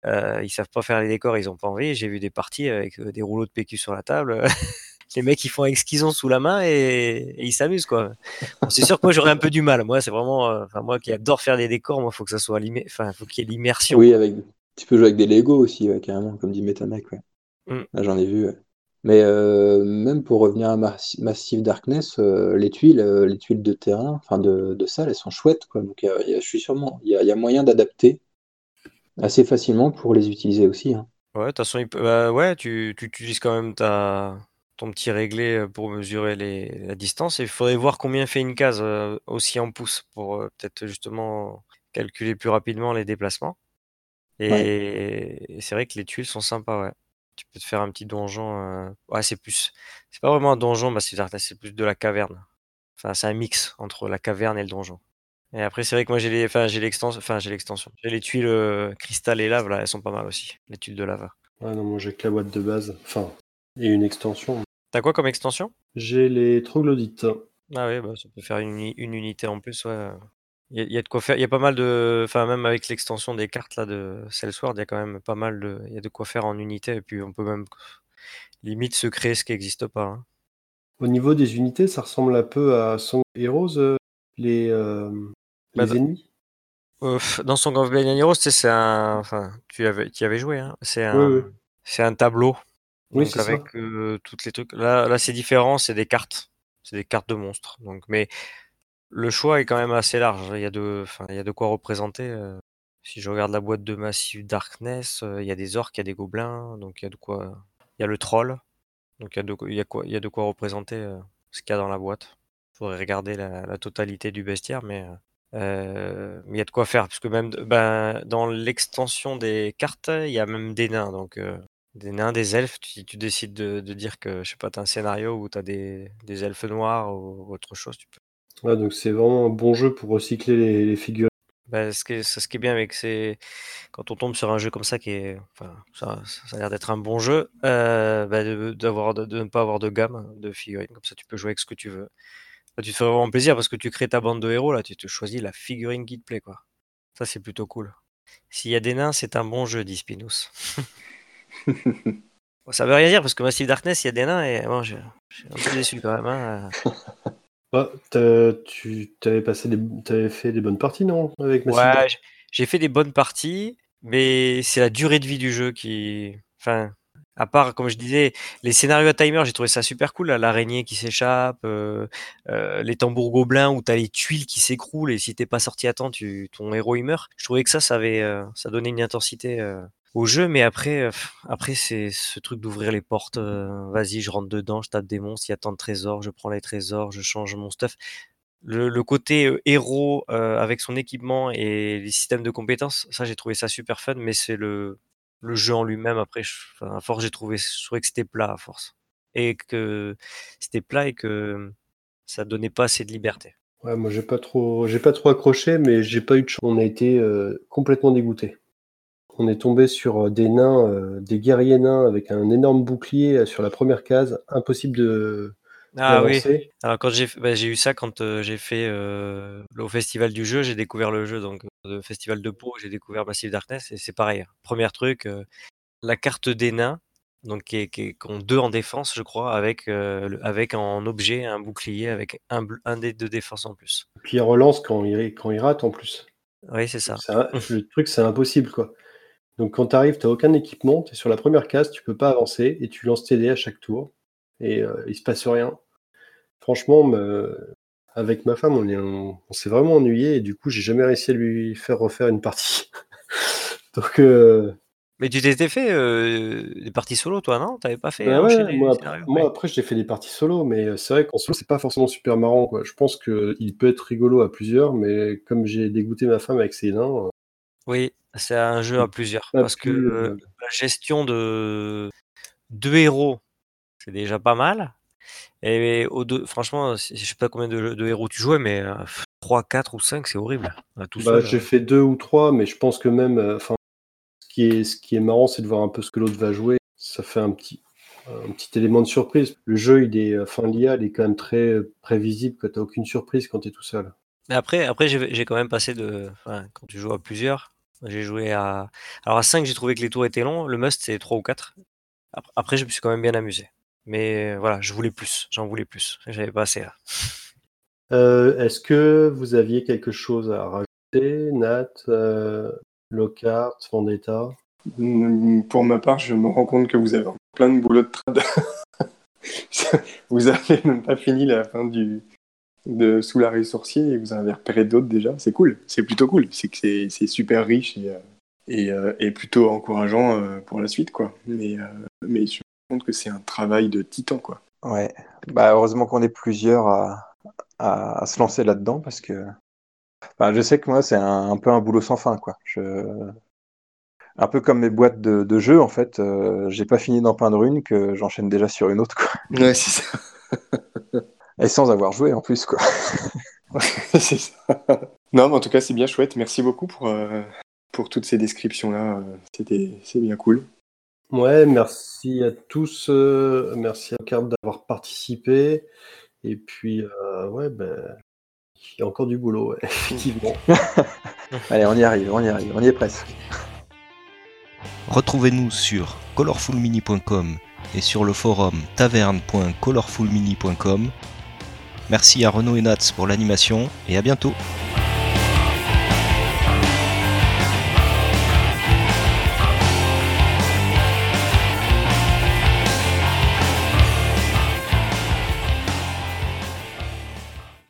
[SPEAKER 4] euh, ils savent pas faire les décors, ils ont pas envie. J'ai vu des parties avec euh, des rouleaux de PQ sur la table. Les mecs, ils font avec ce qu'ils ont sous la main et, et ils s'amusent, quoi. Bon, c'est sûr que moi, j'aurais un peu du mal. Moi, c'est vraiment, euh, moi qui adore faire des décors, moi, faut que ça soit enfin, faut qu'il y ait l'immersion.
[SPEAKER 5] Oui, avec, tu peux jouer avec des Lego aussi, ouais, carrément, comme dit Metamec. Ouais.
[SPEAKER 4] Mm.
[SPEAKER 5] Là, j'en ai vu. ouais. Mais euh, même pour revenir à Mass- Massive Darkness, euh, les tuiles, euh, les tuiles de terrain, enfin de, de salle, elles sont chouettes, quoi. Donc, il y a- il y a- je suis sûrement, il y a, il y a moyen d'adapter assez facilement pour les utiliser aussi. hein.
[SPEAKER 4] Ouais, de toute façon, il peut- bah, ouais, tu, tu utilises quand même ta, ton petit réglé pour mesurer les, la distance. Et il faudrait voir combien fait une case aussi en pouces pour peut-être justement calculer plus rapidement les déplacements. Et, et c'est vrai que les tuiles sont sympas, ouais. Tu peux te faire un petit donjon. euh, Ouais, c'est plus. C'est pas vraiment un donjon, bah, c'est plus de la caverne. Enfin, c'est un mix entre la caverne et le donjon. Et après, c'est vrai que moi j'ai les, enfin j'ai l'extension, enfin j'ai l'extension. J'ai les tuiles euh, cristal et lave là, elles sont pas mal aussi. Les tuiles de lava.
[SPEAKER 2] Ouais, non, moi j'ai que la boîte de base. Enfin, et une extension.
[SPEAKER 4] T'as quoi comme extension?
[SPEAKER 2] J'ai les troglodytes.
[SPEAKER 4] Ah oui, bah, ça peut faire une, une unité en plus, ouais. Il y, a- y de quoi faire. Il y a pas mal de. Enfin, même avec l'extension des cartes là de Cellsword, il y a quand même pas mal de. Il y a de quoi faire en unité. Et puis on peut même limite se créer ce qui n'existe pas. hein.
[SPEAKER 2] Au niveau des unités, ça ressemble un peu à Song of Heroes, euh, les, euh,
[SPEAKER 4] Bah,
[SPEAKER 2] les ennemis?
[SPEAKER 4] Euh, dans son of Blade and Heroes, c'est un. Enfin, tu avais, tu y avais joué, hein. C'est un.
[SPEAKER 2] Oui, oui.
[SPEAKER 4] c'est un tableau.
[SPEAKER 2] Oui,
[SPEAKER 4] donc avec euh, toutes les trucs. Là, là c'est différent, c'est des cartes. C'est des cartes de monstres. Donc, mais le choix est quand même assez large. Il y a de, il y a de quoi représenter. euh. Si je regarde la boîte de Massive Darkness, euh, il y a des orques, il y a des gobelins, donc il y a de quoi. Il y a le troll, donc il y a de, quoi, il y a de quoi représenter euh, ce qu'il y a dans la boîte. Il faudrait regarder la, totalité du bestiaire, mais euh, euh, il y a de quoi faire, parce que même ben, dans l'extension des cartes, il y a même des nains, donc euh, des nains, des elfes. Si tu décides de, dire que, je sais pas, t'as un scénario où t'as des, des elfes noirs ou autre chose, tu peux.
[SPEAKER 2] Ouais, donc c'est vraiment un bon jeu pour recycler les, les figurines.
[SPEAKER 4] Ben, ce qui est, ce qui est bien avec c'est quand on tombe sur un jeu comme ça qui est, enfin, ça, ça a l'air d'être un bon jeu, euh, ben, de, d'avoir, de, de ne pas avoir de gamme de figurines, comme ça tu peux jouer avec ce que tu veux. Là, tu te fais vraiment plaisir parce que tu crées ta bande de héros, là, tu te choisis la figurine qui te plaît, quoi. Ça, c'est plutôt cool. S'il y a des nains, c'est un bon jeu, dit Spinous. Bon, ça veut rien dire parce que Massive Darkness, il y a des nains et bon, je, je suis un peu déçu quand même. hein.
[SPEAKER 2] Ah, t'as- tu avais passé des, fait des bonnes parties, non Avec
[SPEAKER 4] Ouais, j'ai fait des bonnes parties, mais c'est la durée de vie du jeu qui. Enfin, à part, comme je disais, les scénarios à timer, j'ai trouvé ça super cool. L'araignée qui s'échappe, euh, euh, les tambours gobelins où t'as les tuiles qui s'écroulent et si t'es pas sorti à temps, tu, ton héros il meurt. Je trouvais que ça, ça avait, euh, ça donnait une intensité au jeu, mais après, euh, après c'est ce truc d'ouvrir les portes. euh, Vas-y, je rentre dedans, je tape des monstres, il y a tant de trésors, je prends les trésors, je change mon stuff le, côté euh, héros avec son équipement et les systèmes de compétences, ça j'ai trouvé ça super fun, mais c'est le, le jeu en lui-même. Après, à force, j'ai trouvé, je que c'était plat à force. Et que c'était plat et que ça donnait pas assez de liberté.
[SPEAKER 2] Ouais, moi j'ai pas trop, j'ai pas trop accroché, mais j'ai pas eu de chance. On a été complètement dégoûté. On est tombé sur euh, des nains, euh, des guerriers nains avec un énorme bouclier euh, sur la première case, impossible de
[SPEAKER 4] Ah oui. Alors quand j'ai bah, eu ça quand euh, j'ai fait euh, au festival du jeu, j'ai découvert le jeu donc le festival de Pau, j'ai découvert Massive Darkness et c'est pareil. Premier truc, la carte des nains, donc qui, est, qui, est- qui ont deux en défense, je crois, avec le- avec en objet un bouclier avec un, un des deux défenses en plus.
[SPEAKER 2] Puis il relance quand il, quand il rate en plus.
[SPEAKER 4] Oui, c'est ça.
[SPEAKER 2] Un- le truc, c'est impossible quoi. Donc quand tu arrives, tu aucun équipement, tu es sur la première case, tu peux pas avancer et tu lances tes dés à chaque tour et euh, il se passe rien. Franchement, me- avec ma femme, on est- on, on s'est vraiment ennuyé et du coup, j'ai jamais réussi à lui faire refaire une partie. Donc euh,
[SPEAKER 4] Mais tu t'étais fait euh, des parties solo, toi, non? T'avais pas fait
[SPEAKER 2] ouais,
[SPEAKER 4] enchaîner
[SPEAKER 2] moi, après, moi, j'ai fait des parties solo, mais euh, c'est vrai qu'en solo, c'est pas forcément super marrant quoi. Je pense que il peut être rigolo à plusieurs, mais comme j'ai dégoûté ma femme avec ses nains,
[SPEAKER 4] Oui, c'est un jeu à plusieurs.
[SPEAKER 2] pas
[SPEAKER 4] Parce que
[SPEAKER 2] plus,
[SPEAKER 4] euh,
[SPEAKER 2] euh,
[SPEAKER 4] la gestion de deux héros, c'est déjà pas mal. Et au deux, franchement, je sais pas combien de, de héros tu jouais, mais euh, 3, 4 ou 5, c'est horrible.
[SPEAKER 2] Bah, j'ai
[SPEAKER 4] euh.
[SPEAKER 2] fait deux ou trois, mais je pense que même, euh, enfin, ce qui est, ce qui est marrant, c'est de voir un peu ce que l'autre va jouer. Ça fait un petit, un petit élément de surprise. Le jeu, il est, enfin, l'IA, il est quand même très prévisible. Tu n'as aucune surprise quand tu es tout seul.
[SPEAKER 4] Mais après, après j'ai j'ai quand même passé de. Enfin, quand tu joues à plusieurs, j'ai joué à. Alors à 5, j'ai trouvé que les tours étaient longs. Le must, c'est 3 ou 4. Après, je me suis quand même bien amusé. Mais euh, voilà, je voulais plus. J'en voulais plus. J'avais pas assez là.
[SPEAKER 2] Euh, Est-ce que vous aviez quelque chose à rajouter, Nat, euh, Lockhart, Vendetta?
[SPEAKER 3] Pour ma part, je me rends compte que vous avez plein de boulot de trad. vous avez même pas fini la fin du de Sous l'arrêt sorcier et vous en avez repéré d'autres déjà. C'est cool, c'est plutôt cool. C'est que c'est super riche et, euh, et, euh, et plutôt encourageant euh, pour la suite, quoi. Mais, mais je me rends compte que c'est un travail de titan, quoi.
[SPEAKER 5] Ouais. Bah, heureusement qu'on est plusieurs à, à, à se lancer là-dedans parce que enfin, je sais que moi, c'est un, un peu un boulot sans fin, quoi. Je... Un peu comme mes boîtes de, de jeux, en fait, euh, j'ai pas fini d'en peindre une que j'enchaîne déjà sur une autre, quoi.
[SPEAKER 3] Ouais, c'est ça.
[SPEAKER 5] Et sans avoir joué en plus, quoi.
[SPEAKER 3] c'est ça. Non, mais en tout cas, c'est bien chouette. Merci beaucoup pour, euh, pour toutes ces descriptions-là. C'était, c'est bien cool.
[SPEAKER 2] Ouais, merci à tous. euh, merci à Lockhart d'avoir participé. Et puis, euh, ouais, ben, il y a encore du boulot, ouais, effectivement.
[SPEAKER 5] Allez, on y arrive, on y arrive, on y est presque.
[SPEAKER 1] Retrouvez-nous sur colorfulmini.com et sur le forum taverne.colorfulmini.com. Merci à Renaud et Nats pour l'animation et à bientôt.